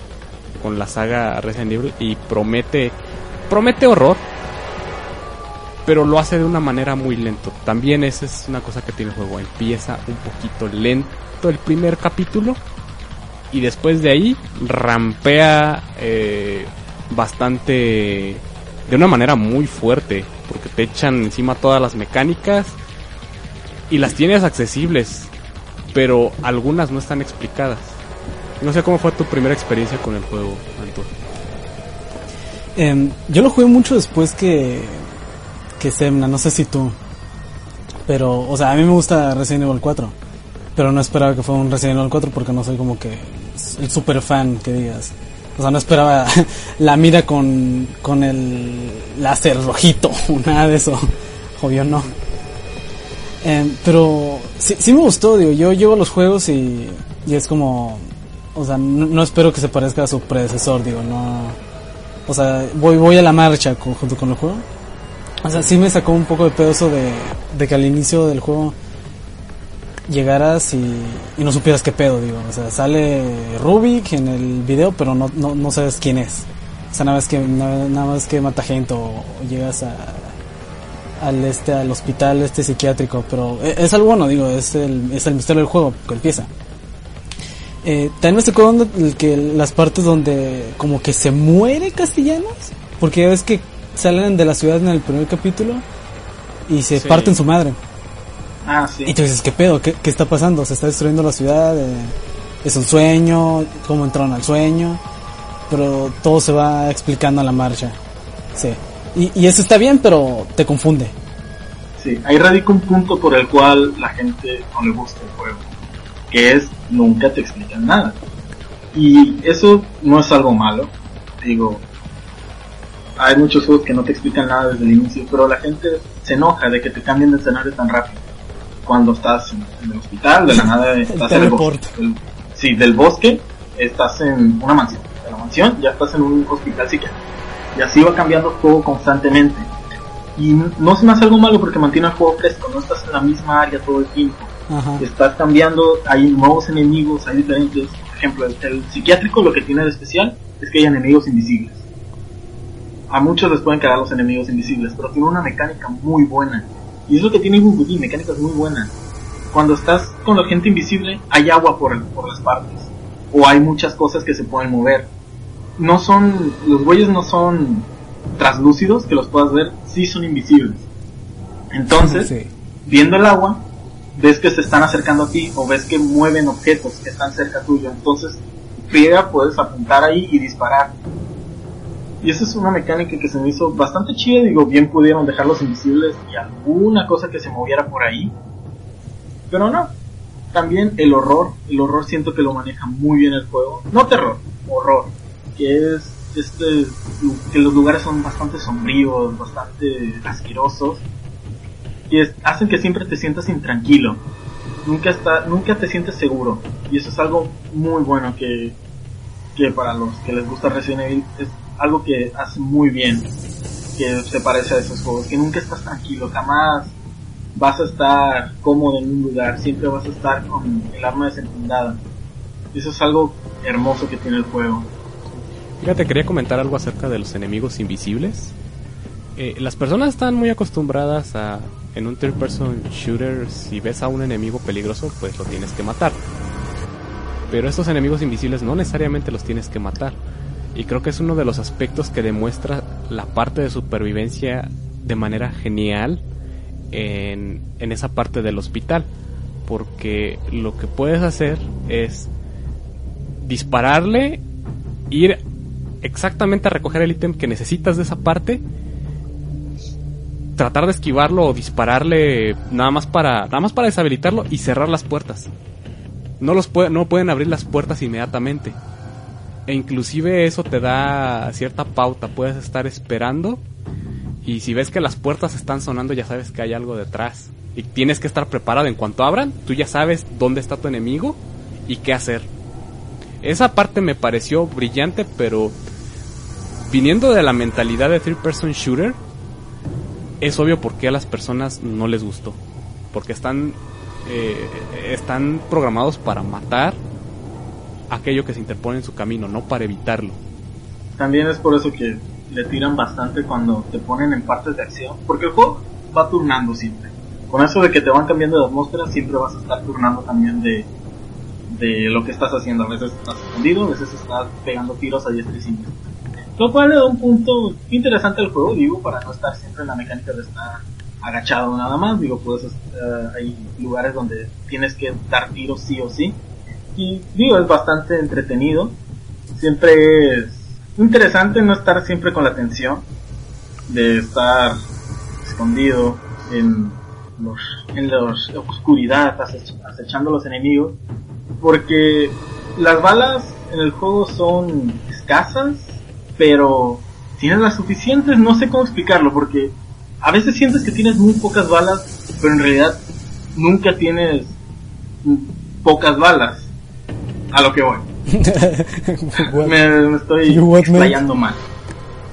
Speaker 2: con la saga Resident Evil y promete promete horror pero lo hace de una manera muy lento. También esa es una cosa que tiene el juego empieza un poquito lento el primer capítulo y después de ahí rampea eh, bastante de una manera muy fuerte porque te echan encima todas las mecánicas y las tienes accesibles, pero algunas no están explicadas. No sé cómo fue tu primera experiencia con el juego, Anto.
Speaker 3: Em, yo lo jugué mucho después que, que Semna, no sé si tú. Pero, o sea, a mí me gusta Resident Evil 4. Pero no esperaba que fuera un Resident Evil 4 porque no soy como que el super fan que digas. O sea, no esperaba la mira con, con el láser rojito, nada de eso. Obvio no. Em, pero sí, sí me gustó, digo, yo llevo los juegos y, y es como, o sea, no, no espero que se parezca a su predecesor, digo, no, o sea, voy, voy a la marcha con- junto con el juego. O sea, sí me sacó un poco de pedo eso de, de que al inicio del juego llegaras y, y no supieras qué pedo, digo. O sea, sale Rubik en el video, pero no, no, no sabes quién es. O sea, nada más que, nada, nada más que mata gente o, o llegas a, al este al hospital este psiquiátrico pero e- es algo bueno digo es el, es el misterio del juego que empieza eh, también me tocó donde, el que las partes donde como que se muere castellanos porque ya ves que salen de la ciudad en el primer capítulo y se
Speaker 2: Sí.
Speaker 3: parten su madre
Speaker 5: Ah, sí.
Speaker 3: y tú dices qué pedo qué, qué está pasando se está destruyendo la ciudad eh, es un sueño cómo entraron al sueño pero todo se va explicando a la marcha. Sí. Y, y eso está bien pero te confunde.
Speaker 5: Sí, ahí radica un punto por el cual la gente no le gusta el juego, que es nunca te explican nada. Y eso no es algo malo, digo, hay muchos juegos que no te explican nada desde el inicio, pero la gente se enoja de que te cambien de escenario tan rápido. Cuando estás en, el hospital, de la nada estás en el bosque. El- sí, del bosque estás en una mansión. De la mansión ya estás en un hospital psiquiátrico. Y así va cambiando el juego constantemente. Y no se me hace algo malo porque mantiene el juego fresco, no estás en la misma área todo el tiempo.
Speaker 3: Ajá.
Speaker 5: Estás cambiando, hay nuevos enemigos, hay diferentes. Por ejemplo, el, el psiquiátrico lo que tiene de especial es que hay enemigos invisibles. A muchos les pueden quedar los enemigos invisibles, pero tiene una mecánica muy buena. Y es lo que tiene Google, mecánicas muy buenas. Cuando estás con la gente invisible, hay agua por, por las partes. O hay muchas cosas que se pueden mover. No son, los güeyes no son translúcidos que los puedas ver, sí son invisibles. Entonces,
Speaker 3: Sí.
Speaker 5: viendo el agua, ves que se están acercando a ti o ves que mueven objetos que están cerca tuyo. Entonces, friega, puedes apuntar ahí y disparar. Y esa es una mecánica que se me hizo bastante chida. Digo, bien pudieron dejarlos invisibles y alguna cosa que se moviera por ahí. Pero no. También el horror. El horror siento que lo maneja muy bien el juego. No terror, horror. Que es este que los lugares son bastante sombríos, bastante asquerosos y es- hacen que siempre te sientas intranquilo. Nunca está, nunca te sientes seguro. Y eso es algo muy bueno que, que para los que les gusta Resident Evil es algo que hace muy bien. Que se parece a esos juegos. Que nunca estás tranquilo, jamás vas a estar cómodo en un lugar. Siempre vas a estar con el arma desenfundada. Eso es algo hermoso que tiene el juego.
Speaker 2: Fíjate, quería comentar algo acerca de los enemigos invisibles. Eh, las personas están muy acostumbradas a, en un third person shooter, si ves a un enemigo peligroso, pues lo tienes que matar. Pero estos enemigos invisibles no necesariamente los tienes que matar. Y creo que es uno de los aspectos que demuestra la parte de supervivencia de manera genial en, en esa parte del hospital. Porque lo que puedes hacer es dispararle, ir exactamente a recoger el ítem que necesitas de esa parte, tratar de esquivarlo o dispararle nada más para nada más para deshabilitarlo y cerrar las puertas. No los puede- no pueden abrir las puertas inmediatamente. E inclusive eso te da cierta pauta, puedes estar esperando y si ves que las puertas están sonando ya sabes que hay algo detrás y tienes que estar preparado en cuanto abran, tú ya sabes dónde está tu enemigo y qué hacer. Esa parte me pareció brillante, pero viniendo de la mentalidad de third person shooter, es obvio por qué a las personas no les gustó. Porque están, eh, están programados para matar aquello que se interpone en su camino, no para evitarlo.
Speaker 5: También es por eso que le tiran bastante cuando te ponen en partes de acción, porque el juego va turnando siempre. Con eso de que te van cambiando de atmósfera, siempre vas a estar turnando también de, de lo que estás haciendo. A veces estás escondido, a veces estás pegando tiros a diestra y siniestra. Lo cual le da un punto interesante al juego, digo, para no estar siempre en la mecánica de estar agachado nada más. Digo, pues eh, hay lugares donde tienes que dar tiros sí o sí. Y digo, es bastante entretenido. Siempre es interesante no estar siempre con la tensión de estar escondido en los en la oscuridad acech- acechando a los enemigos porque las balas en el juego son escasas pero tienes las suficientes no sé cómo explicarlo porque a veces sientes que tienes muy pocas balas pero en realidad nunca tienes pocas balas a lo que voy me, me estoy explayando mal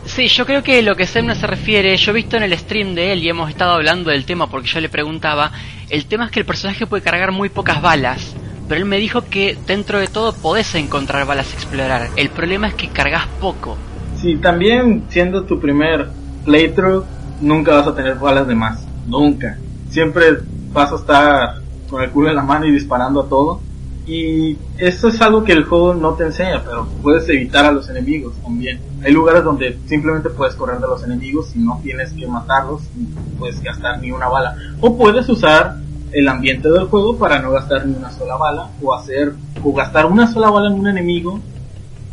Speaker 1: Sí, yo creo que lo que Semna se refiere, yo he visto en el stream de él y hemos estado hablando del tema porque yo le preguntaba, el tema es que el personaje puede cargar muy pocas balas, pero él me dijo que dentro de todo podés encontrar balas a explorar, el problema es que cargas poco.
Speaker 5: Sí, también siendo tu primer playthrough, nunca vas a tener balas de más, nunca. Siempre vas a estar con el culo en la mano y disparando a todo. Y eso es algo que el juego no te enseña, pero puedes evitar a los enemigos también. Hay lugares donde simplemente puedes correr de los enemigos y no tienes que matarlos, ni puedes gastar ni una bala. O puedes usar el ambiente del juego para no gastar ni una sola bala, o hacer, o gastar una sola bala en un enemigo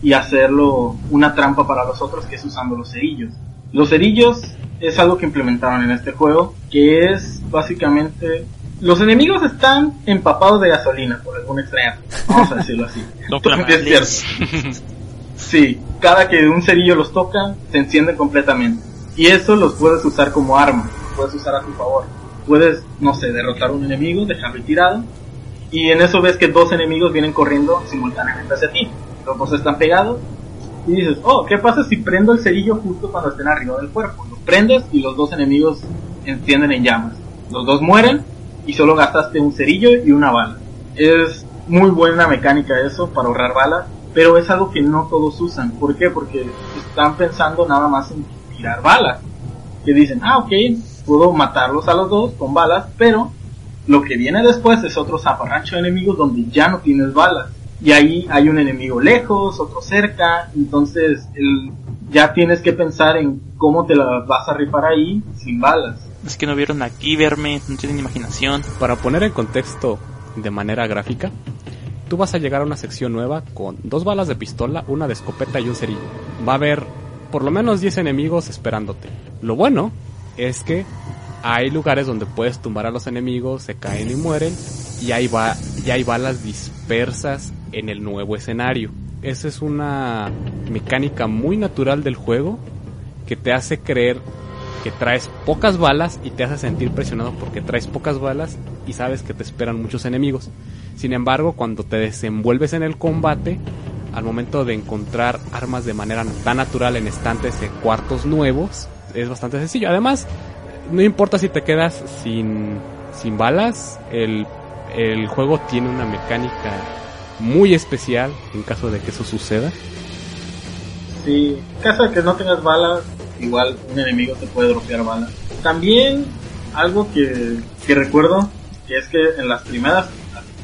Speaker 5: y hacerlo una trampa para los otros, que es usando los cerillos. Los cerillos es algo que implementaron en este juego, que es básicamente los enemigos están empapados de gasolina por alguna extraña. Vamos a decirlo así. es cierto. Sí, cada que un cerillo los toca, se encienden completamente. Y eso los puedes usar como arma, los puedes usar a tu favor. Puedes, no sé, derrotar a un enemigo, dejarlo tirado, y en eso ves que dos enemigos vienen corriendo simultáneamente hacia ti. Los dos están pegados, y dices, oh, ¿qué pasa si prendo el cerillo justo cuando estén arriba del cuerpo? Lo prendes y los dos enemigos encienden en llamas. Los dos mueren y solo gastaste un cerillo y una bala. Es muy buena mecánica eso para ahorrar balas, pero es algo que no todos usan. ¿Por qué? Porque están pensando nada más en tirar balas. Que dicen, ah, ok, puedo matarlos a los dos con balas, pero lo que viene después es otro zaparrancho de enemigos donde ya no tienes balas. Y ahí hay un enemigo lejos, otro cerca, entonces el, ya tienes que pensar en cómo te la vas a rifar ahí sin balas.
Speaker 4: Es que no vieron aquí verme, no tienen imaginación.
Speaker 2: Para poner en contexto de manera gráfica, tú vas a llegar a una sección nueva con dos balas de pistola, una de escopeta y un cerillo. Va a haber por lo menos 10 enemigos esperándote. Lo bueno es que hay lugares donde puedes tumbar a los enemigos, se caen y mueren, y ahí va, y hay balas dispersas en el nuevo escenario. Esa es una mecánica muy natural del juego que te hace creer que traes pocas balas y te hace sentir presionado porque traes pocas balas y sabes que te esperan muchos enemigos. Sin embargo, cuando te desenvuelves en el combate, al momento de encontrar armas de manera tan natural en estantes de cuartos nuevos, es bastante sencillo. Además, no importa si te quedas sin, sin balas, el, el juego tiene una mecánica muy especial en caso de que eso suceda.
Speaker 5: Sí, en caso de que no tengas balas, igual un enemigo te puede dropear balas. También algo que, que recuerdo, es que en las primeras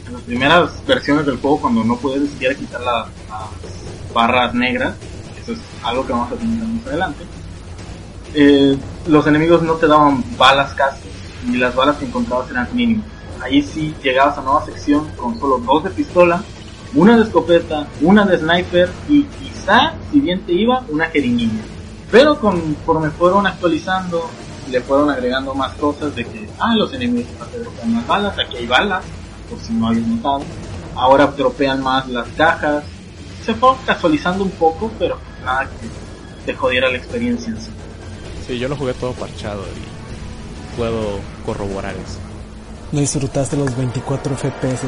Speaker 5: en las primeras versiones del juego, cuando no puedes siquiera quitar las, las barras negras, eso es algo que vamos a tener más adelante, eh, los enemigos no te daban balas casi, y las balas que encontrabas eran mínimas. Ahí sí llegabas a nueva sección con solo dos de pistola, una de escopeta, una de sniper y quizá, si bien te iba, una jeringuilla. Pero conforme fueron actualizando, le fueron agregando más cosas de que, ah, los enemigos dropean más balas, aquí hay balas, por si no habías notado. Ahora dropean más las cajas. Se fue casualizando un poco, pero nada que te jodiera la experiencia en sí.
Speaker 2: Sí, yo lo jugué todo parchado y puedo corroborar eso.
Speaker 3: No disfrutaste los 24 FPS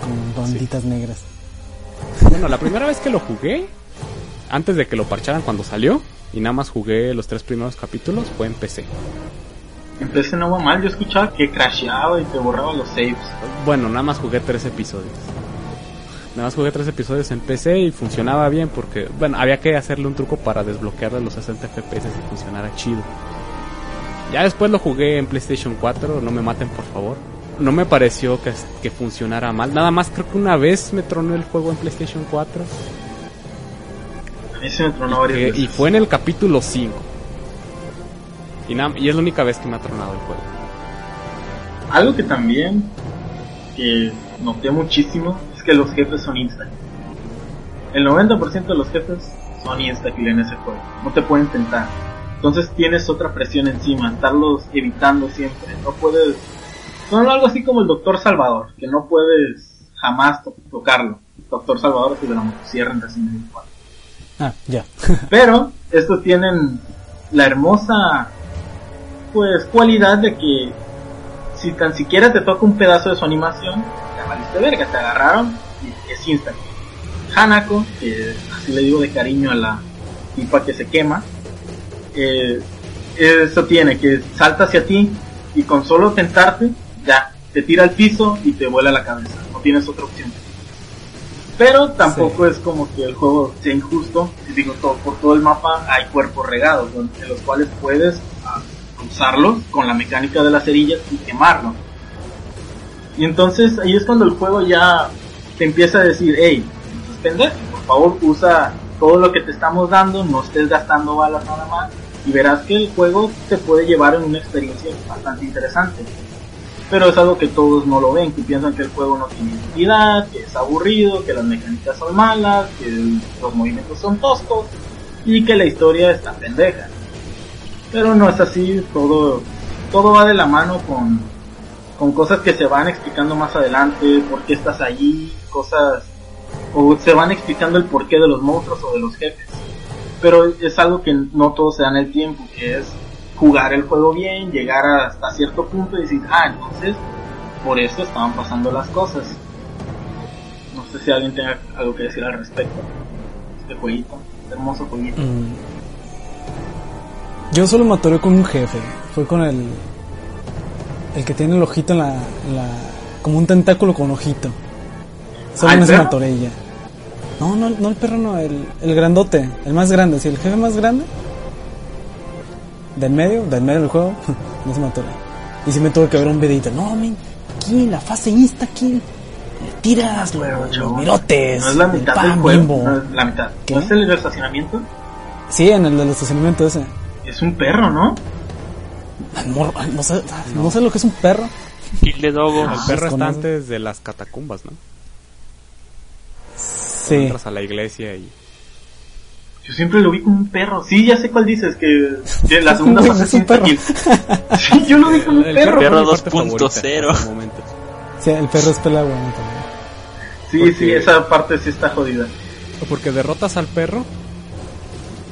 Speaker 3: con banditas negras.
Speaker 2: Bueno, la primera vez que lo jugué, antes de que lo parcharan cuando salió, y nada más jugué los tres primeros capítulos, fue en PC.
Speaker 5: En PC no va mal, yo escuchaba que crasheaba y te borraba los saves.
Speaker 2: Bueno, nada más jugué tres episodios. Nada más jugué tres episodios en PC y funcionaba bien porque, bueno, había que hacerle un truco para desbloquearle los 60 FPS y funcionara chido. Ya después lo jugué en PlayStation 4, no me maten por favor. No me pareció que, que funcionara mal. Nada más creo que una vez me tronó el juego en PlayStation 4.
Speaker 5: A mí se me tronó varias
Speaker 2: Que-
Speaker 5: veces.
Speaker 2: y fue en el capítulo 5. Y, es la única vez que me ha tronado el juego.
Speaker 5: Algo que también que noté muchísimo es que los jefes son insta. El 90% de los jefes son insta en ese juego. No te pueden tentar. Entonces tienes otra presión encima, estarlos evitando siempre. No puedes. Son algo así como el Doctor Salvador, que no puedes jamás to- tocarlo. Doctor Salvador que de la motosierra en Resident Evil 4.
Speaker 3: Ah, ya.
Speaker 5: Pero estos tienen la hermosa pues cualidad de que si tan siquiera te toca un pedazo de su animación, te valiste verga, te agarraron y es instant. Hanako, que así le digo de cariño a la tipa que se quema, eh, eso tiene que salta hacia ti y con solo tentarte, ya, te tira al piso y te vuela la cabeza. No tienes otra opción. Pero tampoco es como que el juego sea injusto. Digo, todo, por todo el mapa hay cuerpos regados, en los cuales puedes ah, usarlos con la mecánica de las cerillas y quemarlos. Y entonces ahí es cuando el juego ya te empieza a decir, hey, pendejo, por favor usa todo lo que te estamos dando, no estés gastando balas nada más. Y verás que el juego te puede llevar en una experiencia bastante interesante pero es algo que todos no lo ven, que piensan que el juego no tiene identidad, que es aburrido, que las mecánicas son malas, que los movimientos son toscos y que la historia está pendeja. Pero no es así, todo, todo va de la mano con, con cosas que se van explicando más adelante, por qué estás allí, cosas, o se van explicando el porqué de los monstruos o de los jefes. Pero es algo que no todos se dan el tiempo, que es jugar el juego bien, llegar hasta cierto punto y decir, ah, entonces por eso estaban pasando las cosas. No sé si alguien tenga algo que decir al respecto. Este jueguito, este hermoso jueguito.
Speaker 3: Mm. Yo solo me atoré con un jefe. Fue con el. El que tiene el ojito en la. en la- como un tentáculo con ojito. Solo
Speaker 5: ¿Ah,
Speaker 3: en ese ya. No, no, no el perro, no, el, el grandote. El más grande, sí, el jefe más grande. Del medio, del medio del juego. no se me atoré. Y sí me tuve que ver un videito. No, men, aquí la fase insta, aquí. le Tiras los, los
Speaker 5: Chavo,
Speaker 3: mirotes.
Speaker 5: No es la mitad del juego,
Speaker 3: Bimbo.
Speaker 5: no es la mitad.
Speaker 3: ¿Qué?
Speaker 5: ¿No es el del estacionamiento?
Speaker 3: Sí, en el del estacionamiento ese.
Speaker 5: Es un perro, ¿no?
Speaker 3: No, sé, no sé lo que es un perro.
Speaker 4: Kill the Dogo.
Speaker 2: El perro está antes de las catacumbas, ¿no?
Speaker 3: Sí.
Speaker 2: Entras a la iglesia y...
Speaker 5: Yo siempre lo vi como un perro. Sí, ya sé cuál dices, que, que la segunda fase
Speaker 3: es un perro.
Speaker 5: Sí, yo lo vi como un
Speaker 2: El
Speaker 5: perro.
Speaker 4: perro
Speaker 2: fue mi parte
Speaker 4: 2.0.
Speaker 2: favorita hasta el momento.
Speaker 3: Sí, el perro es pelagua también.
Speaker 5: Sí,
Speaker 2: Porque-
Speaker 5: sí, esa parte sí está jodida.
Speaker 2: Porque derrotas al perro,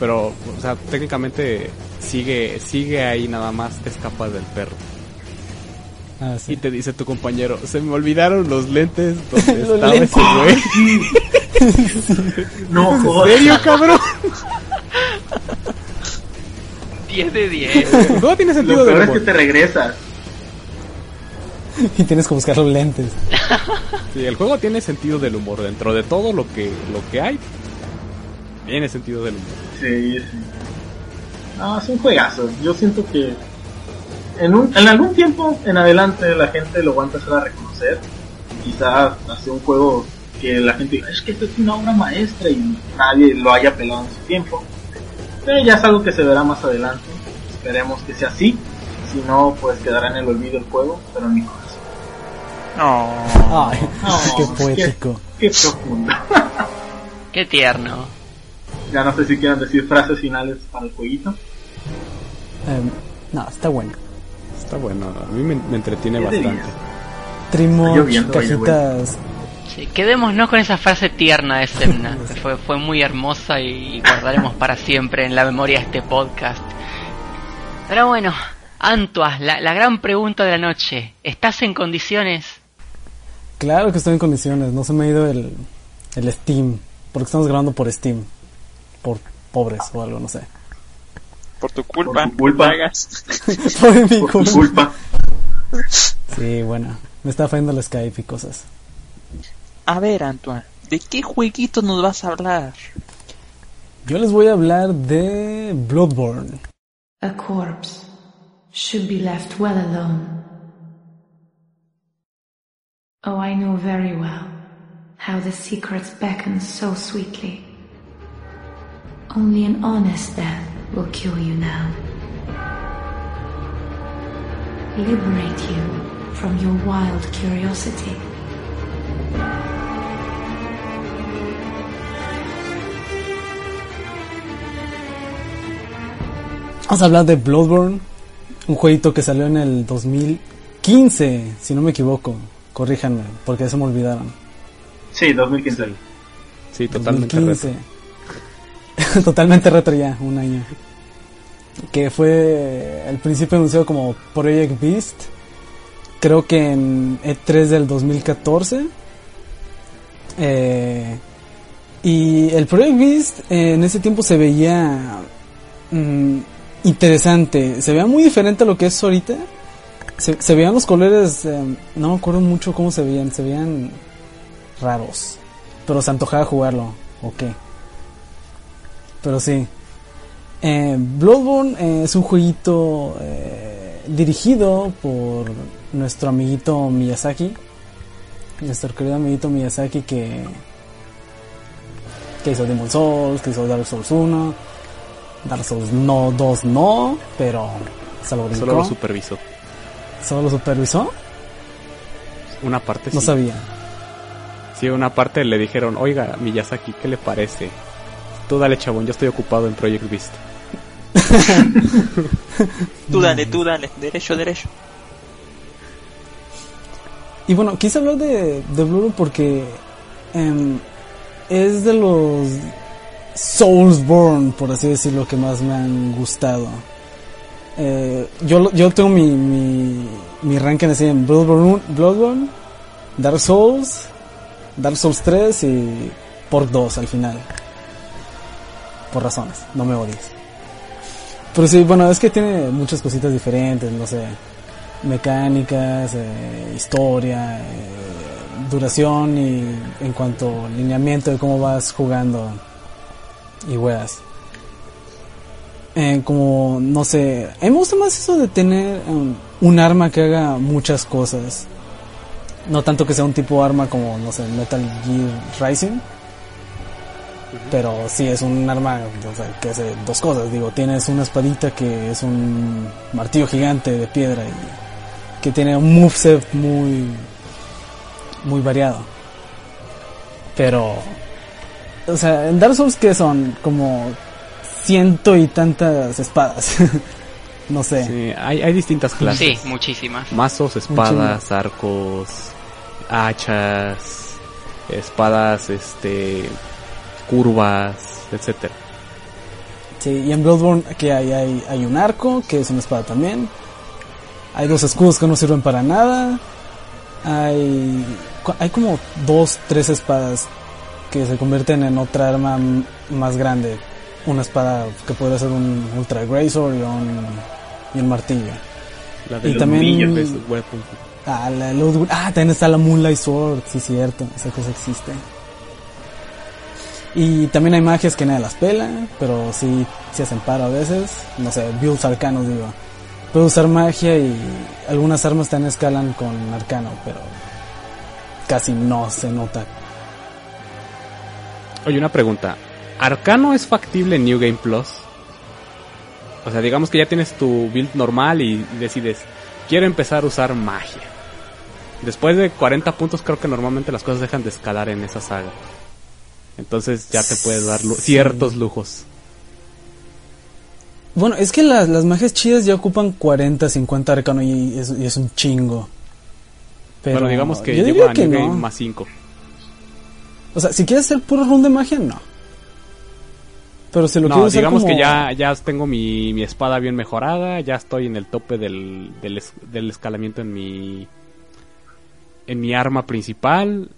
Speaker 2: pero, o sea, técnicamente sigue sigue ahí nada más, te escapas del perro.
Speaker 3: Ah, sí.
Speaker 2: Y te dice tu compañero, se me olvidaron los lentes donde
Speaker 3: Los
Speaker 2: estaba
Speaker 3: lentes.
Speaker 2: ese güey.
Speaker 5: No,
Speaker 2: ¿En
Speaker 5: joder.
Speaker 2: serio, cabrón?
Speaker 1: 10 de 10.
Speaker 2: El juego tiene sentido
Speaker 5: Lo peor es
Speaker 2: humor.
Speaker 5: que te regresas.
Speaker 3: Y tienes que buscar los lentes.
Speaker 2: Sí, el juego tiene sentido del humor. Dentro de todo lo que, lo que hay, tiene sentido del humor.
Speaker 5: Sí, sí. No, es un juegazo. Yo siento que en, un, en algún tiempo en adelante la gente lo va a empezar a reconocer. Quizás hace un juego que la gente diga, es que esto es una obra maestra y nadie lo haya pelado en su tiempo. Pero ya es algo que se verá más adelante. Esperemos que sea así. Si no, pues quedará en el olvido el juego, pero en mi corazón.
Speaker 4: No.
Speaker 3: Ay,
Speaker 5: No,
Speaker 3: qué poético.
Speaker 5: Qué profundo.
Speaker 1: Qué tierno.
Speaker 5: ya no sé si quieren decir frases finales para el jueguito.
Speaker 3: Em, no, está bueno.
Speaker 2: Está bueno, a mí me, me entretiene
Speaker 5: ¿Qué
Speaker 2: bastante.
Speaker 5: dirías?
Speaker 3: Trimo,
Speaker 5: lloviendo, by the way.
Speaker 3: cajitas.
Speaker 1: Sí, quedémonos con esa frase tierna de Semna, que fue, fue muy hermosa y guardaremos para siempre en la memoria este podcast. Pero bueno, Antuas, la, la gran pregunta de la noche. ¿Estás en condiciones?
Speaker 3: Claro que estoy en condiciones. No se me ha ido el, el Steam. Porque estamos grabando por Steam. Por pobres o algo, no sé.
Speaker 4: Por tu culpa.
Speaker 5: Por tu culpa.
Speaker 4: Hagas.
Speaker 3: por mi
Speaker 5: Por tu
Speaker 3: culpa.
Speaker 5: culpa.
Speaker 3: Sí, bueno. Me está fallando el Skype y cosas.
Speaker 4: A ver, Antoine, ¿de qué jueguito nos vas a hablar?
Speaker 3: Yo les voy a hablar de Bloodborne.
Speaker 6: A corpse should be left well alone. Oh, I know very well how the secrets beckon so sweetly. Only an honest death will kill you now. Liberate you from your wild curiosity.
Speaker 3: Vamos a hablar de Bloodborne. Un jueguito que salió en el 2015, si no me equivoco. Corríjanme, porque se me olvidaron.
Speaker 5: Sí, 2015.
Speaker 2: Sí, totalmente
Speaker 3: 2015.
Speaker 2: retro.
Speaker 3: Totalmente retro ya, un año. Que fue al principio anunciado como Project Beast. Creo que en E3 del 2014. Eh, y el Project Beast eh, en ese tiempo se veía mm, interesante. Se veía muy diferente a lo que es ahorita. Se, veían los colores, eh, no me acuerdo mucho cómo se veían, se veían raros. Pero se antojaba jugarlo, ok. Pero sí. Eh, Bloodborne eh, es un jueguito eh, dirigido por nuestro amiguito Miyazaki. Nuestro querido amiguito Miyazaki que, que hizo Demon Souls, que hizo Dark Souls 1. Dark Souls no 2 no, pero se lo brincó.
Speaker 2: Solo lo supervisó.
Speaker 3: ¿Solo lo supervisó?
Speaker 2: Una parte
Speaker 3: No
Speaker 2: sí.
Speaker 3: sabía.
Speaker 2: Sí, una parte le dijeron, oiga, Miyazaki, ¿qué le parece? Tú dale, chabón, yo estoy ocupado en Project Beast.
Speaker 4: Tú dale, tú dale, derecho, derecho.
Speaker 3: Y bueno, quise hablar de, de Blue porque em, es de los Soulsborne, por así decirlo, que más me han gustado. Eh, yo, yo tengo mi, mi, mi ranking así en Bloodborne, Bloodborne, Dark Souls, Dark Souls 3 y por 2 al final. Por razones, no me odies. Pero sí, bueno, es que tiene muchas cositas diferentes, no sé, mecánicas, eh, historia, eh, duración y en cuanto lineamiento de cómo vas jugando y weas. Eh, como, no sé, a mí me gusta más eso de tener um, un arma que haga muchas cosas. No tanto que sea un tipo de arma como, no sé, Metal Gear Rising. Pero sí es un arma o sea, que hace dos cosas. Digo, tienes una espadita que es un martillo gigante de piedra y que tiene un moveset muy, muy variado. Pero, o sea, en Dark Souls que son como ciento y tantas espadas. no sé.
Speaker 2: Sí, hay, hay distintas clases.
Speaker 1: Sí, muchísimas.
Speaker 2: Mazos, espadas, arcos, hachas, espadas, este, curvas, etcétera.
Speaker 3: Sí, y en Bloodborne aquí hay, hay, hay un arco, que es una espada también. Hay dos escudos que no sirven para nada. Hay, hay como dos, tres espadas que se convierten en otra arma más grande. Una espada que podría ser un Ultra Greysword y un, y un martillo.
Speaker 2: La
Speaker 3: Y
Speaker 2: los
Speaker 3: también-
Speaker 2: weapons.
Speaker 3: Ah, la ah, también está la Moonlight Sword, sí cierto, esa cosa existe. Y también hay magias que nadie las pela, pero sí se hacen paro a veces. No sé, builds arcanos digo. Puedo usar magia y algunas armas también escalan con arcano, pero casi no se nota.
Speaker 2: Oye, una pregunta. ¿Arcano es factible en New Game Plus? O sea, digamos que ya tienes tu build normal y decides, quiero empezar a usar magia. Después de 40 puntos creo que normalmente las cosas dejan de escalar en esa saga. Entonces ya te puedes dar lu- ciertos lujos.
Speaker 3: Bueno, es que las, las magias chidas ya ocupan 40, 50 arcano y es, y es un chingo. Pero
Speaker 2: bueno, digamos que
Speaker 3: yo
Speaker 2: llego a
Speaker 3: que no.
Speaker 2: Game más 5.
Speaker 3: O sea, si quieres hacer puro run de magia, no. Pero si lo
Speaker 2: No,
Speaker 3: quieres hacer
Speaker 2: digamos
Speaker 3: como-
Speaker 2: que ya, ya tengo mi, mi espada bien mejorada, ya estoy en el tope del, del, del escalamiento en mi, en mi arma principal.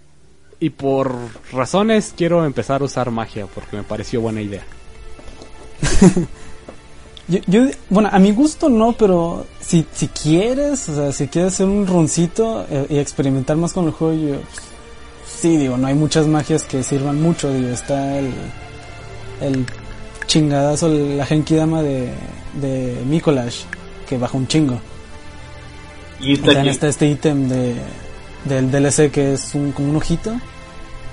Speaker 2: Y por razones quiero empezar a usar magia porque me pareció buena idea.
Speaker 3: Yo, yo- bueno, a mi gusto no, pero si, si quieres, o sea, si quieres hacer un runcito eh, y experimentar más con el juego, yo, pues, sí, digo, no hay muchas magias que sirvan mucho, digo, está el, el chingadazo, la Genkidama de, de Mikolash, que baja un chingo.
Speaker 5: Y
Speaker 3: Y
Speaker 5: está
Speaker 3: también está este ítem de, del DLC que es un, como un ojito,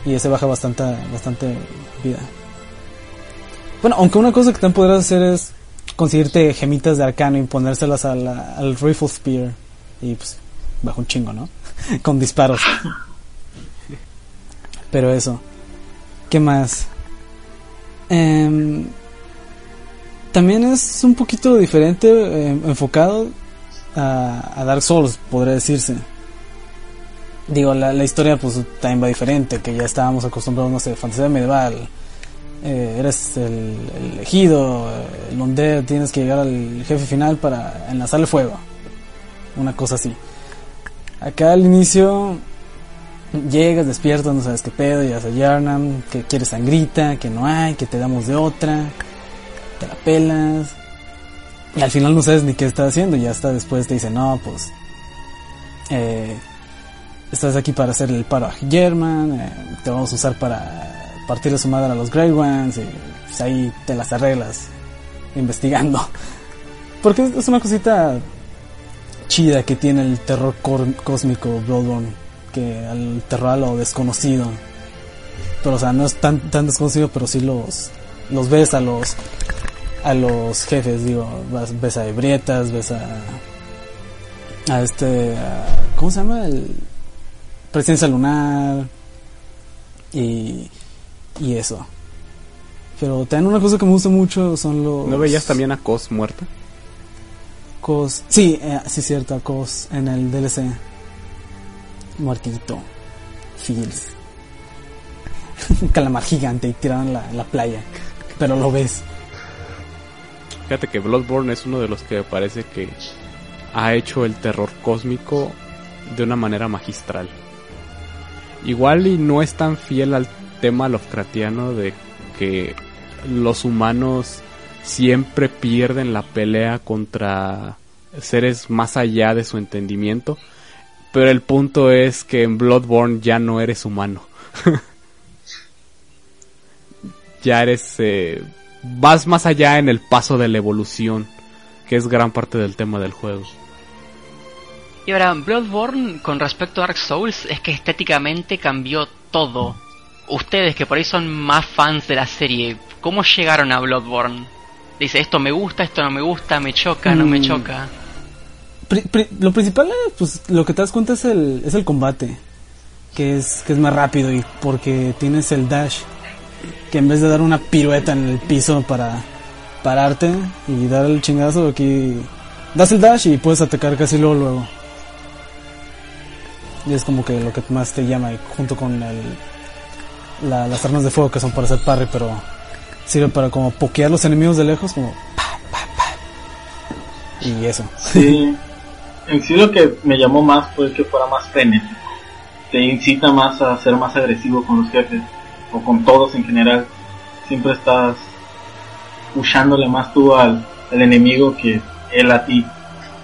Speaker 3: y ese baja bastante, bastante vida. Bueno, aunque una cosa que también podrás hacer es conseguirte gemitas de arcano y ponérselas al Rifle Spear. Y pues, bajo un chingo, ¿no? Con disparos. Pero eso. ¿Qué más? Em, también es un poquito diferente, em, enfocado a, a Dark Souls, podría decirse. Digo, la, la historia pues también va diferente, que ya estábamos acostumbrados, no sé, fantasía medieval. Eh, eres el, el elegido, el undead, tienes que llegar al jefe final para enlazarle fuego. Una cosa así. Acá al inicio llegas, despiertas, no sabes qué pedo, llegas a Yarnam, que quieres sangrita, que no hay, que te damos de otra, te la pelas. Y al final no sabes ni qué está haciendo. Y hasta después te dicen, no, pues. Eh, estás aquí para hacer el paro a German. eh, te vamos a usar para partirle su madre a los Grey Ones. Y pues, ahí te las arreglas investigando. Porque es una cosita chida que tiene el terror cósmico Bloodborne. Que al terror a lo desconocido. Pero o sea, no es tan, tan desconocido, pero sí los, los ves a los a los jefes, digo, ves a Ebrietas, ves a a este ¿cómo se llama? el Presencia Lunar y y eso. Pero también una cosa que me gusta mucho son los
Speaker 2: ¿No veías también a Cos muerta?
Speaker 3: Cos, sí, eh, sí cierto, a Cos en el DLC. Muertito. Fields. Un calamar gigante y tirado en la, la playa. Pero lo ves.
Speaker 2: Fíjate que Bloodborne es uno de los que parece que ha hecho el terror cósmico de una manera magistral. Igual y no es tan fiel al tema Lovecraftiano de que los humanos siempre pierden la pelea contra seres más allá de su entendimiento. Pero el punto es que en Bloodborne ya no eres humano. ya eres... eh, vas más allá en el paso de la evolución, que es gran parte del tema del juego.
Speaker 1: Y ahora, Bloodborne con respecto a Dark Souls es que estéticamente cambió todo. Ustedes que por ahí son más fans de la serie, ¿cómo llegaron a Bloodborne? Dice, esto me gusta, esto no me gusta, me choca, no me
Speaker 3: Mm.
Speaker 1: choca.
Speaker 3: Pri- pri- lo principal, eh, pues lo que te das cuenta es el, es el combate. Que es, que es más rápido y porque tienes el dash. Que en vez de dar una pirueta en el piso para pararte y dar el chingazo, aquí das el dash y puedes atacar casi luego luego. Y es como que lo que más te llama junto con el, la- las armas de fuego que son para hacer parry, pero sirve para como pokear los enemigos de lejos, como pa, pa. Y eso.
Speaker 5: Sí. En sí lo que me llamó más fue que fuera más frenético. Te incita más a ser más agresivo con los jefes o con todos en general. Siempre estás pushándole más tú al, al enemigo que él a ti.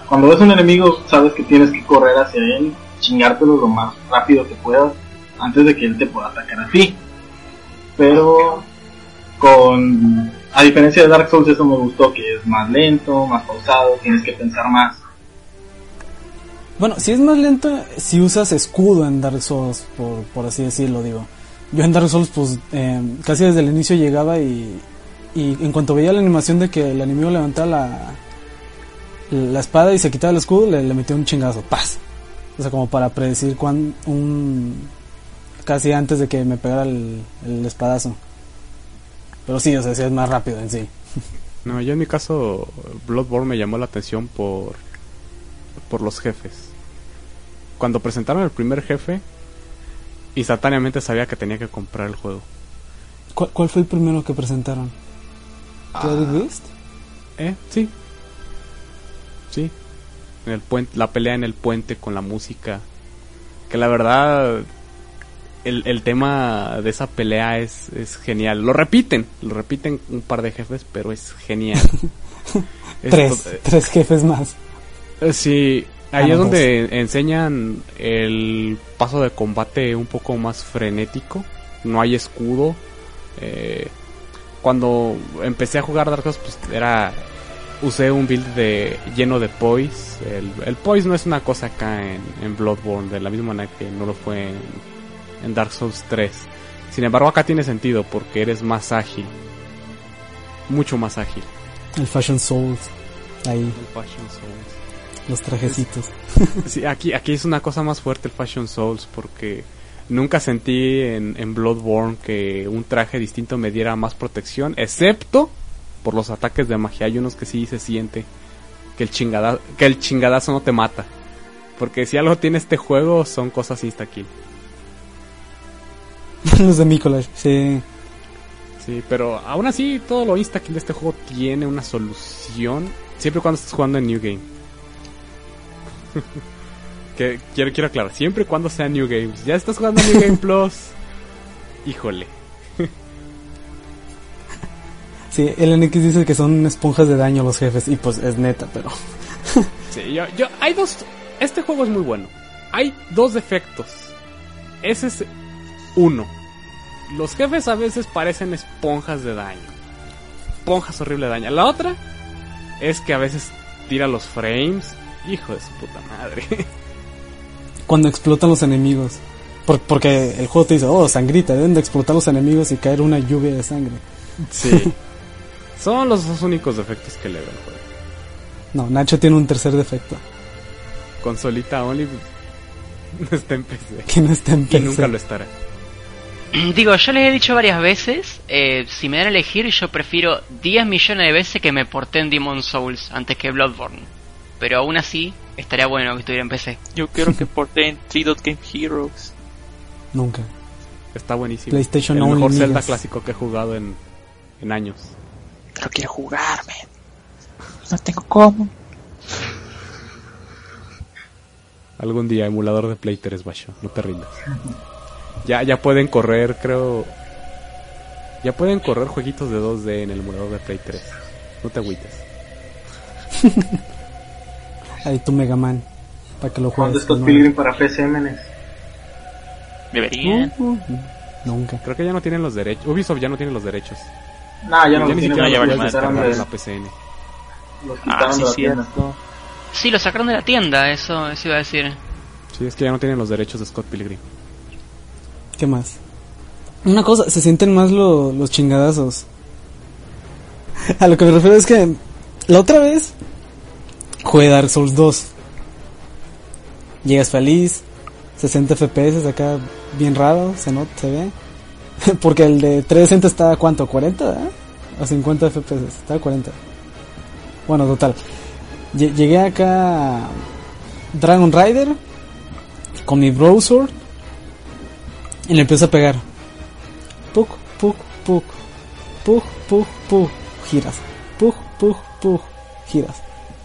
Speaker 5: Cuando ves un enemigo sabes que tienes que correr hacia él, chingártelo lo más rápido que puedas antes de que él te pueda atacar a ti. Pero con a diferencia de Dark Souls eso me gustó que es más lento, más pausado, tienes que pensar más.
Speaker 3: Bueno, si es más lento, si usas escudo en Dark Souls, por, por así decirlo, digo. Yo en Dark Souls, pues, eh, casi desde el inicio llegaba y, y en cuanto veía la animación de que el enemigo levantaba la, la espada y se quitaba el escudo, le, le metía un chingazo, ¡paz! O sea, como para predecir cuán, un... casi antes de que me pegara el, el espadazo. Pero sí, o sea, sí es más rápido en sí.
Speaker 2: No, yo en mi caso, Bloodborne me llamó la atención por, por los jefes. Cuando presentaron el primer jefe, instantáneamente sabía que tenía que comprar el juego.
Speaker 3: ¿Cuál, cuál fue el primero que presentaron? ¿Bloody Beast?
Speaker 2: ¿Eh? Sí. Sí. En el puente, la pelea en el puente con la música. Que la verdad, el, el tema de esa pelea es, es genial. Lo repiten, lo repiten un par de jefes, pero es genial. Es
Speaker 3: Tres,
Speaker 2: to-
Speaker 3: tres jefes más.
Speaker 2: eh, Sí, ahí
Speaker 3: Ah, no,
Speaker 2: es donde enseñan el paso de combate un poco más frenético. No hay escudo. Eh, cuando empecé a jugar Dark Souls, pues era. Usé un build de lleno de poise. El, el poise no es una cosa acá en, en Bloodborne, de la misma manera que no lo fue en, en Dark Souls 3. Sin embargo, acá tiene sentido porque eres más ágil. Mucho más ágil.
Speaker 3: El Fashion Souls. Ahí,
Speaker 2: El Fashion Souls.
Speaker 3: los trajecitos.
Speaker 2: Sí, aquí, aquí es una cosa más fuerte el Fashion Souls porque nunca sentí en, en Bloodborne que un traje distinto me diera más protección, excepto por los ataques de magia. Hay unos que sí se siente que el, chingada, que el chingadazo no te mata. Porque si algo tiene este juego son cosas insta-kill.
Speaker 3: los de Mikolash, sí.
Speaker 2: Sí, pero aún así todo lo insta-kill de este juego tiene una solución siempre cuando estés jugando en New Game. que quiero, quiero aclarar, siempre cuando sea New Games. Ya estás jugando New Game Plus. Híjole.
Speaker 3: Sí, el NX dice que son esponjas de daño los jefes y pues es neta, pero...
Speaker 2: Sí, yo, yo, hay dos. Este juego es muy bueno. Hay dos defectos. Ese es uno. Los jefes a veces parecen esponjas de daño. Esponjas horrible de daño. La otra es que a veces tira los frames. Hijo de su puta madre.
Speaker 3: Cuando explotan los enemigos. Por- porque el juego te dice, oh, sangrita, deben de explotar los enemigos y caer una lluvia de sangre.
Speaker 2: Sí. Son los dos únicos defectos que le veo al juego.
Speaker 3: No, Nacho tiene un tercer defecto,
Speaker 2: Consolita Only no está en PC.
Speaker 3: que no está en
Speaker 2: Y
Speaker 3: PC.
Speaker 2: nunca lo estará.
Speaker 1: Digo, yo les he dicho varias veces, eh, si me dan a elegir, yo prefiero 10 millones de veces que me porté en Demon Souls antes que Bloodborne. Pero aún así, estaría bueno que estuviera en PC.
Speaker 4: Yo quiero que porten Three Dot Game Heroes.
Speaker 3: Nunca.
Speaker 2: Está buenísimo.
Speaker 3: PlayStation
Speaker 2: El mejor Zelda clásico que he jugado en, en años.
Speaker 4: Pero quiero jugarme. No tengo cómo.
Speaker 2: Algún día, emulador de Play 3, Basho. No te rindas. Ya, ya pueden correr, creo. Ya pueden correr jueguitos de 2D en el emulador de Play 3. No te agüites.
Speaker 3: Ahí tu Mega Man. Para que lo
Speaker 5: ¿Cuándo
Speaker 3: juegues.
Speaker 5: está
Speaker 3: de nuevo.
Speaker 5: Pilgrim para PC, Menes?
Speaker 4: Deberían.
Speaker 3: Uh, uh, nunca.
Speaker 2: Creo que ya no tienen los derechos. Ubisoft ya no tiene los derechos.
Speaker 5: No, ya no
Speaker 2: ya ni
Speaker 5: tienen,
Speaker 2: siquiera
Speaker 5: quitaron
Speaker 2: descargar
Speaker 5: de-
Speaker 2: la PCN.
Speaker 4: Ah, sí,
Speaker 5: de la.
Speaker 1: Sí, lo sacaron de la tienda, eso, eso iba a decir.
Speaker 2: Sí, es que ya no tienen los derechos de Scott Pilgrim.
Speaker 3: ¿Qué más? Una cosa, se sienten más lo- los chingadazos. A lo que me refiero es que la otra vez jugué Dark Souls 2. Llegas feliz, 60 FPS acá bien raro, se nota, se ve. Porque el de 360 está a cuánto, 40, ¿eh? A 50 FPS, está a 40. Bueno, total. Lle- Llegué acá a Dragon Rider con mi browser y le empiezo a pegar. Puk, puk, puk. Puk, puk, puk. Giras. Puk, puk, puk. Giras.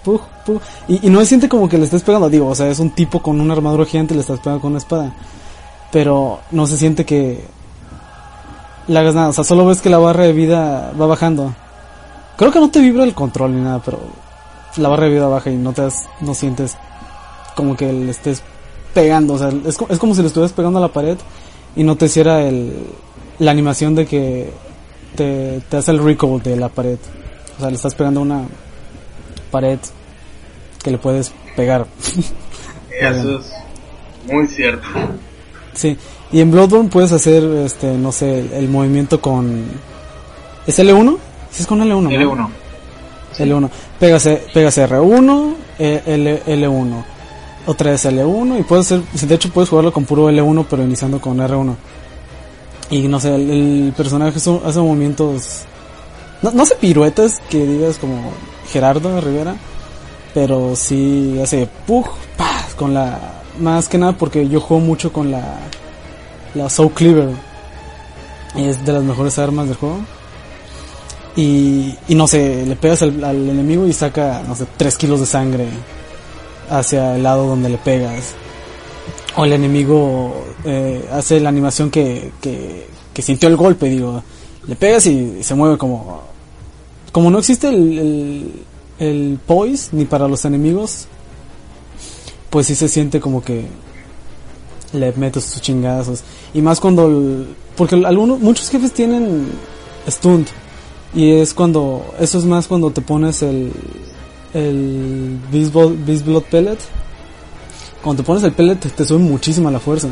Speaker 3: Puk, puk. Y, y no se siente como que le estés pegando. Digo, o sea, es un tipo con una armadura gigante y le estás pegando con una espada. Pero no se siente que le hagas nada. O sea, solo ves que la barra de vida va bajando. Creo que no te vibra el control ni nada, pero la barra de vida baja y no te das- no sientes como que le estés pegando. O sea, es, es como si le estuvieras pegando a la pared y no te hiciera el, la animación de que te, te hace el recoil de la pared. O sea, le estás pegando una pared que le puedes pegar.
Speaker 5: Eso es muy cierto.
Speaker 3: sí. Y en Bloodborne puedes hacer, este, no sé, el, el movimiento con... ¿Es L1? Sí, es con L1. ¿no?
Speaker 5: L1.
Speaker 3: L1. Pegas, pegas R1, eh, L, L1. Otra vez L1 y puedes hacer, de hecho puedes jugarlo con puro L1 pero iniciando con R1. Y no sé, el, el personaje hace, hace movimientos... No, no hace piruetas que digas como Gerardo Rivera, pero sí hace pug, pa, con la... Más que nada porque yo juego mucho con la... La Soul Cleaver. Es de las mejores armas del juego. Y, y no sé, le pegas al, enemigo y saca, no sé, 3 kilos de sangre hacia el lado donde le pegas. O el enemigo eh, hace la animación que, que, sintió el golpe, digo. Le pegas y se mueve como... Como no existe el, el poise ni para los enemigos, pues sí se siente como que le metes sus chingazos. Y más cuando... el- porque algunos, muchos jefes tienen stunt. Y es cuando, eso es más cuando te pones el, el Beast, Blood Pellet. Cuando te pones el pellet te, sube muchísima la fuerza.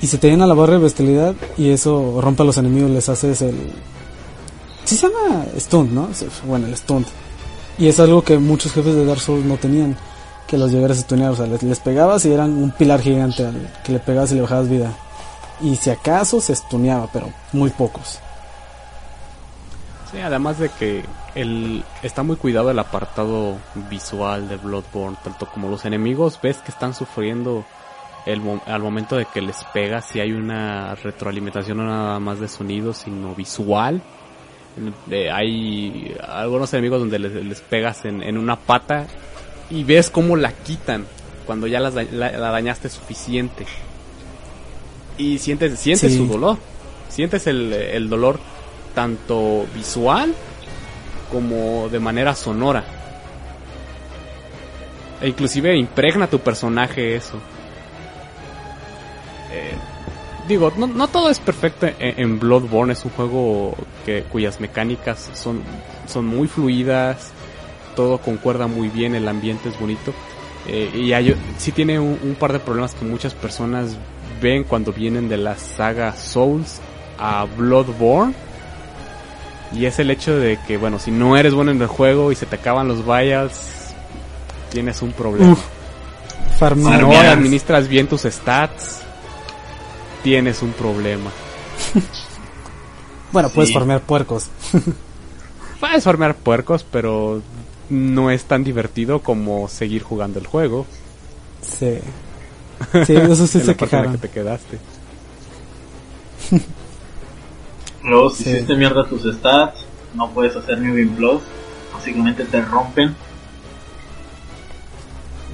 Speaker 3: Y se te llena la barra de bestialidad y eso rompe a los enemigos, les haces el... Sí se llama stunt, ¿no? Bueno, el stunt. Y es algo que muchos jefes de Dark Souls no tenían. Que los llegaras a o sea, les, les pegabas y eran un pilar gigante al que le pegabas y le bajabas vida. Y si acaso se stuneaba, pero muy pocos.
Speaker 2: Sí, además de que el, está muy cuidado el apartado visual de Bloodborne, tanto como los enemigos, ves que están sufriendo el, al momento de que les pegas, si hay una retroalimentación no nada más de sonido, sino visual. Hay algunos enemigos donde les, les pegas en, en una pata y ves cómo la quitan cuando ya las da- la, la dañaste suficiente. Y sientes, sientes
Speaker 3: Sí.
Speaker 2: su dolor, sientes el, el dolor tanto visual como de manera sonora. E inclusive impregna tu personaje eso. Eh, digo, no, no todo es perfecto en, en Bloodborne, es un juego que, cuyas mecánicas son, son muy fluidas, todo concuerda muy bien, el ambiente es bonito. Eh, y hay, sí tiene un, un par de problemas que muchas personas ven cuando vienen de la saga Souls a Bloodborne. Y es el hecho de que, bueno, si no eres bueno en el juego y se te acaban los vials, tienes un problema.
Speaker 3: Uf.
Speaker 2: Si no administras bien tus stats, tienes un problema.
Speaker 3: Bueno, puedes
Speaker 5: Sí.
Speaker 3: farmear puercos.
Speaker 2: Puedes farmear puercos, pero no es tan divertido como seguir jugando el juego.
Speaker 3: Sí. Sí, eso sí
Speaker 2: en
Speaker 3: se
Speaker 2: la parte en la
Speaker 3: quejaron.
Speaker 2: que te quedaste.
Speaker 5: Luego, si
Speaker 3: Sí.
Speaker 5: hiciste mierda tus stats, no puedes hacer New Game Plus. Básicamente te rompen.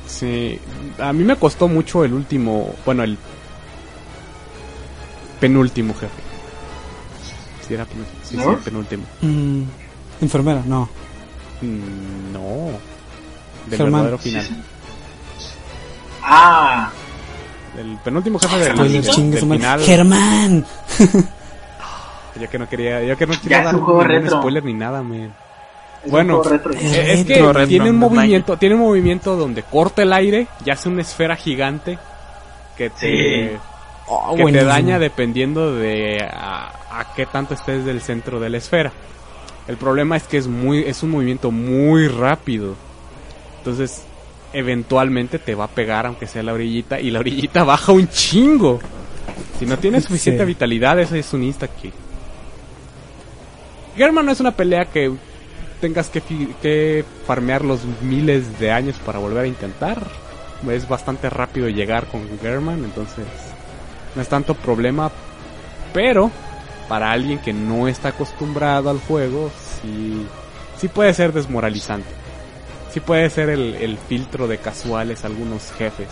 Speaker 2: Sí, a mí me costó mucho el último, bueno, el penúltimo jefe. Sí, era penúltimo. Sí, sí,
Speaker 5: ¿No?
Speaker 2: el penúltimo.
Speaker 3: Mm, enfermera, no.
Speaker 2: Mm, no. Del
Speaker 3: Germán.
Speaker 2: verdadero final.
Speaker 5: Ah,
Speaker 2: El penúltimo jefe del,
Speaker 3: Spoiler,
Speaker 2: del- del final.
Speaker 3: Germán.
Speaker 2: Yo que no quería, yo que no quería
Speaker 5: es
Speaker 2: dar
Speaker 5: un juego
Speaker 2: ningún
Speaker 5: retro.
Speaker 2: spoiler ni nada, man.
Speaker 5: es
Speaker 2: Bueno,
Speaker 5: retro.
Speaker 3: eh,
Speaker 2: Es que
Speaker 3: Retro,
Speaker 4: retro,
Speaker 2: tiene un movimiento, tiene un movimiento donde corta el aire y hace una esfera gigante que te,
Speaker 5: Sí.
Speaker 3: Oh,
Speaker 2: que te
Speaker 3: buenísimo.
Speaker 2: daña dependiendo de a, a qué tanto estés del centro de la esfera. El problema es que es muy, es un movimiento muy rápido. Entonces, eventualmente te va a pegar aunque sea la orillita y la orillita baja un chingo. Si no tienes suficiente
Speaker 3: Sí.
Speaker 2: vitalidad, eso es un insta kill. German no es una pelea que tengas que, que farmear los miles de años para volver a intentar. Es bastante rápido llegar con German, entonces no es tanto problema. Pero para alguien que no está acostumbrado al juego, sí, sí puede ser desmoralizante. Sí puede ser el, el filtro de casuales algunos jefes.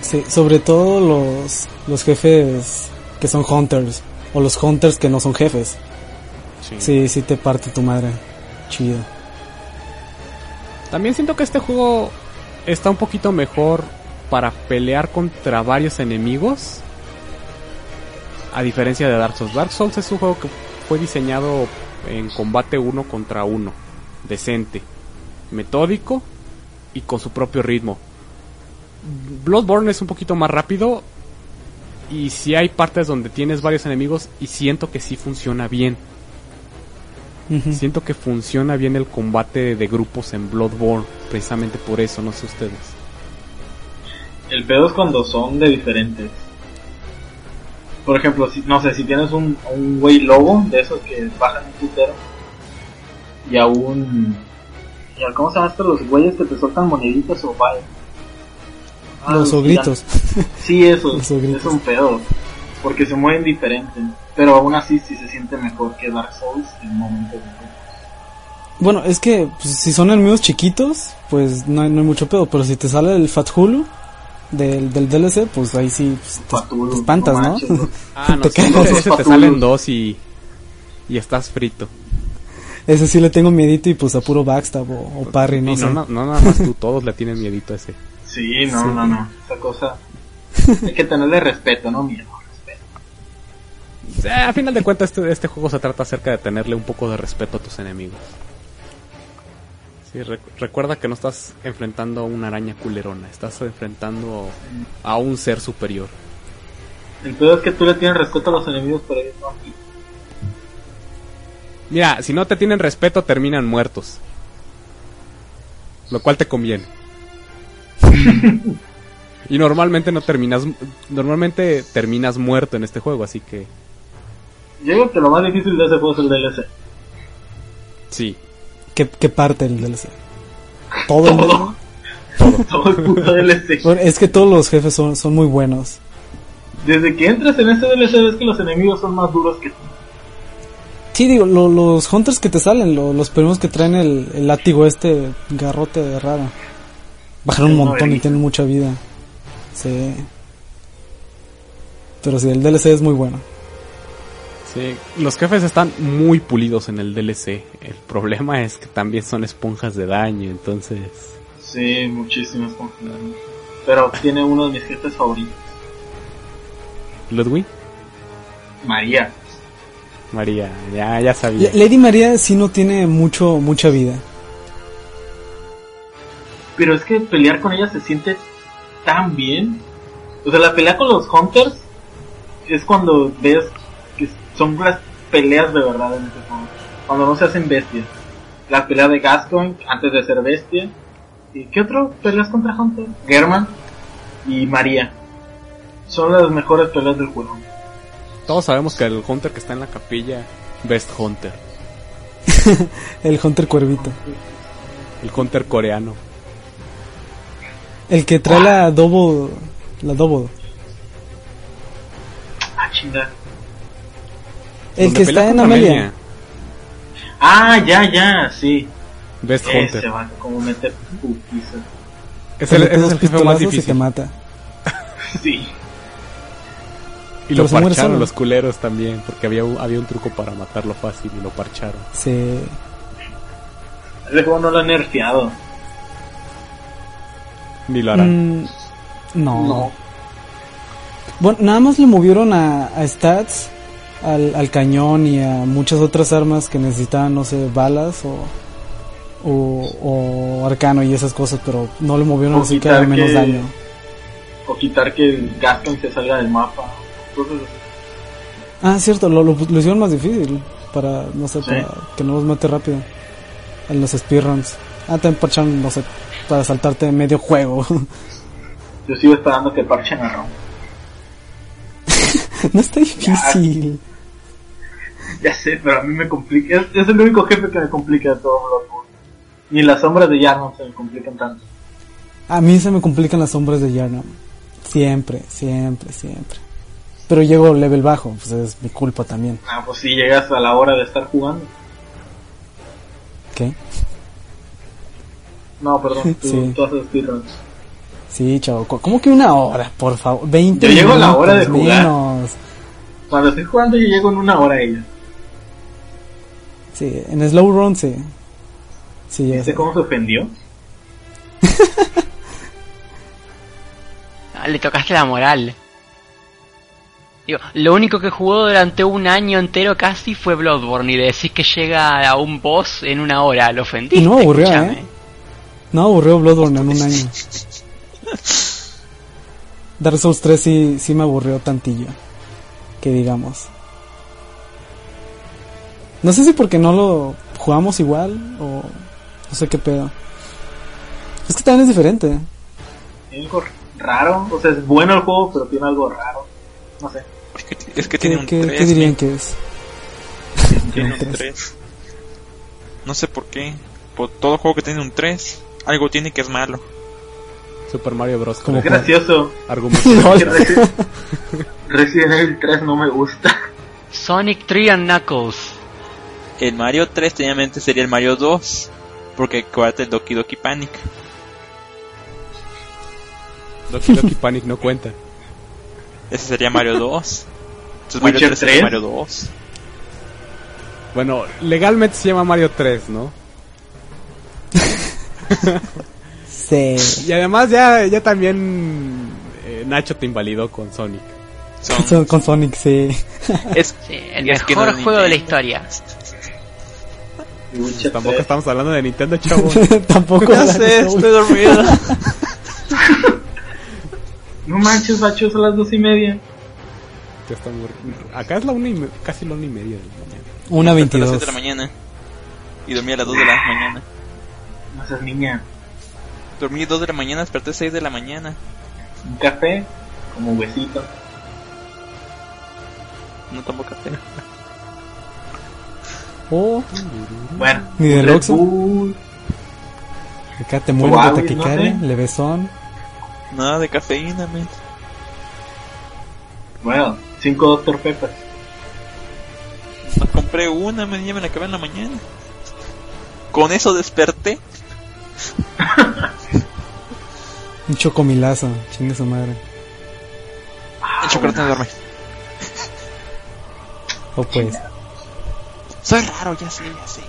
Speaker 3: Sí, sobre todo los, los jefes que son hunters. O los hunters que no son jefes. Sí, sí te parte tu madre. Chido.
Speaker 2: También siento que este juego está un poquito mejor para pelear contra varios enemigos. A diferencia de Dark Souls. Dark Souls es un juego que fue diseñado en combate uno contra uno. Decente, metódico y con su propio ritmo. Bloodborne es un poquito más rápido. Y si hay partes donde tienes varios enemigos y siento que sí funciona bien. Siento que funciona bien el combate de grupos en Bloodborne, precisamente por eso, no sé ustedes.
Speaker 5: El pedo es cuando son de diferentes. Por ejemplo, si, no sé, si tienes un, un güey lobo, de esos que bajan un putero, y a un... y a- ¿Cómo se llaman estos los güeyes que te sueltan moneditas o vaya? Ah,
Speaker 3: Los ogritos.
Speaker 5: Sí, esos.
Speaker 3: Los ogritos.
Speaker 5: Es un pedo. Porque se mueven diferente. Pero aún así sí se siente mejor que Dark Souls en momentos de.
Speaker 3: Bueno, es que pues, si son enemigos chiquitos, pues no hay, no hay mucho pedo. Pero si te sale el Fat Hulu del, del DLC, pues ahí sí pues, te, espantas, ¿no?
Speaker 5: manches, bro.
Speaker 2: Ah, no,
Speaker 3: Te
Speaker 2: sí, ese te salen dos y, y estás frito.
Speaker 3: Ese sí le tengo miedito y pues a puro backstab o, o parry, no
Speaker 2: y
Speaker 3: sé.
Speaker 2: no, no, no nada más tú, todos le tienen miedito a ese.
Speaker 5: Sí, no,
Speaker 3: Sí.
Speaker 5: no, no. Esa cosa. Hay que tenerle respeto, no miedo. Respeto.
Speaker 2: O sea, a final de cuentas, este, este juego se trata acerca de tenerle un poco de respeto a tus enemigos. Sí, recuerda que no estás enfrentando a una araña culerona, estás enfrentando a un ser superior.
Speaker 5: El es que tú le tienes respeto a los enemigos, pero ellos no.
Speaker 2: Mira, si no te tienen respeto, terminan muertos. Lo cual te conviene. y normalmente no terminas. Normalmente terminas muerto en este juego, así que
Speaker 5: Yo que lo más difícil de ese juego es el DLC.
Speaker 2: sí.
Speaker 3: ¿Qué, qué parte del DLC? Todo. el-
Speaker 5: Todo. Todo el puto DLC.
Speaker 3: Bueno, es que todos los jefes son, son muy buenos.
Speaker 5: Desde que entras en este DLC ves que los enemigos son más duros que tú.
Speaker 3: Sí, digo, lo- los hunters que te salen, lo- los primos que traen el, el látigo este garrote de raro. Bajaron un montón y tienen mucha vida. Sí. Pero sí, el DLC es muy bueno.
Speaker 2: Sí, los jefes están muy pulidos en el DLC. El problema es que también son esponjas de daño, entonces...
Speaker 5: Sí, muchísimas confundidas. Pero tiene uno de mis jefes favoritos.
Speaker 2: Ludwig,
Speaker 5: María.
Speaker 2: María, ya, ya sabía.
Speaker 3: La- Lady María sí no tiene mucho mucha vida.
Speaker 5: Pero es que pelear con ella se siente tan bien. O sea, la pelea con los Hunters es cuando ves son las peleas de verdad en ese juego. Cuando no se hacen bestias. La pelea de Gascoigne antes de ser bestia. ¿Y qué otro peleas contra Hunter? German y María. Son las mejores peleas del juego.
Speaker 2: Todos sabemos que el Hunter que está en la capilla, Best Hunter.
Speaker 3: El Hunter Cuervito.
Speaker 2: El Hunter coreano.
Speaker 3: El que trae la Dobo. La Dobo.
Speaker 5: Ah, chinga.
Speaker 3: El que está en
Speaker 2: con
Speaker 3: Amelia.
Speaker 5: Ah, ya, ya, sí.
Speaker 2: Best
Speaker 5: Ese
Speaker 2: Hunter.
Speaker 5: va como mete putiza.
Speaker 2: Es el, es el jefe más
Speaker 3: pistolazos y te
Speaker 2: difícil.
Speaker 3: mata.
Speaker 5: Sí.
Speaker 2: Y lo
Speaker 3: Pero
Speaker 2: parcharon los culeros también, porque había un, había un truco para matarlo fácil y lo parcharon.
Speaker 3: Sí.
Speaker 5: Ese juego no lo han nerfeado.
Speaker 2: Ni lo harán.
Speaker 3: Mm, no. Bueno, nada más le movieron a, a stats, al, al cañón y a muchas otras armas que necesitaban, no sé, balas o, o, o arcano y esas cosas, pero no le movieron
Speaker 5: O
Speaker 3: así que haga menos
Speaker 5: que-
Speaker 3: daño.
Speaker 5: O quitar que el Gaston se salga del mapa. Así.
Speaker 3: Ah, cierto, lo, lo, lo hicieron más difícil para, no sé,
Speaker 5: Sí.
Speaker 3: para que no los mate rápido en los speedruns. Ah, también parcharon, no sé, para saltarte medio juego.
Speaker 5: Yo sigo esperando que parchen a Ron.
Speaker 3: no está difícil.
Speaker 5: Ya sé, pero a mí me complica. Es, es el único jefe que me complica de todo Bloodborne. Ni las sombras de Yarnum se me complican tanto.
Speaker 3: A mí se me complican las sombras de Yarnum. Siempre, siempre, siempre. Pero llego level bajo, pues es mi culpa también.
Speaker 5: Ah, pues si llegas a la hora de estar jugando.
Speaker 3: ¿Qué?
Speaker 5: No, perdón, tú,
Speaker 3: Sí.
Speaker 5: tú haces speedruns.
Speaker 3: Sí, chavo. ¿Cómo que una hora? Por favor. 20
Speaker 5: Yo llego a la hora de jugar.
Speaker 3: menos.
Speaker 5: Cuando estoy jugando yo llego en una hora a ella.
Speaker 3: Sí, en slow run sí. Sí, ya
Speaker 5: ¿Viste
Speaker 3: sé.
Speaker 5: cómo se ofendió?
Speaker 1: Ah, le tocaste la moral. Digo, lo único que jugó durante un año entero casi fue Bloodborne y le decís que llega a un boss en una hora, lo ofendiste.
Speaker 3: Y no aburrió. ¿eh? No aburrió Bloodborne en un año. Dark Souls 3 sí, sí me aburrió tantillo. Que digamos. No sé si porque no lo jugamos igual o no sé qué pedo. Es que también es diferente.
Speaker 5: Tiene algo raro. O sea, es bueno el juego, pero tiene algo raro. No sé.
Speaker 4: Es que, es que
Speaker 3: ¿Qué,
Speaker 4: tiene un
Speaker 3: qué-
Speaker 4: 3.
Speaker 3: qué dirían que es?
Speaker 4: Tiene un
Speaker 3: Tres.
Speaker 4: 3. No sé por qué. Por todo juego que tiene un 3, algo tiene que es malo.
Speaker 2: Super Mario Bros.
Speaker 3: Como
Speaker 5: gracioso.
Speaker 2: Argumento.
Speaker 5: Resident Evil 3 no me gusta.
Speaker 1: Sonic 3 and Knuckles.
Speaker 4: El Mario 3 técnicamente sería el Mario 2. Porque acuérdate el Doki Doki Panic.
Speaker 2: Doki Doki Panic no cuenta.
Speaker 4: Ese sería Mario 2. Entonces Mario
Speaker 5: Witcher
Speaker 4: 3 sería
Speaker 5: 3.
Speaker 4: Mario 2.
Speaker 2: Bueno, legalmente se llama Mario 3, ¿no?
Speaker 3: Sí.
Speaker 2: Y además ya, ya también eh, Nacho te invalidó con Sonic.
Speaker 4: Son,
Speaker 3: Son- Con Sonic, sí.
Speaker 4: es,
Speaker 1: Sí, el
Speaker 4: Es que
Speaker 1: mejor
Speaker 4: no
Speaker 1: juego de la historia.
Speaker 5: Y Witcher
Speaker 2: Tampoco
Speaker 5: 3.
Speaker 2: estamos hablando de Nintendo, chavo.
Speaker 3: Tampoco.
Speaker 4: ya
Speaker 3: Dark
Speaker 4: sé, estoy dormido.
Speaker 5: No manches, bacho, son las dos y media.
Speaker 2: Acá es la una y me- casi la una y media de la mañana.
Speaker 3: Una
Speaker 4: Desperté a las
Speaker 3: 22.
Speaker 4: 6 de la mañana. Y dormí a las 2 de la mañana.
Speaker 5: No seas niña.
Speaker 4: Dormí 2 de la mañana, desperté 6 de la mañana.
Speaker 5: Un café, como huesito.
Speaker 4: No tomo café.
Speaker 3: Oh,
Speaker 5: Bueno,
Speaker 3: Ni del
Speaker 5: Red
Speaker 3: Oxxo.
Speaker 5: Bull.
Speaker 3: acá te mueres de
Speaker 5: Huawei, no
Speaker 3: taquicardia,
Speaker 5: sé.
Speaker 3: levesón.
Speaker 4: Nada de cafeína, men.
Speaker 5: Bueno, cinco Dr. Pepper.
Speaker 4: No compré una, men, ya me la acabé en la mañana. Con eso desperté.
Speaker 3: Un chocomilazo, chingue su madre.
Speaker 4: El chocolate me duerme.
Speaker 3: O pues,
Speaker 4: Soy raro, ya sé, ya sé.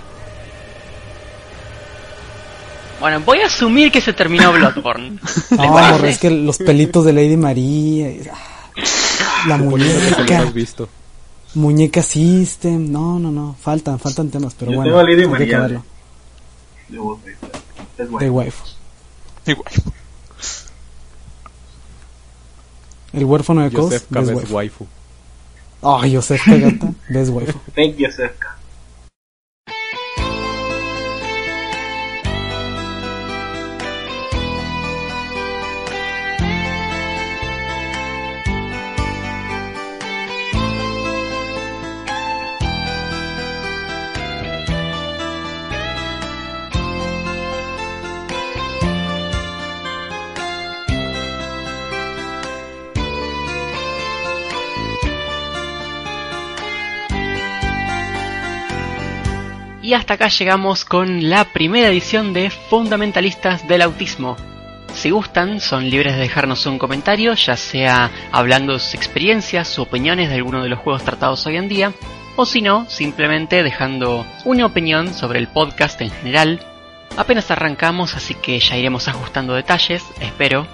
Speaker 1: Bueno, voy a asumir que se terminó Bloodborne.
Speaker 3: no, morro, es que los pelitos de Lady María, y- ah, la muñeca,
Speaker 2: has visto.
Speaker 3: muñeca System, no, no, no, faltan, faltan temas, pero
Speaker 5: Yo
Speaker 3: bueno,
Speaker 5: tengo a Lady
Speaker 3: hay que
Speaker 5: María.
Speaker 3: acabarlo.
Speaker 5: De. Es
Speaker 3: De waifu. El huérfano de Cos,
Speaker 2: Joseph
Speaker 3: best
Speaker 2: Cabez
Speaker 3: waifu.
Speaker 2: waifu.
Speaker 3: Ay, Joseph Pegata, best waifu.
Speaker 5: Thank you,
Speaker 1: Y hasta acá llegamos con la primera edición de Fundamentalistas del Autismo. Si gustan, son libres de dejarnos un comentario, ya sea hablando de sus experiencias, sus opiniones de alguno de los juegos tratados hoy en día, o si no, simplemente dejando una opinión sobre el podcast en general. Apenas arrancamos, así que ya iremos ajustando detalles, espero.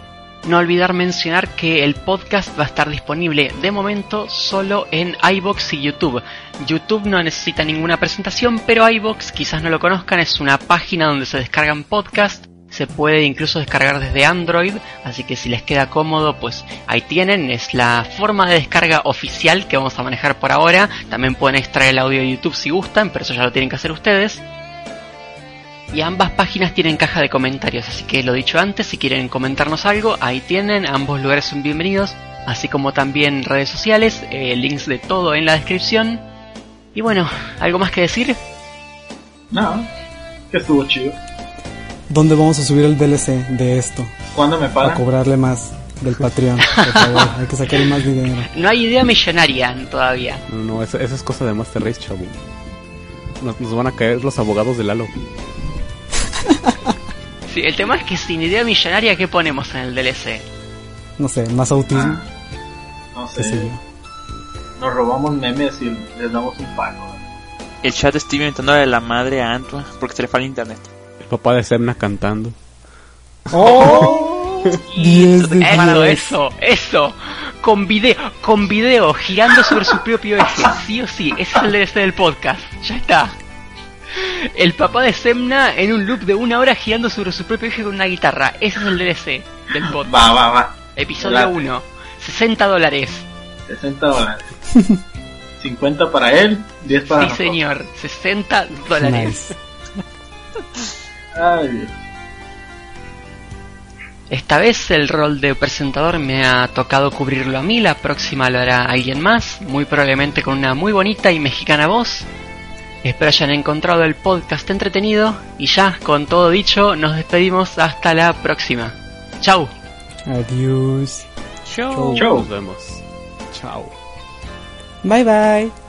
Speaker 1: No olvidar mencionar que el podcast va a estar disponible de momento solo en iBox y YouTube. YouTube no necesita ninguna presentación, pero iBox quizás no lo conozcan, es una página donde se descargan podcasts. Se puede incluso descargar desde Android, así que si les queda cómodo, pues ahí tienen, es la forma de descarga oficial que vamos a manejar por ahora. También pueden extraer el audio de YouTube si gustan, pero eso ya lo tienen que hacer ustedes. Y ambas páginas tienen caja de comentarios, así que lo dicho antes, si quieren comentarnos algo, ahí tienen, ambos lugares son bienvenidos, así como también redes sociales, eh, links de todo en la descripción. Y bueno, ¿algo más que decir?
Speaker 5: No, que estuvo chido.
Speaker 3: ¿Dónde vamos a subir el DLC de esto?
Speaker 5: ¿Cuándo me
Speaker 3: Para
Speaker 5: pagan?
Speaker 3: cobrarle más del Patreon, por favor, hay que sacarle más dinero.
Speaker 1: No hay idea millonaria todavía.
Speaker 2: No, no, eso, eso es cosa de Master Race, chavo. Nos, nos van a caer los abogados de Lalo.
Speaker 1: Sí, el tema es que sin idea millonaria, ¿qué ponemos en el DLC?
Speaker 3: No sé, más autismo,
Speaker 5: Ah, no
Speaker 3: qué sé
Speaker 5: sé.
Speaker 3: yo.
Speaker 5: Nos robamos memes y les damos un pago.
Speaker 4: El chat está inventándole la madre a Antoine porque se le falla el internet.
Speaker 2: El papá de Serna cantando.
Speaker 3: ¡Oh! 10 de
Speaker 1: Eso,
Speaker 3: 10.
Speaker 1: eso, eso. Con video, con video, girando sobre su propio eje. Sí o sí, ese es el DLC del podcast. Ya está. El papá de Semna en un loop de una hora girando sobre su propio eje con una guitarra. Ese es el DLC del podcast.
Speaker 5: Va, va, va.
Speaker 1: Episodio
Speaker 5: Late.
Speaker 1: 1. 60 dólares.
Speaker 5: 60 dólares. 50 para él, 10 para
Speaker 1: Sí,
Speaker 5: nosotros.
Speaker 1: señor. 60 dólares.
Speaker 3: Nice.
Speaker 5: Ay, Dios.
Speaker 1: Esta vez el rol de presentador me ha tocado cubrirlo a mí, la próxima lo hará alguien más, muy probablemente con una muy bonita y mexicana voz. Espero hayan encontrado el podcast entretenido y ya, con todo dicho, nos despedimos hasta la próxima. Chau.
Speaker 3: Adiós.
Speaker 4: Chau.
Speaker 5: Chau.
Speaker 2: Nos vemos. Chao.
Speaker 3: Bye bye.